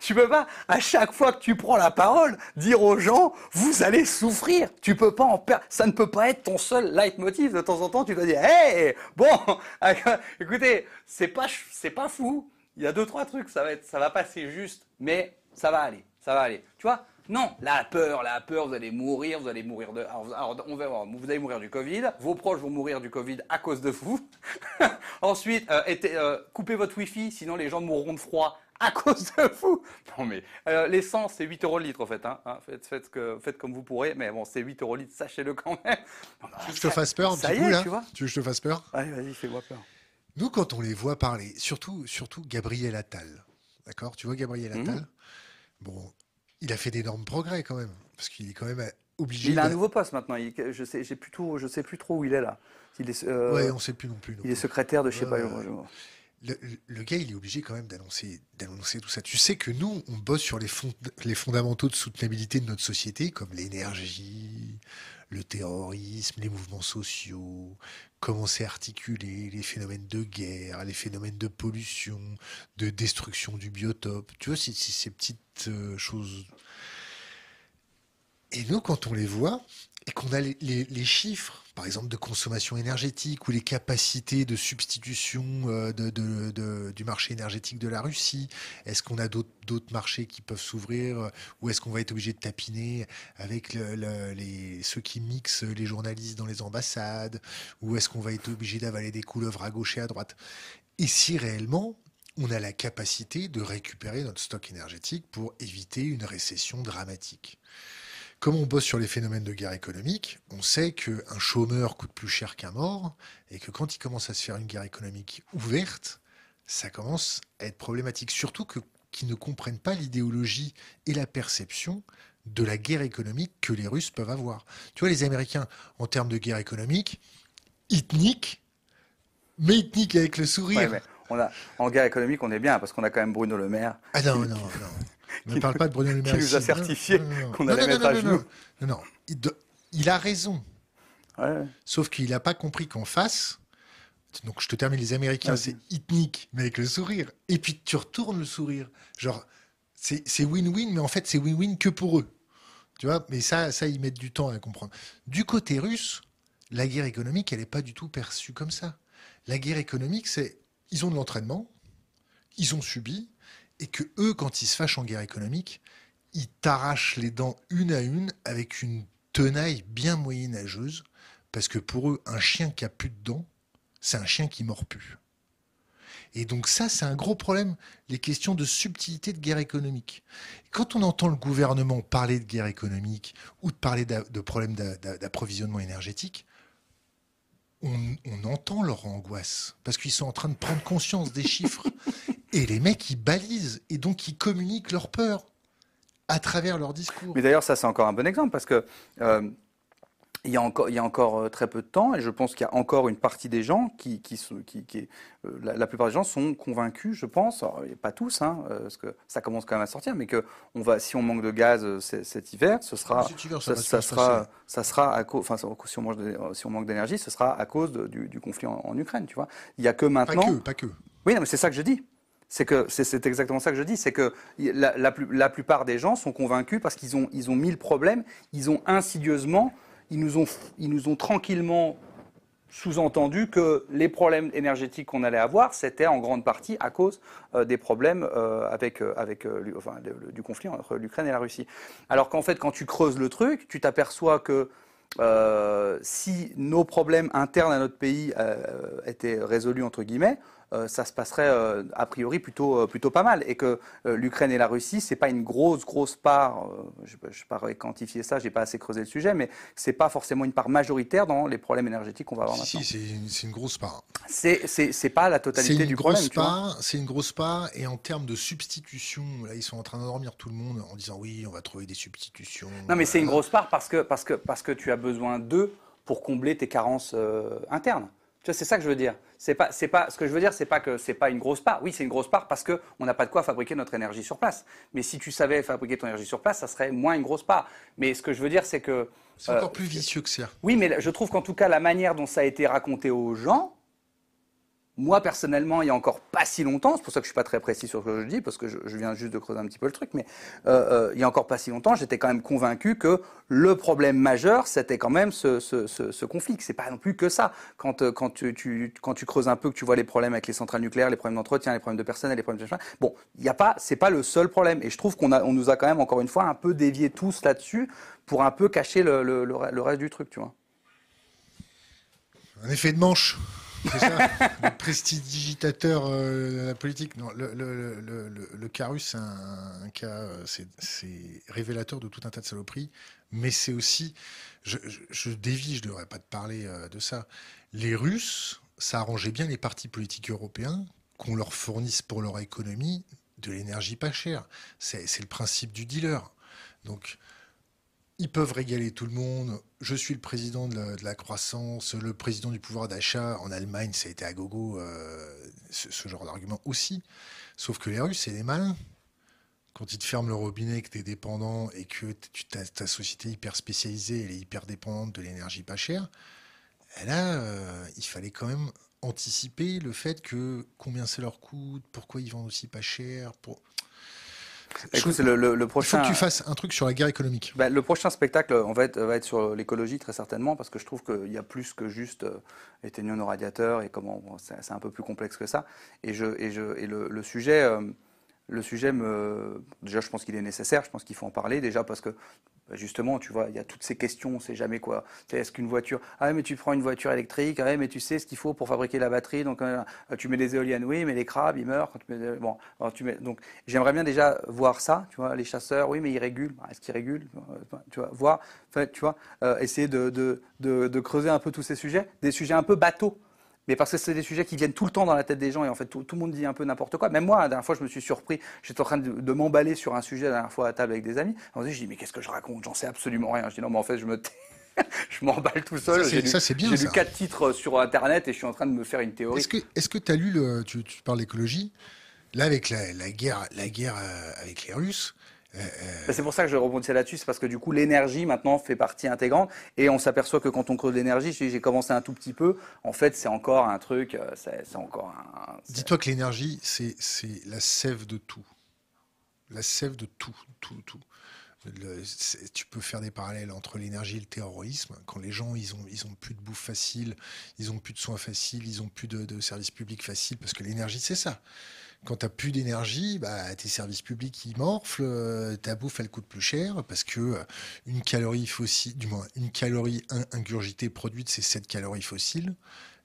tu peux pas, à chaque fois que tu prends la parole, dire aux gens, vous allez souffrir. Tu peux pas en perdre. Ça ne peut pas être ton seul leitmotiv. De temps en temps, tu dois dire, hey, bon, écoutez, c'est pas, c'est pas fou. Il y a deux, trois trucs, ça va être, ça va passer juste, mais ça va aller, ça va aller. Tu vois? Non, la peur, la peur, vous allez mourir, vous allez mourir de. Alors, on va voir, vous allez mourir du Covid, vos proches vont mourir du Covid à cause de vous. Ensuite, euh, euh, coupez votre Wi-Fi, sinon les gens mourront de froid à cause de vous. Non mais euh, l'essence c'est 8 euros le litre en fait. Hein. hein faites, faites, que, faites, comme vous pourrez, mais bon c'est 8 euros le litre, sachez-le quand même. tu veux que je te fasse peur un petit coup là tu, vois tu veux que je te fasse peur? Allez vas-y fais-moi peur. Nous quand on les voit parler, surtout, surtout Gabriel Attal, d'accord? Tu vois Gabriel mhm. Attal? Bon, il a fait d'énormes progrès quand même, parce qu'il est quand même obligé. Il a un nouveau poste maintenant. je sais, j'ai plutôt, je sais plus trop où il est là. Il est, euh, ouais, on sait plus non plus. il est secrétaire de je sais pas. Le, gars, il est obligé quand même d'annoncer, d'annoncer tout ça. Tu sais que nous, on bosse sur les, les fondamentaux de soutenabilité de notre société, comme l'énergie, le terrorisme, les mouvements sociaux, comment c'est articulé, les phénomènes de guerre, les phénomènes de pollution, de destruction du biotope. Tu vois, c'est ces petites euh, choses. Et nous, quand on les voit, et qu'on a les, chiffres, par exemple, de consommation énergétique ou les capacités de substitution euh, du marché énergétique de la Russie, est-ce qu'on a d'autres marchés qui peuvent s'ouvrir ou est-ce qu'on va être obligé de tapiner avec ceux qui mixent les journalistes dans les ambassades ou est-ce qu'on va être obligé d'avaler des couleuvres à gauche et à droite? Et si réellement on a la capacité de récupérer notre stock énergétique pour éviter une récession dramatique? Comme on bosse sur les phénomènes de guerre économique, on sait qu'un chômeur coûte plus cher qu'un mort, et que quand il commence à se faire une guerre économique ouverte, ça commence à être problématique. Surtout que qu'ils ne comprennent pas l'idéologie et la perception de la guerre économique que les Russes peuvent avoir. Tu vois, les Américains, en termes de guerre économique, ethnique, mais ethnique avec le sourire. on a, en guerre économique, on est bien, parce qu'on a quand même Bruno Le Maire. Ah non, non, non. Ne parle pas de Bruno Le Maire. Qui nous a certifié qu'on allait mettre à genoux. Non, non, il, a raison. Sauf qu'il n'a pas compris qu'en face, donc je te termine, les Américains, c'est ethnique, mais avec le sourire. Et puis tu retournes le sourire. Genre, c'est win-win, mais en fait, c'est win-win que pour eux. Tu vois, mais ça, ça, ils mettent du temps à comprendre. Du côté russe, la guerre économique, elle n'est pas du tout perçue comme ça. La guerre économique, c'est ils ont de l'entraînement, ils ont subi, et que eux, quand ils se fâchent en guerre économique, ils t'arrachent les dents une à une avec une tenaille bien moyenâgeuse, parce que pour eux, un chien qui a plus de dents, c'est un chien qui mord plus. Et donc ça, c'est un gros problème, les questions de subtilité de guerre économique. Quand on entend le gouvernement parler de guerre économique ou de parler de problèmes d'approvisionnement énergétique, on, entend leur angoisse parce qu'ils sont en train de prendre conscience des chiffres. Et les mecs, ils balisent et donc ils communiquent leur peur à travers leur discours. Mais d'ailleurs, ça, c'est encore un bon exemple parce que euh, il y, a encore, il y a encore euh, très peu de temps, et je pense qu'il y a encore une partie des gens qui, qui, qui, qui euh, la, plupart des gens sont convaincus, je pense, pas tous, hein, parce que ça commence quand même à sortir, mais que on va, si on manque de gaz cet hiver, ce sera, ça, sera, ça sera à cause, enfin, si on, mange si on manque d'énergie, ce sera à cause du, du, conflit en, Ukraine, tu vois. Il y a que maintenant. Pas que, pas que. Oui, mais c'est ça que je dis. C'est que c'est exactement ça que je dis, c'est que la, plupart des gens sont convaincus parce qu'ils ont, ils ont mis le problème, ils ont insidieusement ils nous ont, ils nous ont tranquillement sous-entendu que les problèmes énergétiques qu'on allait avoir, c'était en grande partie à cause euh, des problèmes euh, avec, euh, avec du conflit entre l'Ukraine et la Russie. Alors qu'en fait, quand tu creuses le truc, tu t'aperçois que si nos problèmes internes à notre pays étaient résolus, entre guillemets, ça se passerait euh, a priori plutôt, euh, plutôt pas mal. Et que l'Ukraine et la Russie, c'est pas une grosse, grosse part, je ne vais pas quantifier ça, j'ai pas assez creusé le sujet, mais c'est pas forcément une part majoritaire dans les problèmes énergétiques qu'on va avoir maintenant. Si, c'est une, grosse part. C'est pas la totalité du problème. C'est une grosse part, et en termes de substitution, là, ils sont en train d'endormir tout le monde en disant oui, on va trouver des substitutions. Non, mais c'est une grosse part parce que, parce, que, parce que tu as besoin d'eux pour combler tes carences internes c'est ça que je veux dire. C'est pas, c'est pas, ce que je veux dire, c'est pas que c'est pas une grosse part. Oui, c'est une grosse part parce que on n'a pas de quoi fabriquer notre énergie sur place. Mais si tu savais fabriquer ton énergie sur place, ça serait moins une grosse part. Mais ce que je veux dire, c'est que c'est encore euh, plus vicieux que ça. Oui, mais je trouve qu'en tout cas, la manière dont ça a été raconté aux gens, moi, personnellement, il y a encore pas si longtemps, c'est pour ça que je suis pas très précis sur ce que je dis, parce que je, viens juste de creuser un petit peu le truc, mais euh, euh, il y a encore pas si longtemps, j'étais quand même convaincu que le problème majeur, c'était quand même ce, ce, ce, ce conflit. C'est pas non plus que ça. Quand, euh, quand, tu, creuses un peu, que tu vois les problèmes avec les centrales nucléaires, les problèmes d'entretien, les problèmes de personnel, les problèmes de bon, il y a pas, c'est pas le seul problème. Et je trouve qu'on nous a quand même encore une fois un peu dévié tous là-dessus pour un peu cacher le, le, le reste du truc, tu vois. Un effet de manche. C'est ça, le prestidigitateur de la politique. Non, le, le, le, russe, c'est un, cas, c'est révélateur de tout un tas de saloperies, mais c'est aussi, je, dévie, je ne devrais pas te parler de ça. Les Russes, ça arrangeait bien les partis politiques européens qu'on leur fournisse pour leur économie de l'énergie pas chère. C'est le principe du dealer. Donc, ils peuvent régaler tout le monde. Je suis le président de la, croissance, le président du pouvoir d'achat. En Allemagne, ça a été à gogo, euh, ce, genre d'argument aussi. Sauf que les Russes, c'est des malins. Quand ils te ferment le robinet, que tu es dépendant et que ta, ta société hyper spécialisée, elle est hyper dépendante de l'énergie pas chère, là, euh, il fallait quand même anticiper le fait que combien ça leur coûte, pourquoi ils vendent aussi pas cher. Pour... Écoute, le, le, prochain... Il faut que tu fasses un truc sur la guerre économique. Bah, le prochain spectacle on va, être, va être sur l'écologie très certainement parce que je trouve qu'il y a plus que juste euh, éteignons nos radiateurs et comment c'est un peu plus complexe que ça. Et, je, et, je, et le, sujet, euh, le sujet me, déjà je pense qu'il est nécessaire, je pense qu'il faut en parler déjà parce que justement, tu vois, il y a toutes ces questions, on ne sait jamais quoi. Est-ce qu'une voiture, ah mais tu prends une voiture électrique, ah mais tu sais ce qu'il faut pour fabriquer la batterie, donc euh, tu mets des éoliennes, oui, mais les crabes ils meurent tu mets, bon, donc j'aimerais bien déjà voir ça, tu vois, les chasseurs, oui mais ils régulent, est-ce qu'ils régulent, tu vois, voir, tu vois, euh, essayer de creuser un peu tous ces sujets, des sujets un peu bateaux mais parce que c'est des sujets qui viennent tout le temps dans la tête des gens et en fait tout, le monde dit un peu n'importe quoi. Même moi, la dernière fois, je me suis surpris. J'étais en train de, m'emballer sur un sujet la dernière fois à table avec des amis. je dis mais qu'est-ce que je raconte? J'en sais absolument rien. Je dis non, mais en fait, je me je m'emballe tout seul. Ça, c'est bien. J'ai lu quatre titres sur Internet et je suis en train de me faire une théorie. Est-ce que tu as lu le, tu, parles d'écologie Là, avec la, guerre, la guerre euh, avec les Russes, c'est pour ça que je rebondissais là-dessus, c'est parce que du coup l'énergie maintenant fait partie intégrante et on s'aperçoit que quand on creuse l'énergie, j'ai commencé un tout petit peu, en fait c'est encore un truc, euh, c'est encore un... Dis-toi que l'énergie c'est la sève de tout, la sève de tout, tout, tout. tu peux faire des parallèles entre l'énergie et le terrorisme. Quand les gens ils ont ils ont plus de bouffe facile, ils ont plus de soins faciles, ils ont plus de, de services publics faciles parce que l'énergie c'est ça quand tu n'as plus d'énergie, bah, tes services publics ils morflent, euh, ta bouffe elle coûte plus cher parce que euh, une calorie fossile, du moins une calorie ingurgitée produite c'est 7 calories fossiles.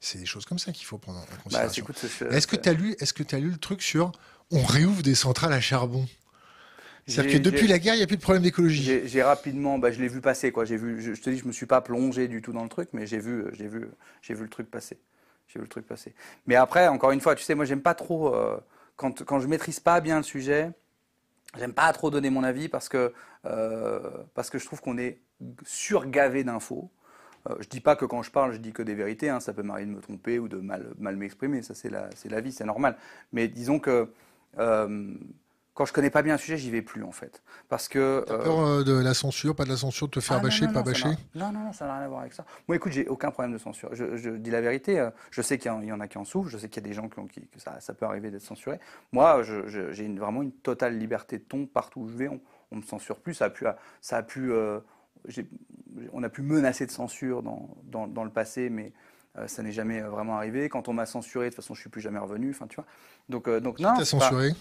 C'est des choses comme ça qu'il faut prendre en bah, considération. est-ce que tu as lu est-ce que tu as lu le truc sur on réouvre des centrales à charbon? C'est-à-dire que depuis la guerre, il n'y a plus de problème d'écologie. J'ai rapidement, bah, je l'ai vu passer. Quoi. Vu, je, je, te dis, je me suis pas plongé du tout dans le truc, mais j'ai vu, vu, vu le truc passer. J'ai vu le truc passer. Mais après, encore une fois, tu sais, moi, j'aime pas trop. Euh, quand, quand je maîtrise pas bien le sujet, j'aime pas trop donner mon avis parce que, euh, parce que je trouve qu'on est surgavé d'infos. Euh, je dis pas que quand je parle, je dis que des vérités. Hein, ça peut m'arriver de me tromper ou de mal, mal m'exprimer. Ça, c'est la, la vie, c'est normal. Mais disons que euh, quand je connais pas bien un sujet, j'y vais plus en fait. Parce que. T'as peur euh, de la censure, pas de la censure, de te faire ah, bâcher, pas bâcher Non, non, non, ça n'a rien à voir avec ça. Moi, écoute, j'ai aucun problème de censure. Je, dis la vérité. Euh, je sais qu'il y, en a qui en souffrent. Je sais qu'il y a des gens qui, que ça, ça, peut arriver d'être censuré. Moi, j'ai vraiment une totale liberté de ton partout où je vais. On, on me censure plus. Ça a pu, ça a pu. Euh, on a pu menacer de censure dans, dans, dans le passé, mais euh, ça n'est jamais euh, vraiment arrivé. Quand on m'a censuré, de toute façon, je suis plus jamais revenu. Enfin, tu vois. Donc, euh, donc non. T'as censuré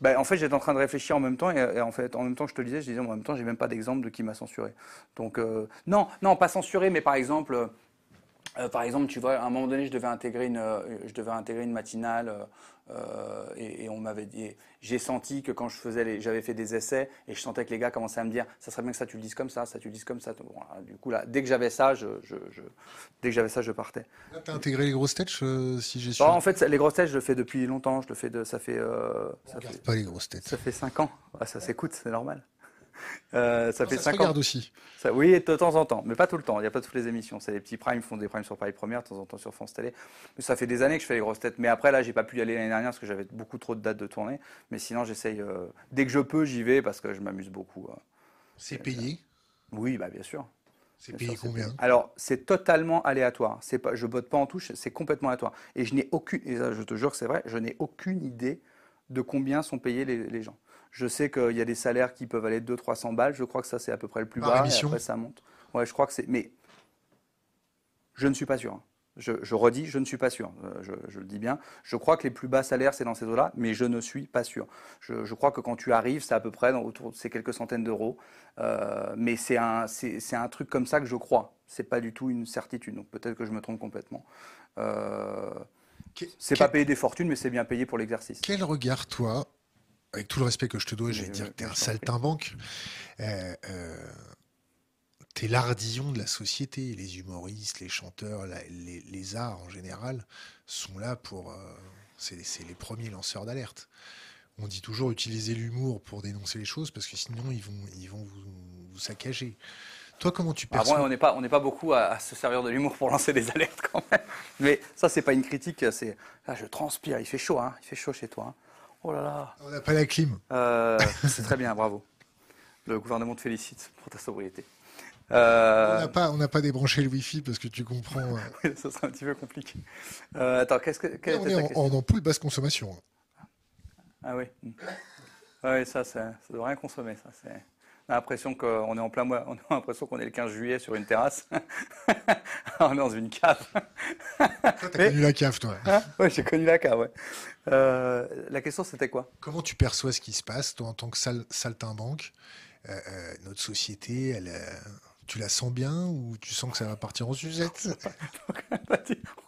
ben, En fait, j'étais en train de réfléchir en même temps, et, en fait, en même temps, je te le disais, je disais, en même temps, j'ai même pas d'exemple de qui m'a censuré. Donc, non, non, pas censuré, mais par exemple. Par exemple, tu vois, à un moment donné, je devais intégrer une, je devais intégrer une matinale euh, et, on m'avait dit, j'ai senti que quand je faisais, j'avais fait des essais et je sentais que les gars commençaient à me dire, ça serait bien que ça tu le dises comme ça, ça tu le dises comme ça. du coup là, dès que j'avais ça, je, dès que j'avais ça, je partais. T'as intégré les grosses têtes, si j'ai. Bah, en fait, les grosses têtes, je le fais depuis longtemps. Je le fais de, ça fait. Euh, ça fait pas les grosses têtes. Ça fait 5 ans. ça s'écoute, c'est normal. Euh, ça fait ça 5 ans. aussi. Ça, oui, de temps en temps, mais pas tout le temps. Il n'y a pas toutes les émissions. C'est les petits primes font des primes sur Paris Première, de temps en temps sur France Télé. Mais ça fait des années que je fais les grosses têtes. Mais après, là, j'ai pas pu y aller l'année dernière parce que j'avais beaucoup trop de dates de tournée. Mais sinon, j'essaye. Euh, dès que je peux, j'y vais parce que je m'amuse beaucoup. Euh. C'est payé? Oui, bah bien sûr. C'est payé combien? Alors, c'est totalement aléatoire. C'est pas, je botte pas en touche, c'est complètement aléatoire. Et je n'ai aucune, et je te jure que c'est vrai, je n'ai aucune idée de combien sont payés les gens. Je sais qu'il y a des salaires qui peuvent aller de 200-300 balles. Je crois que ça, c'est à peu près le plus bas. Et après, ça monte. Ouais, je crois que c'est. Mais je ne suis pas sûr. Hein. Je, redis, je ne suis pas sûr. Euh, je, le dis bien. Je crois que les plus bas salaires, c'est dans ces eaux-là, mais je ne suis pas sûr. Je, crois que quand tu arrives, c'est à peu près dans, autour de ces quelques centaines d'euros. Euh, mais c'est un, c'est, un truc comme ça que je crois. C'est pas du tout une certitude. Donc peut-être que je me trompe complètement. Euh, c'est pas payé des fortunes, mais c'est bien payé pour l'exercice. Quel regard, toi, avec tout le respect que je te dois, je vais dire que t'es un saltimbanque, euh, euh, t'es l'ardillon de la société. Les humoristes, les chanteurs, la- les, les arts en général sont là pour. euh, c'est les premiers lanceurs d'alerte. On dit toujours utiliser l'humour pour dénoncer les choses parce que sinon ils vont, ils vont vous, vous saccager. Toi, comment tu Avant, perçois on n'est pas, on n'est pas beaucoup à, à se servir de l'humour pour lancer des alertes quand même. Mais ça, c'est pas une critique. C'est là, je transpire. Il fait chaud, hein. Il fait chaud chez toi. hein. Oh là là. On n'a pas la clim. Euh, c'est très bien, bravo. Le gouvernement te félicite pour ta sobriété. On Euh, n'a pas, on n'a pas débranché le wifi parce que tu comprends. euh, oui, ça serait un petit peu compliqué. Euh, attends, qu'est-ce que, quelle on est en, en ampoule basse consommation. Ah oui. Ah oui, ça, c'est- ça doit rien consommer. Ça, c'est... On a l'impression qu'on est en plein mois. On a l'impression qu'on est le 15 juillet sur une terrasse. on est dans une cave. Toi, t'as Mais- connu la cave, toi. Hein ouais, j'ai connu la cave, ouais. Euh, la question, c'était quoi? Comment tu perçois ce qui se passe, toi, en tant que sal, saltimbanque? Euh, euh, Notre société, elle, tu la sens bien ou tu sens que ça va partir en suzette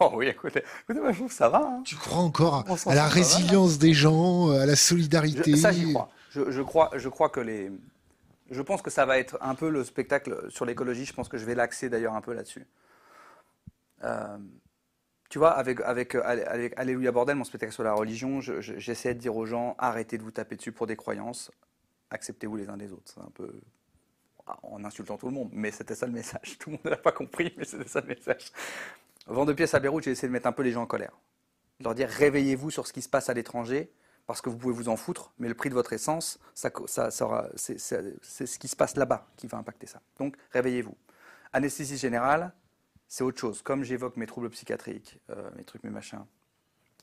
Oh oui, écoutez, écoutez moi, je trouve que ça va. hein. Tu crois encore à, la résilience des gens, à la Je- solidarité ça, j'y crois. Je, je crois. je crois que les. Je pense que ça va être un peu le spectacle sur l'écologie. Je pense que je vais l'axer d'ailleurs un peu là-dessus. Euh, tu vois, avec, euh, Alléluia Bordel, mon spectacle sur la religion, je- je- j'essaie de dire aux gens arrêtez de vous taper dessus pour des croyances, acceptez-vous les uns des autres. C'est un peu en insultant tout le monde, mais c'était ça le message. Tout le monde ne l'a pas compris, mais c'était ça le message. Vent de pièces à Beyrouth, j'ai essayé de mettre un peu les gens en colère. Leur dire réveillez-vous sur ce qui se passe à l'étranger, parce que vous pouvez vous en foutre, mais le prix de votre essence, ça, ça, c'est ce qui se passe là-bas qui va impacter ça. Donc réveillez-vous. Anesthésie générale, c'est autre chose. Comme j'évoque mes troubles psychiatriques, euh, mes trucs, mes machins,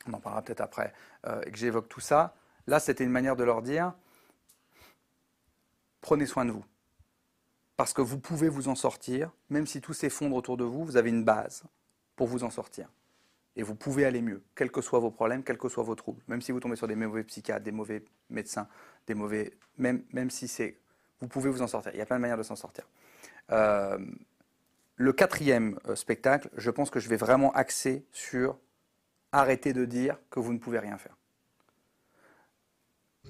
on en parlera peut-être après, euh, et que j'évoque tout ça, là c'était une manière de leur dire prenez soin de vous. Parce que vous pouvez vous en sortir, même si tout s'effondre autour de vous, vous avez une base pour vous en sortir. Et vous pouvez aller mieux, quels que soient vos problèmes, quels que soient vos troubles. Même si vous tombez sur des mauvais psychiatres, des mauvais médecins, des mauvais. Même, même si c'est. Vous pouvez vous en sortir. Il y a plein de manières de s'en sortir. Euh, le quatrième euh, spectacle, je pense que je vais vraiment axer sur arrêter de dire que vous ne pouvez rien faire.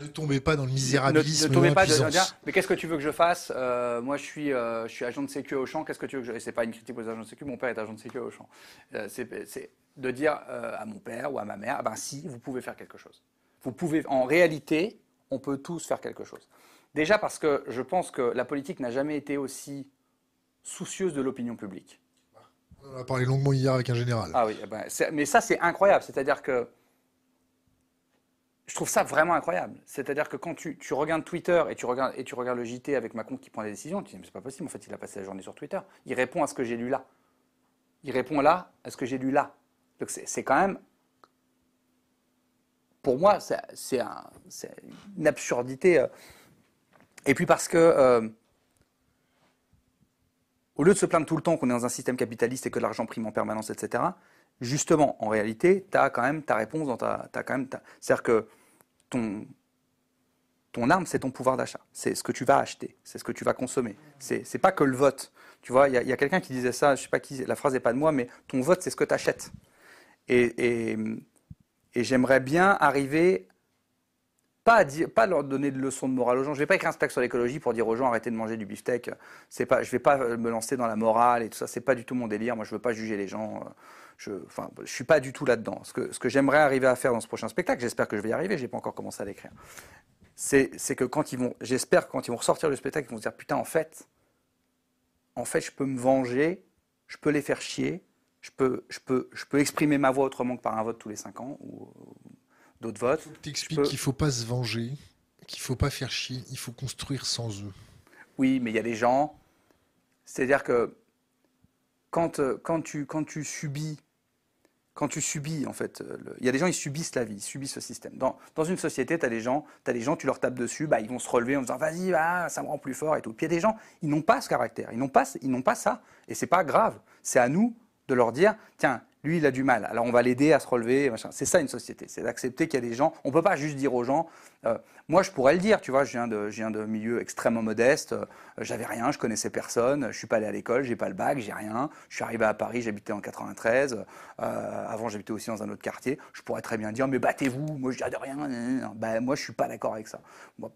Ne tombez pas dans le misérabilisme ne tombez pas de dire, mais qu'est-ce que tu veux que je fasse? Euh, Moi, je suis, euh, je suis agent de sécu au champ. Qu'est-ce que tu veux que je... Et c'est pas une critique les agents de sécu. Mon père est agent de sécu au champ. Euh, c'est de dire euh, à mon père ou à ma mère, ah ben si, vous pouvez faire quelque chose. Vous pouvez. En réalité, on peut tous faire quelque chose. Déjà parce que je pense que la politique n'a jamais été aussi soucieuse de l'opinion publique. On a parlé longuement hier avec un général. Ah oui, eh ben, mais ça c'est incroyable. C'est-à-dire que je trouve ça vraiment incroyable. C'est-à-dire que quand tu, tu regardes Twitter et tu regardes, et tu regardes le JT avec Macron qui prend des décisions, tu te dis mais c'est pas possible. En fait, il a passé la journée sur Twitter. Il répond à ce que j'ai lu là. Il répond là à ce que j'ai lu là. Donc c'est quand même, pour moi, c'est- c'est un- c'est une absurdité. euh. Et puis parce que euh, au lieu de se plaindre tout le temps qu'on est dans un système capitaliste et que l'argent prime en permanence, etc., justement, en réalité, tu as quand même ta réponse dans ta. C'est-à-dire que ton, ton arme, c'est ton pouvoir d'achat. C'est ce que tu vas acheter, c'est ce que tu vas consommer. C'est pas que le vote. Tu vois, il y a, quelqu'un qui disait ça, je sais pas qui, la phrase n'est pas de moi, mais ton vote, c'est ce que tu achètes. Et, j'aimerais bien arriver pas leur donner de leçons de morale aux gens. Je vais pas écrire un spectacle sur l'écologie pour dire aux gens arrêtez de manger du beefsteak. Pas, je vais pas me lancer dans la morale et tout ça. C'est pas du tout mon délire. Moi, je veux pas juger les gens. Je, enfin, je suis pas du tout là-dedans. Ce que, ce j'aimerais arriver à faire dans ce prochain spectacle, j'espère que je vais y arriver. J'ai pas encore commencé à l'écrire. C'est, que quand ils vont, j'espère quand ils vont ressortir du spectacle, ils vont se dire putain, en fait, en fait, je peux me venger, je peux les faire chier, je peux, je peux, je peux exprimer ma voix autrement que par un vote tous les cinq ans ou d'autres votes. T'expliques Je peux- qu'il faut pas se venger, qu'il faut pas faire chier, il faut construire sans eux. Oui, mais il y a des gens. C'est-à-dire que quand, euh, quand, tu, quand tu subis, quand tu subis, en fait, euh, il y a des gens, ils subissent la vie, ils subissent ce système. Dans, dans une société, tu as des gens, as des gens, tu leur tapes dessus, bah, ils vont se relever en disant vas-y, va, ça me rend plus fort et tout. Puis il y a des gens, ils n'ont pas ce caractère, ils n'ont pas, ils pas ça, et c'est pas grave. C'est à nous de leur dire tiens, lui, il a du mal. Alors on va l'aider à se relever. C'est ça une société, c'est d'accepter qu'il y a des gens. On ne peut pas juste dire aux gens. Euh, moi, je pourrais le dire, tu vois, je viens de, je viens de milieu extrêmement modeste. Euh, j'avais rien, je connaissais personne. Je suis pas allé à l'école, j'ai pas le bac, j'ai rien. Je suis arrivé à Paris, j'habitais en 93. Euh, avant, j'habitais aussi dans un autre quartier. Je pourrais très bien dire, mais battez-vous. Moi, je dis de rien. Ben, moi, je suis pas d'accord avec ça.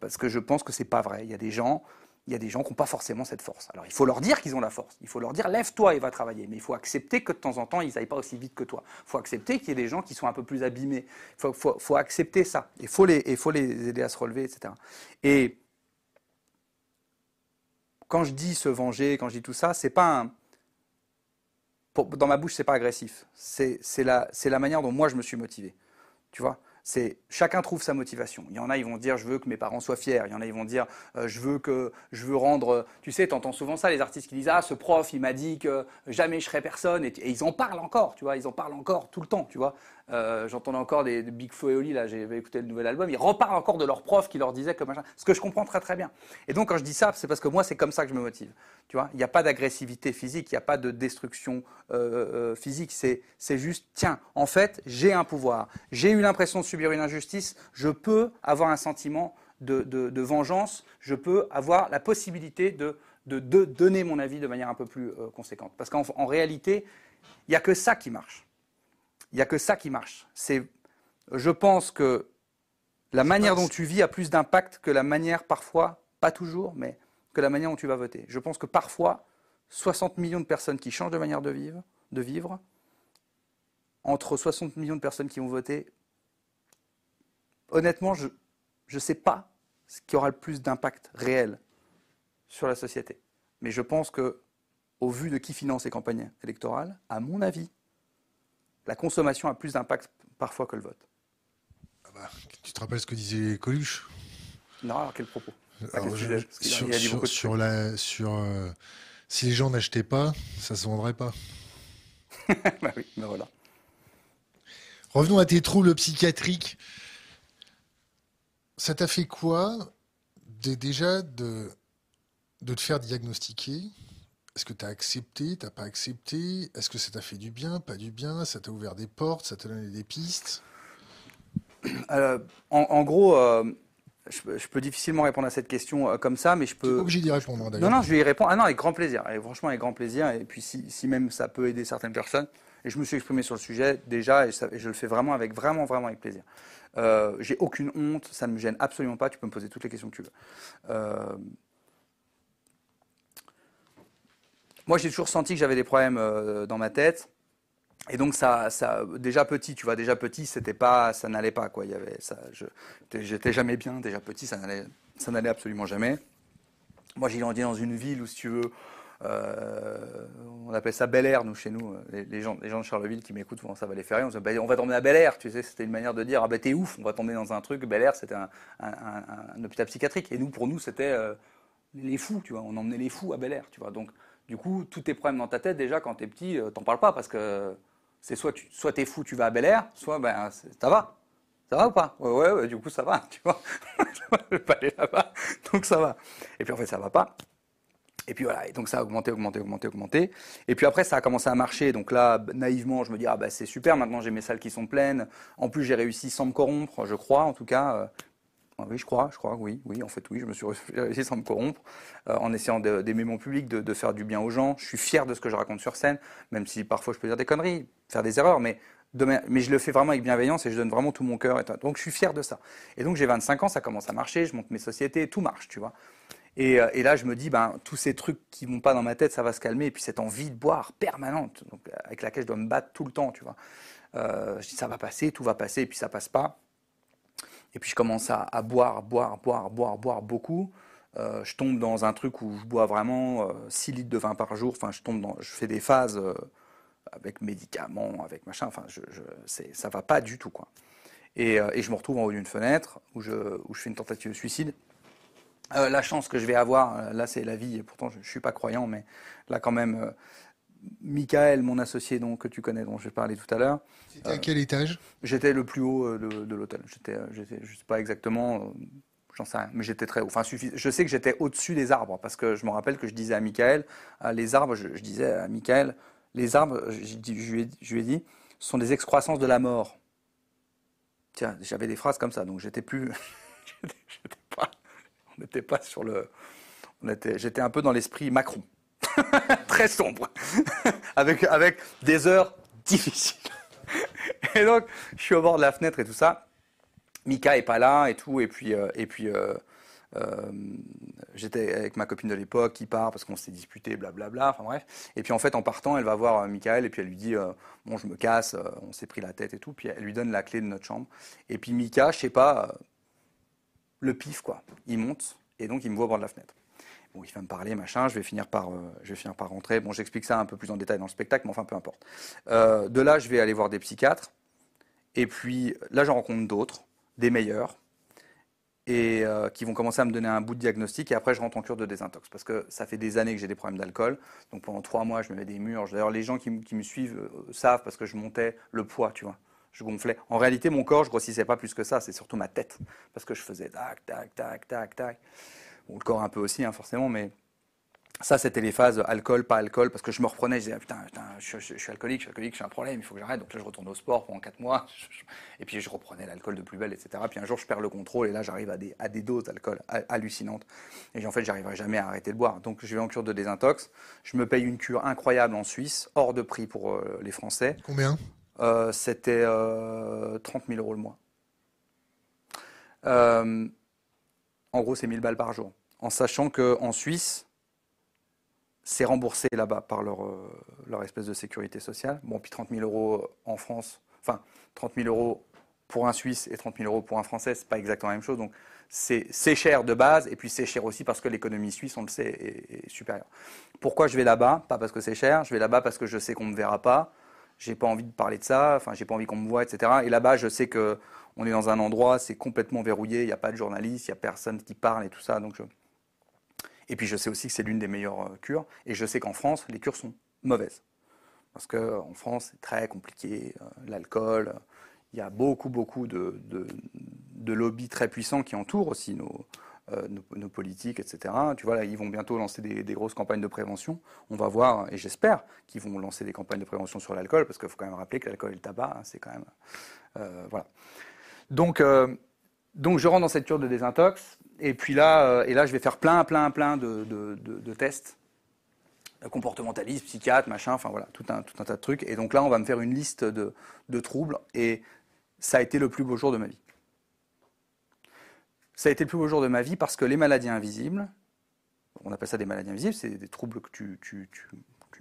Parce que je pense que c'est pas vrai. Il y a des gens il y a des gens qui n'ont pas forcément cette force. Alors il faut leur dire qu'ils ont la force. Il faut leur dire lève-toi et va travailler. Mais il faut accepter que de temps en temps, ils n'aillent pas aussi vite que toi. Il faut accepter qu'il y ait des gens qui sont un peu plus abîmés. Il faut, accepter ça. Il faut, les, il faut les aider à se relever, etc. Et quand je dis se venger, quand je dis tout ça, c'est pas un. dans ma bouche, c'est pas agressif. C'est la, la manière dont moi je me suis motivé. Tu vois? C'est chacun trouve sa motivation. Il y en a, ils vont dire je veux que mes parents soient fiers. Il y en a, ils vont dire euh, je veux que je veux rendre. Tu sais, tu entends souvent ça les artistes qui disent ah ce prof il m'a dit que jamais je serai personne et, ils en parlent encore. Tu vois, ils en parlent encore tout le temps. Tu vois, euh, j'entendais encore des, Big Flo et Oli, là, j'ai écouté le nouvel album, ils reparlent encore de leur prof qui leur disait que machin. Ce que je comprends très très bien. Et donc quand je dis ça, c'est parce que moi, c'est comme ça que je me motive. Tu vois, il n'y a pas d'agressivité physique, il n'y a pas de destruction euh, euh, physique. C'est juste, tiens, en fait, j'ai un pouvoir. J'ai eu l'impression de subir une injustice, je peux avoir un sentiment de, de, vengeance, je peux avoir la possibilité de, de, donner mon avis de manière un peu plus conséquente. Parce qu'en réalité, il n'y a que ça qui marche. Il n'y a que ça qui marche. C'est, je pense que la manière dont tu vis a plus d'impact que la manière, parfois, pas toujours, mais que la manière dont tu vas voter. Je pense que parfois, 60 millions de personnes qui changent de manière de vivre, de vivre entre 60 millions de personnes qui vont voter, honnêtement, je ne sais pas ce qui aura le plus d'impact réel sur la société. Mais je pense que, au vu de qui finance les campagnes électorales, à mon avis, la consommation a plus d'impact parfois que le vote. Ah bah, tu te rappelles ce que disait Coluche? Non, alors quel propos? Sur, la, sur euh, si les gens n'achetaient pas, ça se vendrait pas. bah oui, voilà. Revenons à tes troubles psychiatriques. Ça t'a fait quoi déjà de, de te faire diagnostiquer? Est-ce que tu as accepté, tu n'as pas accepté? Est-ce que ça t'a fait du bien, pas du bien? Ça t'a ouvert des portes, ça t'a donné des pistes? Euh, en, gros, euh, je, peux difficilement répondre à cette question euh, comme ça, mais je peux. pas obligé d'y répondre d'ailleurs. Non, non, je vais y répondre. Ah non, avec grand plaisir. Et franchement, avec grand plaisir. Et puis, si, même ça peut aider certaines personnes, et je me suis exprimé sur le sujet déjà, et, je le fais vraiment avec vraiment, vraiment avec plaisir. J'ai aucune honte, ça ne me gêne absolument pas. Tu peux me poser toutes les questions que tu veux. Moi, j'ai toujours senti que j'avais des problèmes euh, dans ma tête. Et donc ça, déjà petit, tu vois, déjà petit, c'était pas, ça n'allait pas quoi. Il y avait, j'étais jamais bien. Déjà petit, ça n'allait, ça n'allait absolument jamais. Moi, j'ai grandi dans une ville où, si tu veux, euh, on appelle ça Bel Air, nous, chez nous. Les, gens, les gens de Charleville qui m'écoutent, ça va les faire. On, bah, on va t'emmener à Bel Air, tu sais, c'était une manière de dire, ah ben t'es ouf, on va t'emmener dans un truc. Bel Air, c'était un, hôpital psychiatrique. Et nous, pour nous, c'était euh, les fous, tu vois. On emmenait les fous à Bel Air, tu vois. Donc, du coup, tous tes problèmes dans ta tête, déjà, quand tu es petit, euh, t'en parles pas parce que c'est soit tu soit es fou, tu vas à Bel Air, soit ben, ça va. Ça va ou pas? Ouais, ouais, du coup, ça va, tu vois. je vais pas aller là-bas, donc ça va. Et puis en fait, ça va pas. Et puis voilà, et donc ça a augmenté, augmenté, augmenté, augmenté. Et puis après, ça a commencé à marcher. Donc là, naïvement, je me dis, ah bah c'est super, maintenant j'ai mes salles qui sont pleines. En plus, j'ai réussi sans me corrompre, je crois, en tout cas. Euh, oui, je crois, je crois, oui, oui, en fait, oui, je me suis réussi sans me corrompre, euh, en essayant d'aimer mon public, de, faire du bien aux gens. Je suis fier de ce que je raconte sur scène, même si parfois je peux dire des conneries, faire des erreurs, mais, mais je le fais vraiment avec bienveillance et je donne vraiment tout mon cœur. donc je suis fier de ça. Et donc j'ai 25 ans, ça commence à marcher, je monte mes sociétés, tout marche, tu vois. Et, euh, et, là, je me dis, ben, tous ces trucs qui vont pas dans ma tête, ça va se calmer. Et puis cette envie de boire permanente, donc, avec laquelle je dois me battre tout le temps, tu vois. Euh, je dis, ça va passer, tout va passer, et puis ça passe pas. Et puis je commence à, boire, boire, boire, boire, boire beaucoup. Euh, je tombe dans un truc où je bois vraiment 6 euh, litres de vin par jour. Enfin, je tombe je fais des phases euh, avec médicaments, avec machin. Enfin, je, ça va pas du tout, quoi. Et, et je me retrouve en haut d'une fenêtre où je, où je fais une tentative de suicide. la chance que je vais avoir, là, c'est la vie. Et pourtant, je, ne suis pas croyant, mais là, quand même, Michael, mon associé donc, que tu connais, dont j'ai parlé tout à l'heure. C'était à quel étage? J'étais le plus haut euh, de, l'hôtel. J'étais, euh, j'étais, je sais pas exactement, euh, j'en sais rien, mais j'étais très haut. Enfin, je sais que j'étais au-dessus des arbres, parce que je me rappelle que je disais à Michael, les arbres, je, disais à Michael, les arbres, je, lui ai, dit, sont des excroissances de la mort. Tiens, j'avais des phrases comme ça, donc j'étais plus. pas, on n'était pas sur le. J'étais un peu dans l'esprit Macron. Très sombre. avec, avec des heures difficiles. et donc, je suis au bord de la fenêtre et tout ça. Mika est pas là et tout. Et puis, euh, et puis euh, euh, j'étais avec ma copine de l'époque qui part parce qu'on s'est disputé, blablabla. Enfin bref. Et puis en fait, en partant, elle va voir Michael et puis elle lui dit Bon, je me casse, on s'est pris la tête et tout. Puis elle lui donne la clé de notre chambre. Et puis Mika, je sais pas, le pif quoi. Il monte et donc il me voit au bord de la fenêtre. Bon, il va me parler, machin, je vais finir par, je vais finir par rentrer. Bon, j'explique ça un peu plus en détail dans le spectacle, mais enfin, peu importe. de là, je vais aller voir des psychiatres. Et puis là, j'en rencontre d'autres des meilleurs, et euh, qui vont commencer à me donner un bout de diagnostic. Et après, je rentre en cure de désintox. Parce que ça fait des années que j'ai des problèmes d'alcool. Donc pendant trois mois, je me mets des murs. D'ailleurs, les gens qui, me suivent euh, savent parce que je montais le poids, tu vois. Je gonflais. En réalité, mon corps, je grossissais pas plus que ça. C'est surtout ma tête. Parce que je faisais tac, tac, tac, tac, tac. Bon, le corps un peu aussi, hein, forcément, mais ça, c'était les phases alcool, pas alcool, parce que je me reprenais, je disais, putain, putain je, suis alcoolique, je suis alcoolique, j'ai un problème, il faut que j'arrête. Donc là, je retourne au sport pendant 4 mois, et puis je reprenais l'alcool de plus belle, etc. Puis un jour, je perds le contrôle, et là, j'arrive à des, à des doses d'alcool hallucinantes. Et en fait, j'arriverai jamais à arrêter de boire. Donc, je vais en cure de désintox. Je me paye une cure incroyable en Suisse, hors de prix pour euh, les Français. Combien? Euh, C'était 30 euh, 000 euros le mois. en gros, c'est 1000 balles par jour. En sachant qu'en Suisse, c'est remboursé là-bas par leur, euh, leur espèce de sécurité sociale. Bon, puis 30 000 euros en France, enfin 30 000 euros pour un Suisse et 30 000 euros pour un Français, c'est pas exactement la même chose. Donc c'est cher de base, et puis c'est cher aussi parce que l'économie suisse, on le sait, est, supérieure. Pourquoi je vais là-bas? Pas parce que c'est cher, je vais là-bas parce que je sais qu'on ne me verra pas, j'ai pas envie de parler de ça, enfin j'ai pas envie qu'on me voit, etc. Et là-bas, je sais que on est dans un endroit, c'est complètement verrouillé, il n'y a pas de journaliste, il n'y a personne qui parle et tout ça, donc je, et puis je sais aussi que c'est l'une des meilleures euh, cures. Et je sais qu'en France, les cures sont mauvaises. Parce qu'en France, c'est très compliqué. Euh, l'alcool, il y a beaucoup, beaucoup de, de, lobbies très puissants qui entourent aussi euh, nos, nos, politiques, etc. Tu vois, là, ils vont bientôt lancer des, grosses campagnes de prévention. On va voir, et j'espère qu'ils vont lancer des campagnes de prévention sur l'alcool, parce qu'il faut quand même rappeler que l'alcool et le tabac, hein, c'est quand même. voilà. Donc, donc je rentre dans cette cure de désintox, et puis là, euh, et là je vais faire plein, plein, plein de, tests, comportementalisme, psychiatre, machin, enfin voilà, tout un, tout un tas de trucs. Et donc là, on va me faire une liste de, troubles, et ça a été le plus beau jour de ma vie. Ça a été le plus beau jour de ma vie parce que les maladies invisibles, on appelle ça des maladies invisibles, c'est des troubles que tu,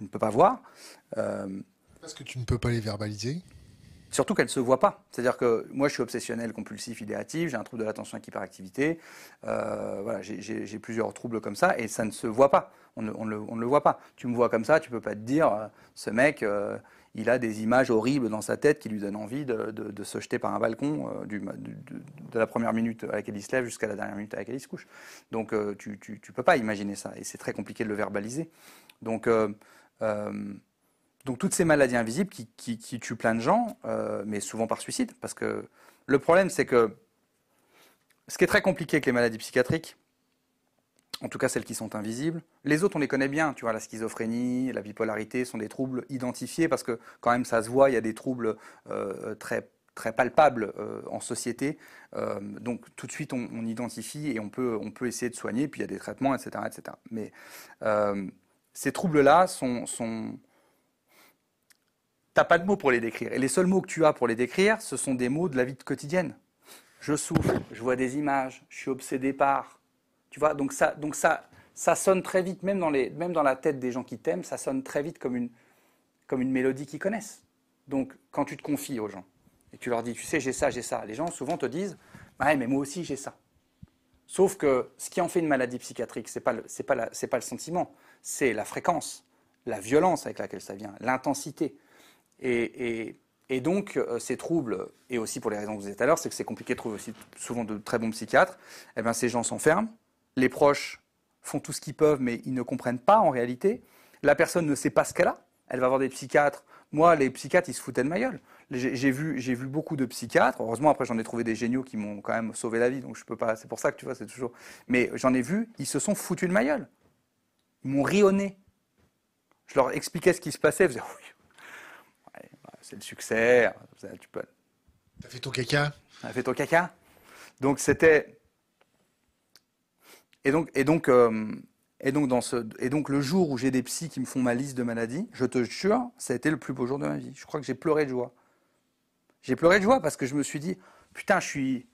ne peux pas voir. Euh, parce que tu ne peux pas les verbaliser Surtout qu'elle ne se voit pas. C'est-à-dire que moi, je suis obsessionnel, compulsif, idéatif, j'ai un trouble de l'attention avec hyperactivité, euh, voilà, j'ai plusieurs troubles comme ça, et ça ne se voit pas. On ne, le, voit pas. Tu me vois comme ça, tu peux pas te dire, euh, ce mec, euh, il a des images horribles dans sa tête qui lui donnent envie de, se jeter par un balcon de, la première minute à laquelle il se lève jusqu'à la dernière minute à laquelle il se couche. Donc tu ne peux pas imaginer ça, et c'est très compliqué de le verbaliser. Donc donc toutes ces maladies invisibles qui, tuent plein de gens, euh, mais souvent par suicide. Parce que le problème, c'est que ce qui est très compliqué avec les maladies psychiatriques, en tout cas celles qui sont invisibles, les autres on les connaît bien, tu vois, la schizophrénie, la bipolarité sont des troubles identifiés parce que quand même ça se voit, il y a des troubles euh, très très palpables euh, en société. donc tout de suite on, identifie et on peut, on peut essayer de soigner, puis il y a des traitements, etc. etc. Mais ces troubles-là sont t'as pas de mots pour les décrire. Et les seuls mots que tu as pour les décrire, ce sont des mots de la vie quotidienne. Je souffre, je vois des images, je suis obsédé par. Tu vois, donc ça, donc ça, ça sonne très vite, même dans, les, même dans la tête des gens qui t'aiment, ça sonne très vite comme une, comme une mélodie qu'ils connaissent. Donc quand tu te confies aux gens et tu leur dis, tu sais, j'ai ça, j'ai ça, les gens souvent te disent, mais moi aussi j'ai ça. Sauf que ce qui en fait une maladie psychiatrique, ce n'est pas, pas le sentiment, c'est la fréquence, la violence avec laquelle ça vient, l'intensité. Et, donc, euh, ces troubles, et aussi pour les raisons que vous disiez tout à l'heure, c'est que c'est compliqué de trouver aussi souvent de très bons psychiatres, eh bien, ces gens s'enferment, les proches font tout ce qu'ils peuvent, mais ils ne comprennent pas en réalité. La personne ne sait pas ce qu'elle a. Elle va voir des psychiatres. Moi, les psychiatres, ils se foutaient de ma gueule. J'ai vu, vu beaucoup de psychiatres. Heureusement, après, j'en ai trouvé des géniaux qui m'ont quand même sauvé la vie. Donc, je peux pas. C'est pour ça que tu vois, c'est toujours. Mais j'en ai vu, ils se sont foutus de ma gueule. Ils m'ont rionné. Je leur expliquais ce qui se passait. Ils faisaient, c'est le succès. Tu peux... T'as fait ton caca? T'as fait ton caca Donc c'était. Et donc, et donc, euh, et donc, dans ce, et donc le jour où j'ai des psys qui me font ma liste de maladies, je te jure, ça a été le plus beau jour de ma vie. Je crois que j'ai pleuré de joie. J'ai pleuré de joie parce que je me suis dit, putain, je suis.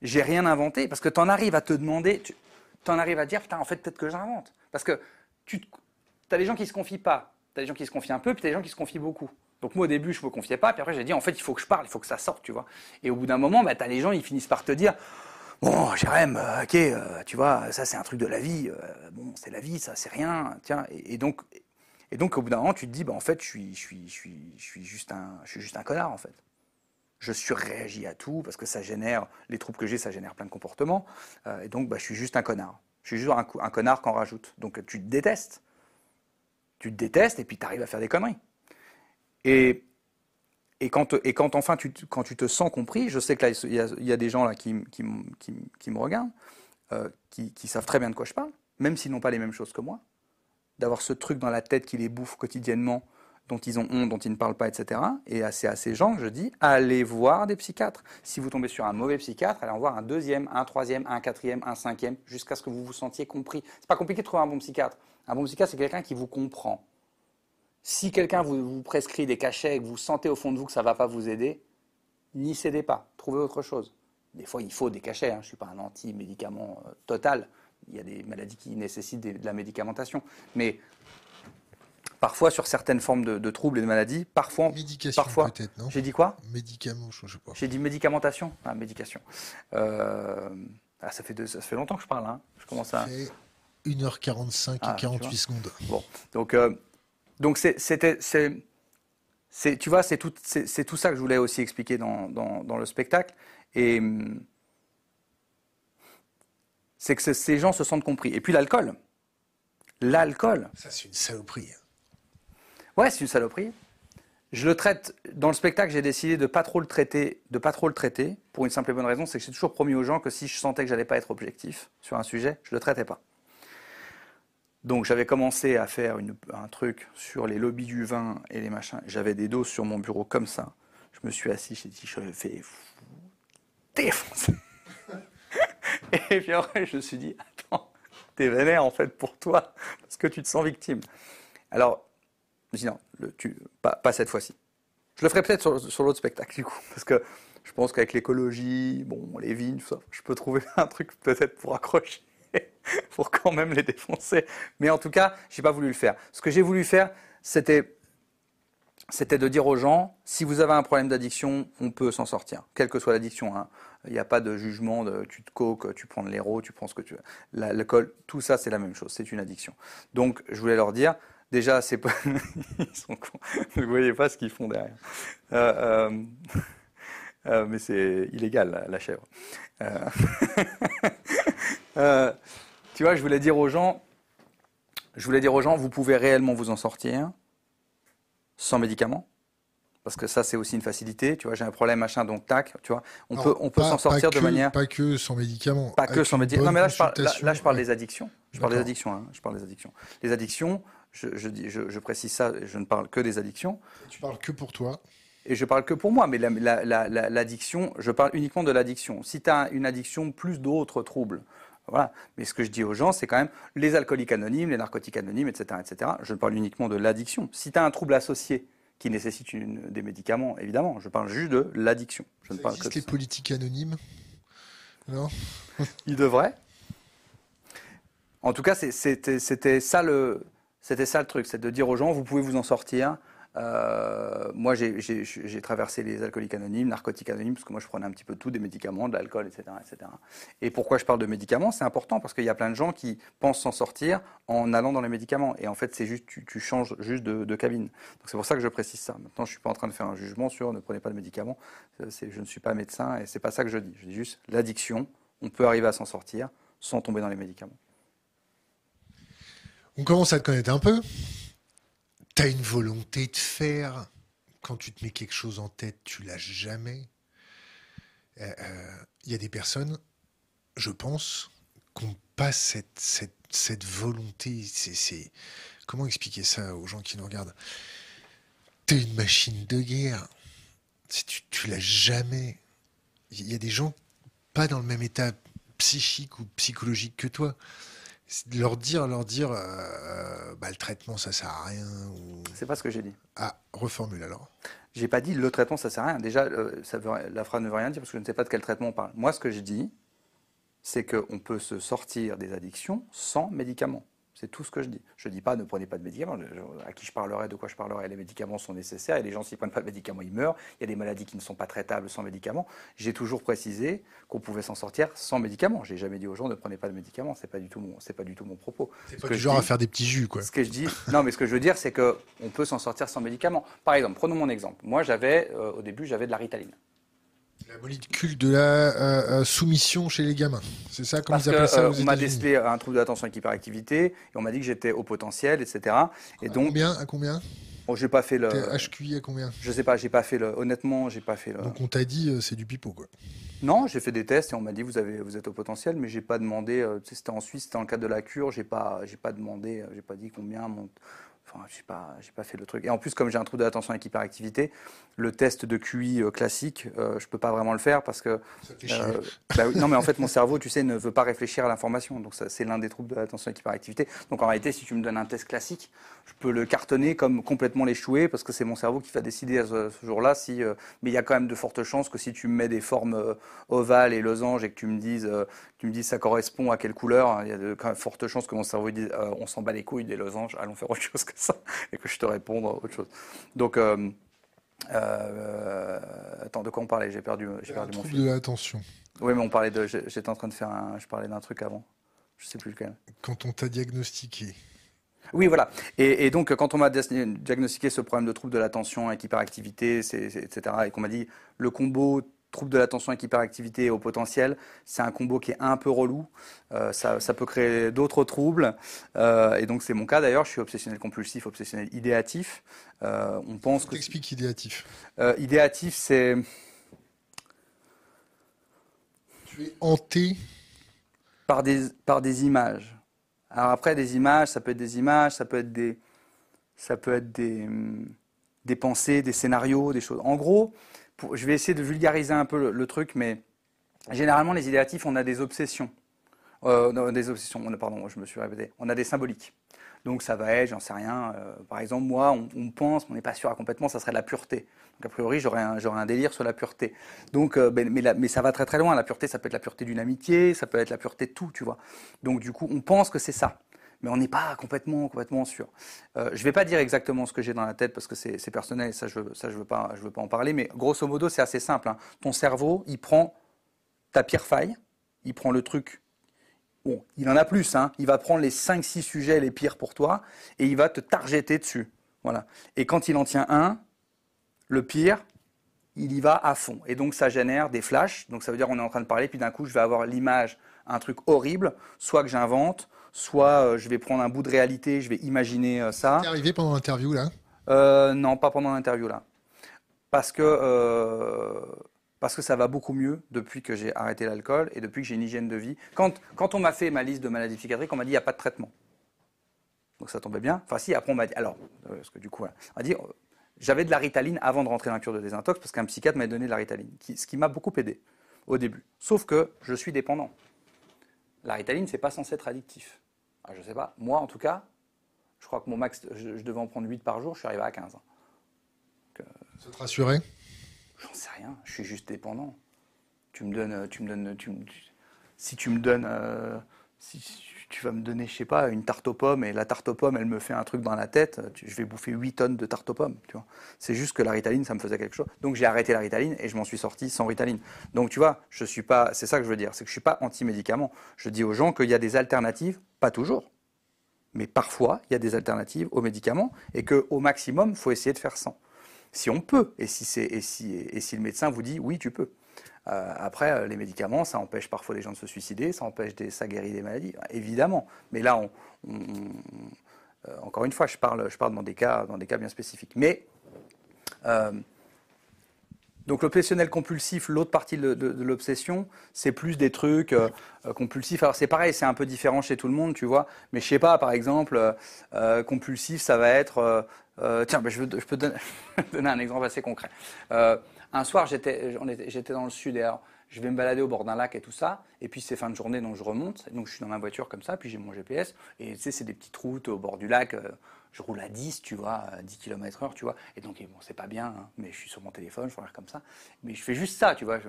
J'ai rien inventé. Parce que tu en arrives à te demander, tu en arrives à dire, putain, en fait, peut-être que j'invente. Parce que tu as des gens qui se confient pas. Tu as des gens qui se confient un peu, puis tu as des gens qui se confient beaucoup. Donc moi au début je me confiais pas, puis après j'ai dit en fait il faut que je parle, il faut que ça sorte, tu vois. Et au bout d'un moment, bah, tu as les gens, ils finissent par te dire Bon, Jérém, euh, ok, euh, tu vois, ça c'est un truc de la vie. Euh, bon, c'est la vie, ça c'est rien. Tiens, et, donc, et donc au bout d'un moment, tu te dis, bah en fait, je suis, je suis, je suis, je suis juste un, je suis juste un connard en fait. Je surréagis à tout parce que ça génère les troubles que j'ai, ça génère plein de comportements. et donc, bah, je suis juste un connard. Je suis juste un, un connard qu'on rajoute. Donc tu te détestes. Tu te détestes et puis tu arrives à faire des conneries. Et et quand, et quand enfin tu, quand tu te sens compris, je sais que là, il y a, des gens là qui, qui, qui, me regardent, euh, qui, savent très bien de quoi je parle, même s'ils n'ont pas les mêmes choses que moi, d'avoir ce truc dans la tête qui les bouffe quotidiennement, dont ils ont honte, dont ils ne parlent pas, etc. Et c'est à ces gens que je dis, allez voir des psychiatres. Si vous tombez sur un mauvais psychiatre, allez en voir un deuxième, un troisième, un quatrième, un cinquième, jusqu'à ce que vous vous sentiez compris. C'est pas compliqué de trouver un bon psychiatre. Un bon psychiatre, c'est quelqu'un qui vous comprend. Si quelqu'un vous, prescrit des cachets et que vous sentez au fond de vous que ça ne va pas vous aider, n'y cédez pas, trouvez autre chose. Des fois, il faut des cachets, hein. je ne suis pas un anti-médicament euh, total, il y a des maladies qui nécessitent de la médicamentation. Mais parfois, sur certaines formes de, troubles et de maladies, parfois... Médication parfois, peut-être, non? J'ai dit quoi? Médicament, je ne sais pas. J'ai dit médicamentation Ah, médication. Euh, ah, ça, fait ça fait longtemps que je parle, hein. je commence à... Fait 1h45 et 48 ah, secondes. Bon, donc... Euh, donc c'était, c'est, tu vois, c'est tout, c'est, tout ça que je voulais aussi expliquer dans, dans, le spectacle. Et c'est que ces gens se sentent compris. Et puis l'alcool. L'alcool. Ça, c'est une saloperie. Ouais, c'est une saloperie. Je le traite dans le spectacle. J'ai décidé de pas trop le traiter, de pas trop le traiter, pour une simple et bonne raison, c'est que j'ai toujours promis aux gens que si je sentais que j'allais pas être objectif sur un sujet, je le traitais pas. Donc j'avais commencé à faire un truc sur les lobbies du vin et les machins. J'avais des doses sur mon bureau comme ça. Je me suis assis, j'ai dit, je vais défoncer. et puis après, je me suis dit, attends, t'es vénère en fait pour toi, parce que tu te sens victime. Alors, me suis dit, non, pas, cette fois-ci. Je le ferai peut-être sur, l'autre spectacle, du coup, parce que je pense qu'avec l'écologie, bon, les vignes, tout ça, je peux trouver un truc peut-être pour accrocher. pour quand même les défoncer. Mais en tout cas, j'ai pas voulu le faire. Ce que j'ai voulu faire, c'était c'était de dire aux gens, si vous avez un problème d'addiction, on peut s'en sortir, quelle que soit l'addiction. Hein. Il n'y a pas de jugement tu te coques, tu prends de l'héros, tu prends ce que tu veux. L'alcool, tout ça, c'est la même chose, c'est une addiction. Donc, je voulais leur dire, déjà, c'est pas. Ils sont cons. Vous ne voyez pas ce qu'ils font derrière. Euh, euh, euh, mais c'est illégal, la, chèvre. Tu vois, je voulais dire aux gens, je voulais dire aux gens, vous pouvez réellement vous en sortir sans médicaments. Parce que ça, c'est aussi une facilité. Tu vois, j'ai un problème, machin, donc tac. Tu vois, on peut, on peut s'en sortir de manière. Pas que sans médicaments. Pas que sans médicaments. Non, mais là, je parle, là, je parle des addictions. Je parle des addictions. Hein. Je parle des addictions. Les addictions, je, je, je, précise ça, je ne parle que des addictions. tu parles que pour toi et je parle que pour moi, mais l'addiction, je parle uniquement de l'addiction. Si tu as une addiction plus d'autres troubles, voilà. Mais ce que je dis aux gens, c'est quand même les alcooliques anonymes, les narcotiques anonymes, etc. etc. Je parle uniquement de l'addiction. Si tu as un trouble associé qui nécessite des médicaments, évidemment, je parle juste de l'addiction. Je ne parle que les politiques anonymes? Non? Ils devraient. En tout cas, c'était ça, le, ça le truc, c'est de dire aux gens, vous pouvez vous en sortir. Euh, moi, j'ai traversé les alcooliques anonymes, narcotiques anonymes, parce que moi, je prenais un petit peu de tout, des médicaments, de l'alcool, etc., etc. Et pourquoi je parle de médicaments? C'est important parce qu'il y a plein de gens qui pensent s'en sortir en allant dans les médicaments. Et en fait, c'est juste, tu, changes juste de, cabine. Donc c'est pour ça que je précise ça. Maintenant, je suis pas en train de faire un jugement sur ne prenez pas de médicaments. Je ne suis pas médecin et c'est pas ça que je dis. Je dis juste l'addiction. On peut arriver à s'en sortir sans tomber dans les médicaments. On commence à te connaître un peu. Tu as une volonté de faire. Quand tu te mets quelque chose en tête, tu lâches jamais. Il euh, euh, y a des personnes, je pense, qui n'ont pas cette, cette, volonté. Comment expliquer ça aux gens qui nous regardent? T'es une machine de guerre. Tu, tu l'as jamais. Il y a des gens pas dans le même état psychique ou psychologique que toi. Leur dire, leur dire, euh, bah, le traitement, ça sert à rien. Ou... C'est pas ce que j'ai dit. Ah, reformule alors. J'ai pas dit le traitement, ça sert à rien. Déjà, euh, ça veut, la phrase ne veut rien dire parce que je ne sais pas de quel traitement on parle. Moi, ce que je dis, c'est qu'on peut se sortir des addictions sans médicaments. C'est tout ce que je dis. Je ne dis pas ne prenez pas de médicaments. À qui je parlerai, de quoi je parlerai. Les médicaments sont nécessaires et les gens, s'ils ne prennent pas de médicaments, ils meurent. Il y a des maladies qui ne sont pas traitables sans médicaments. J'ai toujours précisé qu'on pouvait s'en sortir sans médicaments. Je n'ai jamais dit aux gens ne prenez pas de médicaments. Ce n'est pas, du tout mon, pas du tout mon propos. C'est pas du genre à faire des petits jus, quoi. Ce que je dis, non, mais ce que je veux dire, c'est qu'on peut s'en sortir sans médicaments. Par exemple, prenons mon exemple. Moi, j'avais, euh, au début, j'avais de la ritaline. La molécule de la euh, euh, soumission chez les gamins. C'est ça, Parce ils appellent ça aux euh, On m'a décelé un trouble de l'attention avec hyperactivité et on m'a dit que j'étais au potentiel, etc. Et À donc, combien À combien? Bon, j'ai pas fait le. HQI à combien? Je sais pas, j'ai pas fait le. Honnêtement, j'ai pas fait le. Donc on t'a dit euh, c'est du pipeau, quoi. Non, j'ai fait des tests et on m'a dit vous avez, vous êtes au potentiel, mais j'ai pas demandé. euh, c'était en Suisse, c'était dans le cadre de la cure. J'ai pas, j'ai pas demandé, j'ai pas dit combien. Mon... Enfin, pas, j'ai pas fait le truc. Et en plus, comme j'ai un trouble de l'attention avec hyperactivité, le test de QI euh, classique, euh, je peux pas vraiment le faire parce que. Ça fait chier. euh, bah non, mais en fait, mon cerveau, tu sais, ne veut pas réfléchir à l'information. Donc, c'est l'un des troubles de l'attention avec hyperactivité. Donc, en réalité, si tu me donnes un test classique, je peux le cartonner comme complètement l'échouer parce que c'est mon cerveau qui va décider à ce, ce jour-là. Si, euh, mais il y a quand même de fortes chances que si tu me mets des formes ovales et losanges et que tu me dises, tu me dises ça correspond à quelle couleur, hein, il y a de quand même fortes chances que mon cerveau dise on s'en bat les couilles des losanges, allons faire autre chose que ça et que je te réponde autre chose. Donc, euh, euh, attends, de quoi on parlait? J'ai perdu, j'ai perdu mon trouble fil. de l'attention. Oui, mais on parlait de. J'étais en train de faire un. Je parlais d'un truc avant. Je sais plus lequel. Quand on t'a diagnostiqué, Oui, voilà. Et, et donc, quand on m'a diagnostiqué ce problème de trouble de l'attention avec hyperactivité, etc., et qu'on m'a dit le combo trouble de l'attention avec hyperactivité au potentiel, c'est un combo qui est un peu relou. Euh, ça, ça peut créer d'autres troubles. Euh, et donc, c'est mon cas d'ailleurs. Je suis obsessionnel compulsif, obsessionnel idéatif. Euh, on pense que. t'expliques idéatif. Euh, idéatif, c'est. Tu es hanté. par des, par des images. Alors après, des images, ça peut être des images, ça peut être des, ça peut être des, hum, des pensées, des scénarios, des choses. En gros, je vais essayer de vulgariser un peu le, truc, mais généralement, les idéatifs, on a des obsessions. Euh, non, des obsessions, on pardon, je me suis répété. On a des symboliques. Donc ça va être, j'en sais rien, euh, par exemple, moi, on, on pense, on n'est pas sûr à complètement, ça serait la pureté. Donc a priori, j'aurais un, délire sur la pureté. Donc, euh, ben, mais ça va très très loin. La pureté, ça peut être la pureté d'une amitié, ça peut être la pureté de tout, tu vois. Donc du coup, on pense que c'est ça. Mais on n'est pas complètement, complètement sûr. Euh, je ne vais pas dire exactement ce que j'ai dans la tête parce que c'est personnel, ça je ne veux, pas- en parler, mais grosso modo, c'est assez simple. hein. Ton cerveau, il prend ta pire faille, il prend le truc Bon, il en a plus, hein. il va prendre les 5-6 sujets les pires pour toi et il va te targeter dessus. Voilà. Et quand il en tient un, le pire, il y va à fond. Et donc ça génère des flashs. Donc ça veut dire qu'on est en train de parler, puis d'un coup je vais avoir l'image, un truc horrible, soit que j'invente, soit euh, je vais prendre un bout de réalité, je vais imaginer euh, ça. T'es arrivé pendant l'interview, là? Euh, non, pas pendant l'interview là. Parce que, parce que ça va beaucoup mieux depuis que j'ai arrêté l'alcool et depuis que j'ai une hygiène de vie. Quand, quand on m'a fait ma liste de maladies psychiatriques, on m'a dit il n'y a pas de traitement. Donc ça tombait bien. Enfin, si, après on m'a dit. Alors, parce que du coup, voilà. on m'a dit j'avais de la ritaline avant de rentrer dans la cure de désintox parce qu'un psychiatre m'a donné de la ritaline, qui- ce qui m'a beaucoup aidé au début. Sauf que je suis dépendant. La ritaline, c'est pas censé être addictif. Ah, je sais pas. Moi, en tout cas, je crois que mon max, je, je devais en prendre 8 par jour, je suis arrivé à 15. Ça te rassurait? J'en sais rien, je suis juste dépendant. Tu me donnes, tu me donnes, tu me- tu- si tu me donnes, euh, si tu vas me donner, je sais pas, une tarte aux pommes et la tarte aux pommes, elle me fait un truc dans la tête, je vais bouffer 8 tonnes de tarte aux pommes, tu vois. C'est juste que la ritaline, ça me faisait quelque chose. Donc j'ai arrêté la ritaline et je m'en suis sorti sans ritaline. Donc tu vois, je suis pas, c'est ça que je veux dire, c'est que je suis pas anti-médicament. Je dis aux gens qu'il y a des alternatives, pas toujours, mais parfois il y a des alternatives aux médicaments et qu'au maximum, faut essayer de faire sans. Si on peut, et si, c'est, et si, et si le médecin vous dit oui, tu peux. Euh, après, euh, les médicaments, ça empêche parfois les gens de se suicider, ça empêche des, ça guérit des maladies, évidemment. Mais là, euh, encore une fois, je parle, je parle dans des cas, dans des cas bien spécifiques. Mais donc l'obsessionnel compulsif, l'autre partie de, l'obsession, c'est plus des trucs compulsifs. Alors c'est pareil, c'est un peu différent chez tout le monde, tu vois. Mais je sais pas, par exemple, compulsif, ça va être, tiens, ben, je, peux donner un exemple assez concret. Un soir, j'étais dans le sud et alors, je vais me balader au bord d'un lac et tout ça. Et puis c'est fin de journée, donc je remonte. Donc je suis dans ma voiture comme ça, puis j'ai mon GPS. Et tu sais, c'est des petites routes au bord du lac. euh, je roule à 10, tu vois, à 10 km/h, tu vois. Et donc, bon, c'est pas bien, hein, mais je suis sur mon téléphone, je regarde comme ça. Mais je fais juste ça, tu vois. je-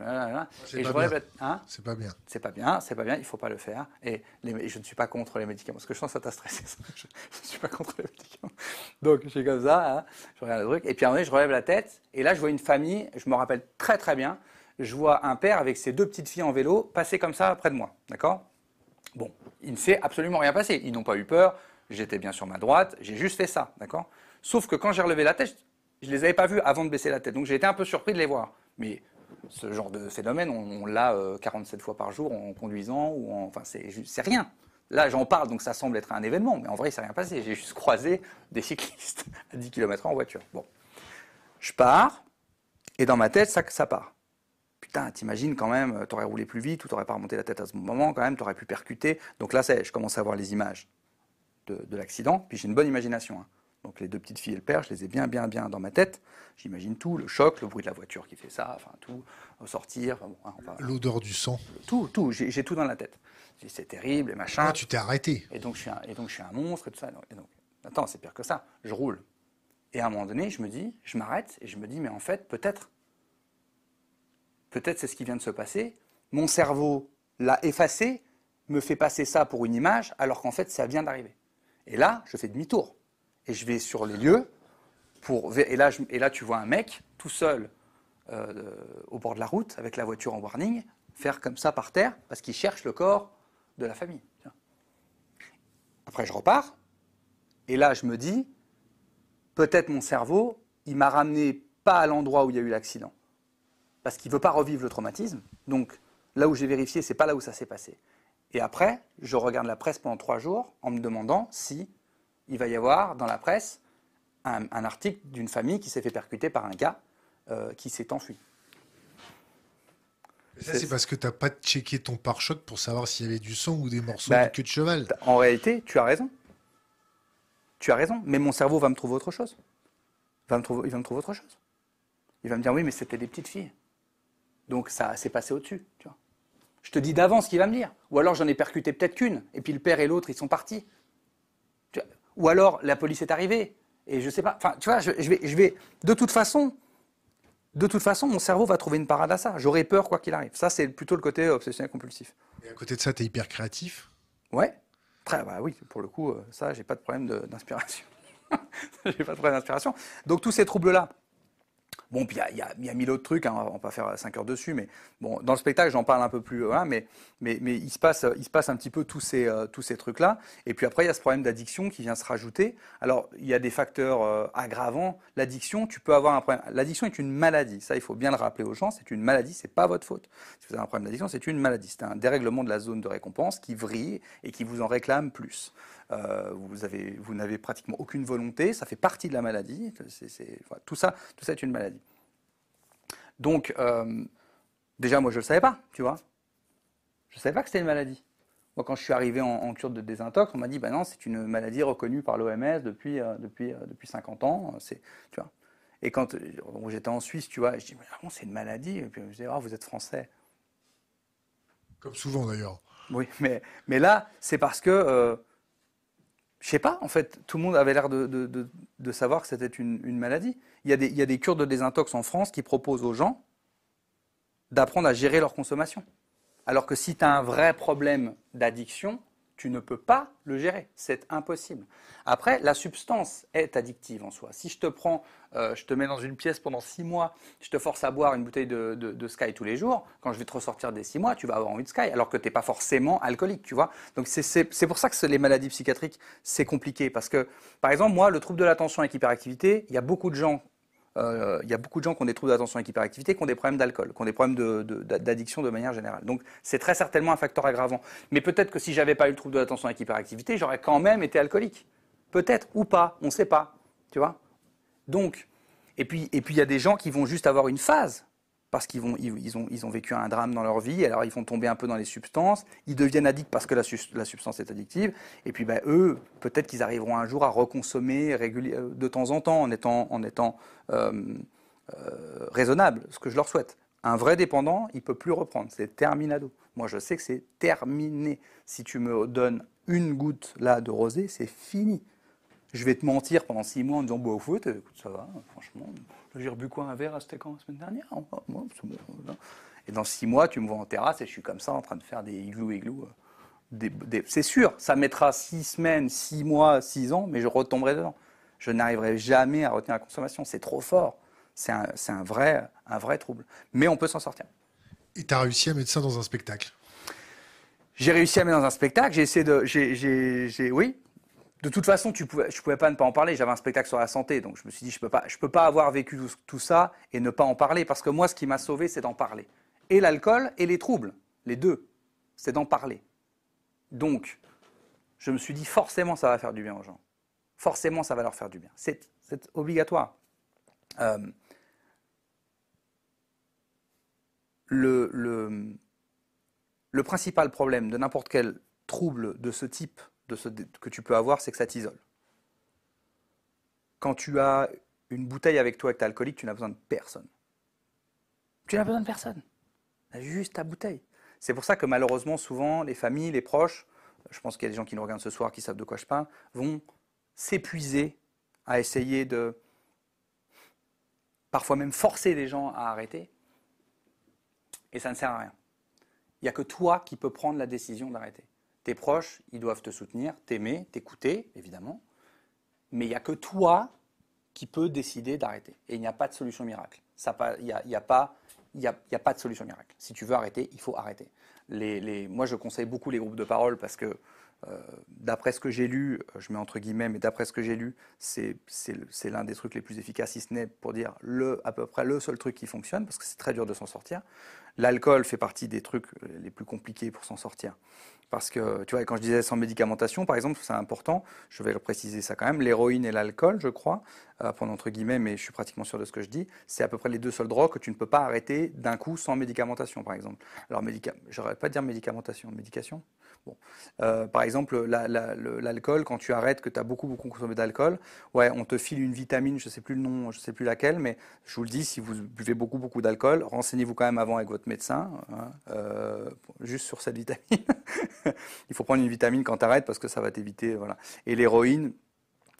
et je relève bien. la- hein C'est pas bien. c'est pas bien, c'est pas bien, il faut pas le faire. Et les- je ne suis pas contre les médicaments, parce que je sens que ça t'a stressé. ça. Je ne suis pas contre les médicaments. Donc je suis comme ça, hein, je regarde le truc, et puis à un moment donné, je relève la tête, et là je vois une famille, je me rappelle très très bien, je vois un père avec ses deux petites filles en vélo passer comme ça près de moi, d'accord? Bon, il ne s'est absolument rien passé, ils n'ont pas eu peur, j'étais bien sur ma droite, j'ai juste fait ça, d'accord? Sauf que quand j'ai relevé la tête, je ne les avais pas vus avant de baisser la tête, donc j'ai été un peu surpris de les voir. Mais ce genre de phénomène, on, l'a euh, 47 fois par jour en conduisant ou en, enfin c'est rien. Là, j'en parle, donc ça semble être un événement, mais en vrai, il s'est rien passé. J'ai juste croisé des cyclistes à 10 km en voiture. Bon, je pars et dans ma tête, ça part. Putain, t'imagines quand même, euh, t'aurais roulé plus vite ou t'aurais pas remonté la tête à ce moment quand même, t'aurais pu percuter. Donc là, je commence à voir les images de, de l'accident, puis j'ai une bonne imagination. hein. Donc les deux petites filles et le père, je les ai bien, bien, bien dans ma tête. J'imagine tout, le choc, le bruit de la voiture qui fait ça, enfin tout, au sortir, enfin, bon, hein, enfin, L'odeur du sang. tout, tout, j'ai j'ai tout dans la tête. C'est terrible et machin. Ah, tu t'es arrêté. Et donc, je suis un, et donc, je suis un monstre et tout ça. Et donc, attends, c'est pire que ça. Je roule. Et à un moment donné, je me dis, je m'arrête et je me dis, mais en fait, peut-être, peut-être c'est ce qui vient de se passer. Mon cerveau l'a effacé, me fait passer ça pour une image, alors qu'en fait, ça vient d'arriver. Et là, je fais demi-tour. Et je vais sur les lieux. Pour, et, là, et là, tu vois un mec tout seul euh, au bord de la route, avec la voiture en warning, faire comme ça par terre, parce qu'il cherche le corps de la famille. Après, je repars. Et là, je me dis, peut-être mon cerveau, il m'a ramené pas à l'endroit où il y a eu l'accident. Parce qu'il ne veut pas revivre le traumatisme. Donc, là où j'ai vérifié, c'est pas là où ça s'est passé. Et après, je regarde la presse pendant trois jours en me demandant si il va y avoir dans la presse un, un article d'une famille qui s'est fait percuter par un gars euh, qui s'est enfui. Ça, C'est- parce que t'as pas checké ton pare-choc pour savoir s'il y avait du sang ou des morceaux Bah, de queue de cheval. En réalité, tu as raison. Tu as raison, mais mon cerveau va me trouver autre chose. Va me trouver, il va me trouver autre chose. Il va me dire oui, mais c'était des petites filles. Donc ça s'est passé au-dessus. Tu vois. Je te dis d'avance ce qu'il va me dire. Ou alors j'en ai percuté peut-être qu'une, et puis le père et l'autre, ils sont partis. Tu vois. Ou alors la police est arrivée, et je sais pas. Enfin, tu vois, je, je vais, je vais. De toute façon, de toute façon, mon cerveau va trouver une parade à ça. J'aurai peur quoi qu'il arrive. Ça, c'est plutôt le côté obsessionnel compulsif. Et à côté de ça, t'es hyper créatif? Ouais. Très, bah oui, pour le coup, euh, ça, j'ai pas de problème d'inspiration. j'ai pas de problème d'inspiration. Donc tous ces troubles-là. Bon, puis il y a- mille autres trucs, hein, on va pas faire 5 heures dessus, mais bon, dans le spectacle, j'en parle un peu plus, mais, mais, mais il, se passe, il se passe un petit peu tous ces, euh, ces trucs-là. Et puis après, il y a ce problème d'addiction qui vient se rajouter. Alors, il y a des facteurs euh, aggravants. L'addiction, tu peux avoir un problème. L'addiction est une maladie, ça, il faut bien le rappeler aux gens, c'est une maladie, c'est pas votre faute. Si vous avez un problème d'addiction, c'est une maladie. C'est un dérèglement de la zone de récompense qui vrille et qui vous en réclame plus. Euh, vous avez, vous n'avez pratiquement aucune volonté, ça fait partie de la maladie. C'est- c'est- voilà, tout ça, tout ça est une maladie. Donc, euh, déjà, moi, je ne le savais pas, tu vois. Je ne savais pas que c'était une maladie. Moi, quand je suis arrivé en, en cure de désintox, on m'a dit, bah non, c'est une maladie reconnue par l'OMS depuis, euh, depuis, euh, depuis 50 ans. C'est, tu vois. Et quand j'étais en Suisse, tu vois, je dis, mais bon, c'est une maladie. Et puis je dis, ah, vous êtes français. Comme souvent d'ailleurs. Oui, mais, mais là, c'est parce que, je sais pas, en fait, tout le monde avait l'air de, savoir que c'était une, une maladie. Il y, a des, il y a des cures de désintox en France qui proposent aux gens d'apprendre à gérer leur consommation. Alors que si tu as un vrai problème d'addiction, tu ne peux pas le gérer. C'est impossible. Après, la substance est addictive en soi. Si je te prends, euh, je te mets dans une pièce pendant six mois, je te force à boire une bouteille de, Sky tous les jours, quand je vais te ressortir des six mois, tu vas avoir envie de Sky, alors que tu n'es pas forcément alcoolique, tu vois. Donc c'est- pour ça que les maladies psychiatriques, c'est compliqué. Parce que, par exemple, moi, le trouble de l'attention avec hyperactivité, il y a beaucoup de gens euh, il y a beaucoup de gens qui ont des troubles d'attention avec hyperactivité, qui ont des problèmes d'alcool, qui ont des problèmes d'addiction de, manière générale. Donc c'est très certainement un facteur aggravant. Mais peut-être que si j'avais pas eu le trouble de l'attention avec hyperactivité, j'aurais quand même été alcoolique. Peut-être ou pas, on ne sait pas. Tu vois Donc, et puis et puis il y a des gens qui vont juste avoir une phase parce qu'ils vont, ils, ont, ils ont vécu un drame dans leur vie, alors ils vont tomber un peu dans les substances, ils deviennent addicts parce que la, substance est addictive, et puis ben, eux, peut-être qu'ils arriveront un jour à reconsommer euh, de temps en temps en étant, en étant euh, euh, raisonnable, ce que je leur souhaite. Un vrai dépendant, il peut plus reprendre, c'est terminado. Moi, je sais que c'est terminé. Si tu me donnes une goutte là de rosé, c'est fini. Je vais te mentir pendant six mois en disant, bah, au foot, écoute, ça va, franchement. J'ai rebu quoi un verre, c'était quand la semaine dernière? Et dans six mois, tu me vois en terrasse et je suis comme ça en train de faire des igloo igloo. Euh, c'est sûr, ça mettra six semaines, six mois, six ans, mais je retomberai dedans. Je n'arriverai jamais à retenir la consommation. C'est trop fort. C'est un, un, vrai, un vrai trouble. Mais on peut s'en sortir. Et tu as réussi à mettre ça dans un spectacle? J'ai réussi à mettre dans un spectacle. J'ai essayé de. J'ai, oui, de toute façon, je ne pouvais pas ne pas en parler. J'avais un spectacle sur la santé, donc je me suis dit, je ne peux, pas, avoir vécu tout, ça et ne pas en parler, parce que moi, ce qui m'a sauvé, c'est d'en parler. Et l'alcool et les troubles, les deux, c'est d'en parler. Donc, je me suis dit, forcément, ça va faire du bien aux gens. Forcément, ça va leur faire du bien. C'est obligatoire. Euh, le principal problème de n'importe quel trouble de ce type de ce, que tu peux avoir, c'est que ça t'isole. Quand tu as une bouteille avec toi et que tu es alcoolique, tu n'as besoin de personne. Tu n'as besoin de personne. Tu as juste ta bouteille. C'est pour ça que malheureusement, souvent, les familles, les proches, je pense qu'il y a des gens qui nous regardent ce soir qui savent de quoi je parle, vont s'épuiser à essayer de parfois même forcer les gens à arrêter. Et ça ne sert à rien. Il n'y a que toi qui peux prendre la décision d'arrêter. Tes proches, ils doivent te soutenir, t'aimer, t'écouter, évidemment. Mais il n'y a que toi qui peux décider d'arrêter. Et il n'y a pas de solution miracle. Il n'y a, y a, pas, a, a pas de solution miracle. Si tu veux arrêter, il faut arrêter. Moi, je conseille beaucoup les groupes de parole parce que d'après ce que j'ai lu, euh, je mets entre guillemets, mais d'après ce que j'ai lu, c'est l'un des trucs les plus efficaces, si ce n'est pour dire le, à peu près le seul truc qui fonctionne, parce que c'est très dur de s'en sortir. L'alcool fait partie des trucs les plus compliqués pour s'en sortir. Parce que, tu vois, quand je disais sans médicamentation, par exemple, c'est important, je vais préciser ça quand même, l'héroïne et l'alcool, je crois, euh, pendant entre guillemets, mais je suis pratiquement sûr de ce que je dis, c'est à peu près les deux seuls drogues que tu ne peux pas arrêter d'un coup sans médicamentation, par exemple. Alors, médica... j'aurais pas dire médicamentation, médication Euh, par exemple, l'alcool, quand tu arrêtes, que tu as beaucoup, beaucoup consommé d'alcool, on te file une vitamine, je ne sais plus le nom, je ne sais plus laquelle, mais je vous le dis, si vous buvez beaucoup, beaucoup d'alcool, renseignez-vous quand même avant avec votre médecin, hein, euh, juste sur cette vitamine. Il faut prendre une vitamine quand tu arrêtes parce que ça va t'éviter. Et l'héroïne,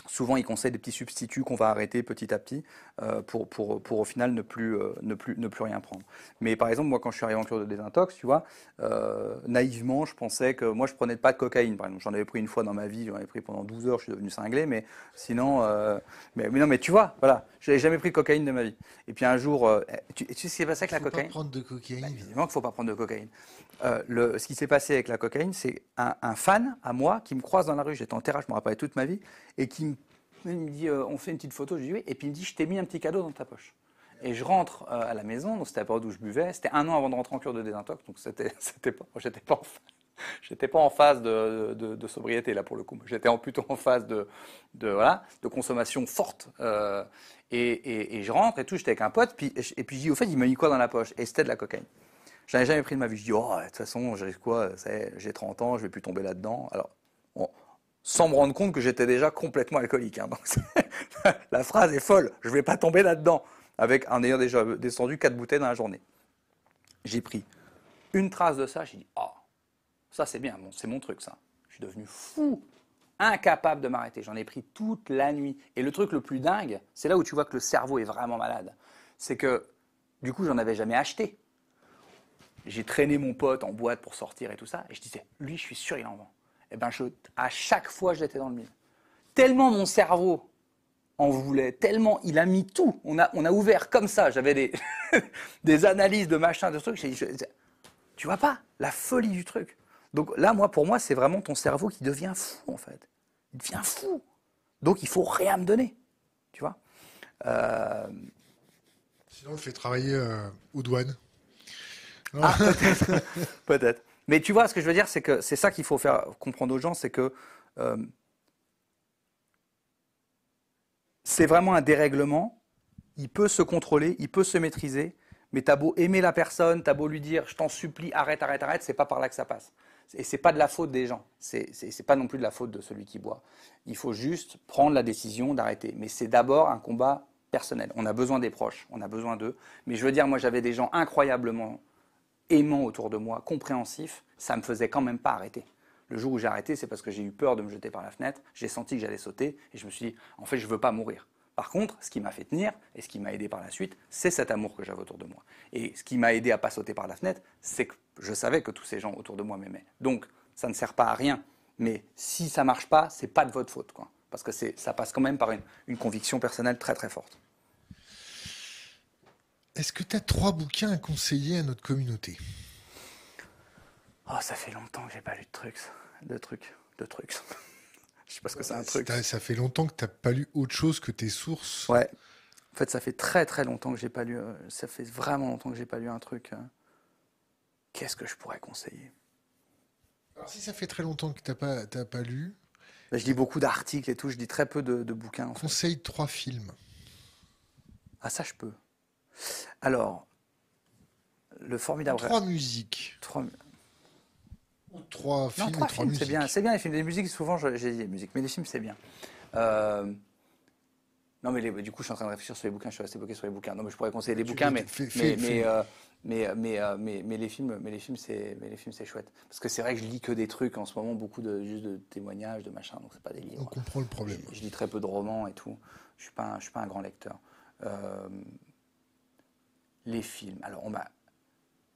Souvent, ils conseillent des petits substituts qu'on va arrêter petit à petit euh, pour, pour, pour, au final ne plus, euh, ne, plus, ne plus rien prendre. Mais par exemple, moi, quand je suis arrivé en cure de désintox, tu vois, euh, naïvement, je pensais que moi, je prenais pas de cocaïne. Par exemple, j'en avais pris une fois dans ma vie, j'en avais pris pendant 12 heures, je suis devenu cinglé, mais sinon, mais, non, mais tu vois, voilà, je n'avais jamais pris de cocaïne de ma vie. Et puis un jour, tu, tu sais ce qui s'est passé avec la cocaïne Pas prendre de cocaïne. Bah, évidemment qu'il ne faut pas prendre de cocaïne. Le, ce qui s'est passé avec la cocaïne, c'est un, fan à moi qui me croise dans la rue, j'étais en terrasse, je me rappelle toute ma vie, et qui me dit, euh, on fait une petite photo. Je dis oui. Et puis il me dit, je t'ai mis un petit cadeau dans ta poche. Et je rentre euh, à la maison, donc c'était la période où je buvais. C'était un an avant de rentrer en cure de désintox, donc c'était, c'était pas, j'étais pas en, j'étais pas en phase de, sobriété là pour le coup. J'étais plutôt en phase de, voilà, de consommation forte. Euh, et, je rentre et tout, j'étais avec un pote, et puis je dis au fait, il m'a mis quoi dans la poche? Et c'était de la cocaïne. J'en ai jamais pris de ma vie. Je dis, oh, de toute façon, j'ai quoi? J'ai 30 ans, je vais plus tomber là-dedans. Alors, sans me rendre compte que j'étais déjà complètement alcoolique. Hein. la phrase est folle, je ne vais pas tomber là-dedans, avec en ayant déjà descendu quatre bouteilles dans la journée. J'ai pris une trace de ça, j'ai dit, oh, ça c'est bien, bon, c'est mon truc ça. Je suis devenu fou, incapable de m'arrêter. J'en ai pris toute la nuit. Et le truc le plus dingue, c'est là où tu vois que le cerveau est vraiment malade, c'est que du coup, j'en avais jamais acheté. J'ai traîné mon pote en boîte pour sortir et tout ça, et je disais, lui, je suis sûr, il en vend eh ben à chaque fois, j'étais dans le mille. Tellement mon cerveau en voulait, tellement il a mis tout. On a, on a ouvert comme ça. J'avais des, des analyses de machin, de trucs. Dit, tu vois pas la folie du truc. Donc là, moi, pour moi, c'est vraiment ton cerveau qui devient fou, en fait. Il devient fou. Donc il faut rien me donner. Tu vois? Euh, Sinon, on fait travailler euh, aux douanes. Ah, peut-être. Mais tu vois, ce que je veux dire, c'est que c'est ça qu'il faut faire comprendre aux gens, c'est que euh, c'est vraiment un dérèglement. Il peut se contrôler, il peut se maîtriser, Mais t'as beau aimer la personne, t'as beau lui dire, je t'en supplie, arrête, arrête, arrête, c'est pas par là que ça passe. Et c'est pas de la faute des gens. C'est c'est pas non plus de la faute de celui qui boit. Il faut juste prendre la décision d'arrêter. Mais c'est d'abord un combat personnel. On a besoin des proches, on a besoin d'eux. Mais je veux dire, moi, j'avais des gens incroyablement aimants autour de moi, compréhensifs. Ça me faisait quand même pas arrêter. Le jour où j'ai arrêté, c'est parce que j'ai eu peur de me jeter par la fenêtre. J'ai senti que j'allais sauter et je me suis dit, en fait, je veux pas mourir. Par contre, ce qui m'a fait tenir et ce qui m'a aidé par la suite, c'est cet amour que j'avais autour de moi. Et ce qui m'a aidé à pas sauter par la fenêtre, c'est que je savais que tous ces gens autour de moi m'aimaient. Donc, ça ne sert pas à rien. Mais si ça marche pas, c'est pas de votre faute, quoi. Parce que ça passe quand même par une, une conviction personnelle très très forte. Est-ce que tu as trois bouquins à conseiller à notre communauté? Oh, ça fait longtemps que j'ai pas lu de trucs. De trucs. De trucs. Je sais pas ce que c'est un truc. Ça fait longtemps que tu n'as pas lu autre chose que tes sources? Ouais. En fait, ça fait très très longtemps que j'ai pas lu. Euh, ça fait vraiment longtemps que j'ai pas lu un truc. Euh. Qu'est-ce que je pourrais conseiller? Alors, si ça fait très longtemps que tu n'as pas, pas lu. Bah, je lis beaucoup d'articles et tout. Je lis très peu de, bouquins. En Conseille trois films. Ah, ça, je peux. Alors, le formidable. Trois musiques. Trois trois films, trois, films, c'est bien. C'est bien les films. Les musiques, souvent, j'ai dit les musiques, mais les films, c'est bien. Euh, non, mais du coup, je suis en train de réfléchir sur les bouquins. Je suis resté bloqué sur les bouquins. Non, mais je pourrais conseiller les bouquins, mais mais, euh, mais, mais, euh, mais, mais, les films, mais les films, c'est, mais les films, c'est chouette. Parce que c'est vrai que je lis que des trucs en ce moment, beaucoup de juste de témoignages, de machin. Donc c'est pas des livres. On comprend le problème. Je, lis très peu de romans et tout. Je suis pas, je suis pas un grand lecteur. Les films. Alors, on.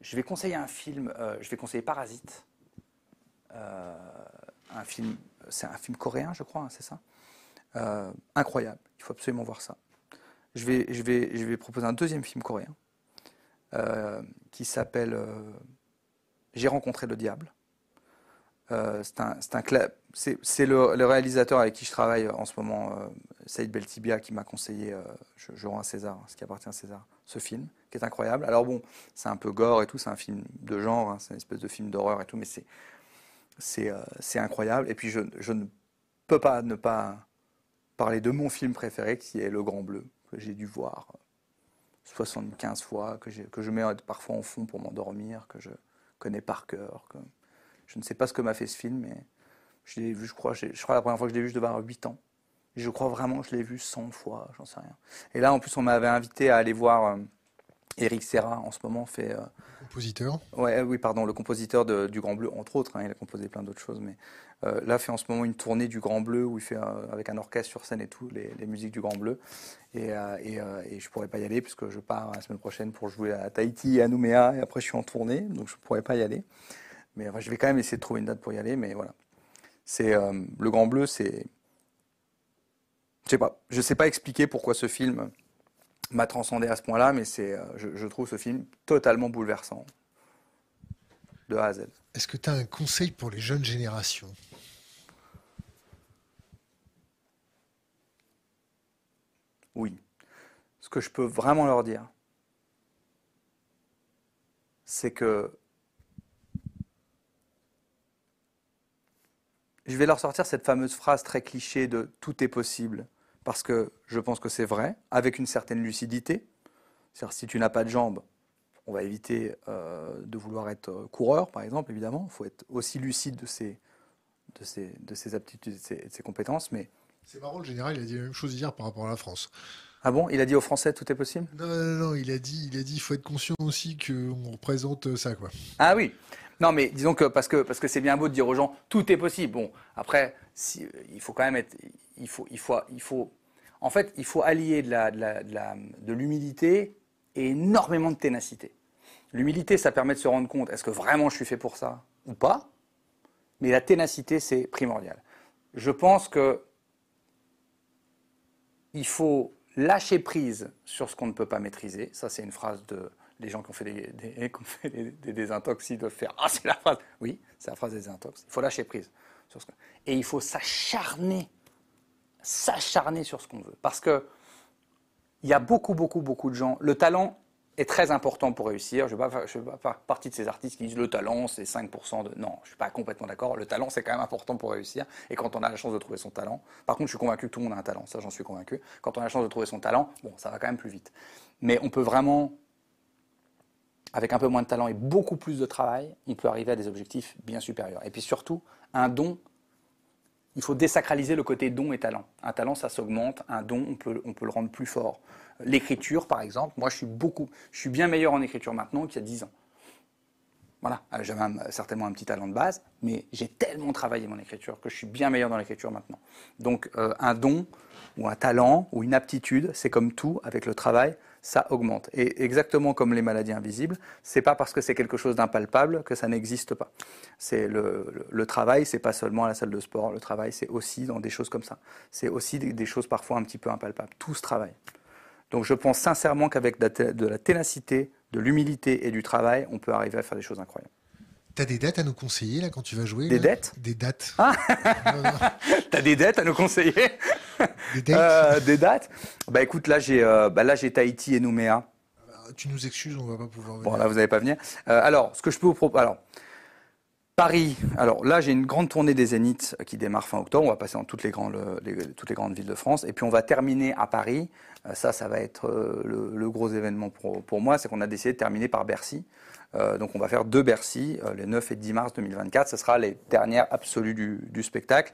Je vais conseiller un film. je vais conseiller Parasite. Euh, un film, c'est un film coréen, je crois, hein, c'est ça? Euh, Incroyable, il faut absolument voir ça. Je vais, je vais, je vais proposer un deuxième film coréen euh, qui s'appelle J'ai rencontré le diable. c'est un, c'est le, le, réalisateur avec qui je travaille en ce moment, Saïd Beltibia, qui m'a conseillé, je, je, rends à César, ce qui appartient à César, ce film, qui est incroyable. Alors bon, c'est un peu gore et tout, c'est un film de genre, hein, c'est une espèce de film d'horreur et tout, mais c'est euh, c'est incroyable. Et puis je, ne peux pas ne pas parler de mon film préféré qui est Le Grand Bleu, que j'ai dû voir 75 fois, que, que je mets parfois en fond pour m'endormir, que je connais par cœur. Que... Je ne sais pas ce que m'a fait ce film, mais je l'ai vu, je crois, je crois la première fois que je l'ai vu, je devais avoir 8 ans. Et je crois vraiment que je l'ai vu 100 fois, j'en sais rien. Et là, en plus, on m'avait invité à aller voir Eric euh, Serra, en ce moment, fait euh, compositeur ouais, Oui, pardon, le compositeur du Grand Bleu, entre autres. Hein, il a composé plein d'autres choses, mais euh, là, fait en ce moment une tournée du Grand Bleu où il fait euh, avec un orchestre sur scène et tout, les, musiques du Grand Bleu. Et, et, et, je pourrais pas y aller puisque je pars la semaine prochaine pour jouer à Tahiti et à Nouméa, et après je suis en tournée, donc je pourrais pas y aller. Mais je vais quand même essayer de trouver une date pour y aller, mais voilà. C'est le Grand Bleu, c'est je sais pas, je sais pas expliquer pourquoi ce film m'a transcendé à ce point-là, mais c'est, euh, je, trouve ce film totalement bouleversant, de A à Z. Est-ce que tu as un conseil pour les jeunes générations? Oui. Ce que je peux vraiment leur dire, c'est que je vais leur sortir cette fameuse phrase très cliché de tout est possible parce que je pense que c'est vrai, avec une certaine lucidité. C'est-à-dire, si tu n'as pas de jambes, on va éviter euh, de vouloir être euh, coureur, par exemple, évidemment. Il faut être aussi lucide de ses, de ses, de ses aptitudes et de ses, compétences. Mais... C'est marrant, le général, il a dit la même chose hier par rapport à la France. Ah bon? Il a dit aux Français tout est possible? Non, non, non, il a dit, il a dit, il faut être conscient aussi qu'on représente ça, quoi. Ah oui. Non, mais disons que parce que parce que c'est bien beau de dire aux gens tout est possible. Bon, après, si, il faut quand même être, il faut, il faut, il faut en fait, il faut allier de l'humilité et énormément de ténacité. L'humilité, ça permet de se rendre compte, est-ce que vraiment je suis fait pour ça ou pas? Mais la ténacité, c'est primordial. Je pense que il faut lâcher prise sur ce qu'on ne peut pas maîtriser. Ça, c'est une phrase de des gens qui ont fait des, des, des, des, intox, ils doivent faire Ah, c'est la phrase. Oui, c'est la phrase des intox. Il faut lâcher prise. Sur ce Et il faut s'acharner s'acharner sur ce qu'on veut. Parce que il y a beaucoup, beaucoup, beaucoup de gens. Le talent est très important pour réussir. Je ne suis pas faire partie de ces artistes qui disent le talent, c'est 5% de. Non, je ne suis pas complètement d'accord. Le talent, c'est quand même important pour réussir. Et quand on a la chance de trouver son talent. Par contre, je suis convaincu que tout le monde a un talent. Ça, j'en suis convaincu. Quand on a la chance de trouver son talent, bon, ça va quand même plus vite. Mais on peut vraiment avec un peu moins de talent et beaucoup plus de travail, on peut arriver à des objectifs bien supérieurs. Et puis surtout, un don, il faut désacraliser le côté don et talent. Un talent, ça s'augmente, un don, on peut, on peut le rendre plus fort. L'écriture, par exemple, moi je suis beaucoup, je suis bien meilleur en écriture maintenant qu'il y a 10 ans. Voilà, euh, j'avais certainement un petit talent de base, mais j'ai tellement travaillé mon écriture que je suis bien meilleur dans l'écriture maintenant. Donc euh, un don ou un talent ou une aptitude, c'est comme tout, avec le travail, ça augmente. Et exactement comme les maladies invisibles, c'est pas parce que c'est quelque chose d'impalpable que ça n'existe pas. C'est le, le, travail, c'est pas seulement à la salle de sport. Le travail, c'est aussi dans des choses comme ça. C'est aussi des, choses parfois un petit peu impalpables. Tout ce travail. Donc je pense sincèrement qu'avec de la ténacité, de l'humilité et du travail, on peut arriver à faire des choses incroyables. T'as des dates à nous conseiller là quand tu vas jouer Des dettes Des dates. Ah T'as des dettes à nous conseiller Des dates euh, Des dates Bah écoute, là j'ai euh, bah, là j'ai Tahiti et Nouméa. Tu nous excuses, on va pas pouvoir venir. Bon là vous n'allez pas venir. Euh, alors ce que je peux vous proposer, alors Paris. Alors là j'ai une grande tournée des Zéniths qui démarre fin octobre. On va passer dans toutes les grandes toutes les grandes villes de France et puis on va terminer à Paris. ça ça va être le, gros événement pour pour moi, c'est qu'on a décidé de terminer par Bercy. Euh, donc on va faire deux Bercy, euh, les 9 et 10 mars 2024. Ce sera les dernières absolues du, spectacle.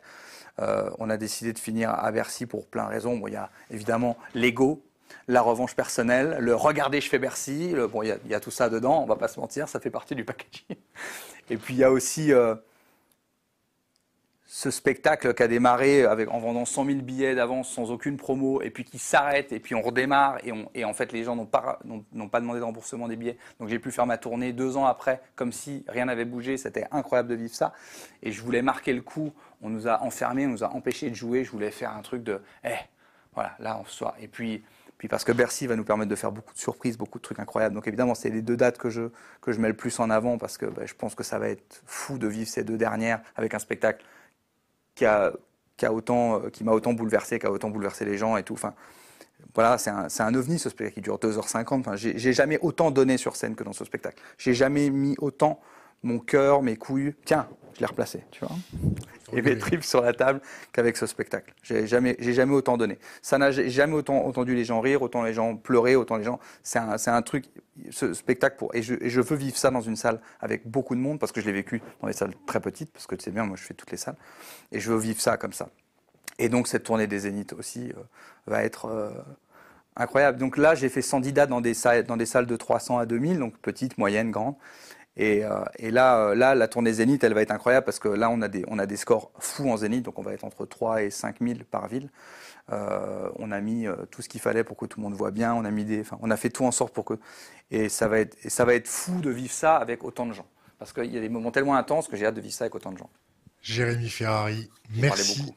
Euh, on a décidé de finir à Bercy pour plein de raisons. Bon, il y a évidemment l'ego, la revanche personnelle, le regardez, je fais Bercy. bon, il y, a, tout ça dedans, on va pas se mentir, ça fait partie du packaging. Et puis il y a aussi ce spectacle qui a démarré en vendant 100 000 billets d'avance sans aucune promo, et puis qui s'arrête, et puis on redémarre, et, en fait les gens n'ont pas, demandé de remboursement des billets. Donc j'ai pu faire ma tournée deux ans après, comme si rien n'avait bougé. C'était incroyable de vivre ça. Et je voulais marquer le coup. On nous a enfermés, on nous a empêchés de jouer. Je voulais faire un truc de, eh, voilà, là on soit. Et puis, parce que Bercy va nous permettre de faire beaucoup de surprises, beaucoup de trucs incroyables. Donc évidemment, c'est les deux dates que je, que je mets le plus en avant parce que bah, je pense que ça va être fou de vivre ces deux dernières avec un spectacle qui a, qui a autant, euh, qui m'a autant bouleversé, qui a autant bouleversé les gens et tout. Enfin, voilà, c'est un, un, ovni ce spectacle qui dure 2h50. Enfin, j'ai jamais autant donné sur scène que dans ce spectacle. J'ai jamais mis autant mon cœur, mes couilles. Tiens, je l'ai replacé, tu vois. Et mes tripes sur la table qu'avec ce spectacle. J'ai jamais, j'ai jamais autant donné. Ça n'a jamais autant entendu les gens rire, autant les gens pleurer, autant les gens. C'est un, un, truc, ce spectacle pour. Et je, et je, veux vivre ça dans une salle avec beaucoup de monde parce que je l'ai vécu dans des salles très petites, parce que tu sais bien, moi je fais toutes les salles. Et je veux vivre ça comme ça. Et donc cette tournée des Zéniths aussi euh, va être. Euh, incroyable. Donc là, j'ai fait 110 dates dans des, salles, dans des salles de 300 à 2000, donc petites, moyennes, grandes. Et, euh, et là, euh, là, la tournée Zénith, elle va être incroyable parce que là, on a des, on a des scores fous en Zénith, donc on va être entre 3 et 5 000 par ville. Euh, on a mis tout ce qu'il fallait pour que tout le monde voit bien. On a mis des, enfin, on a fait tout en sorte pour que, et ça va être, et ça va être fou de vivre ça avec autant de gens, parce qu'il y a des moments tellement intenses que j'ai hâte de vivre ça avec autant de gens. Jérémy Ferrari, merci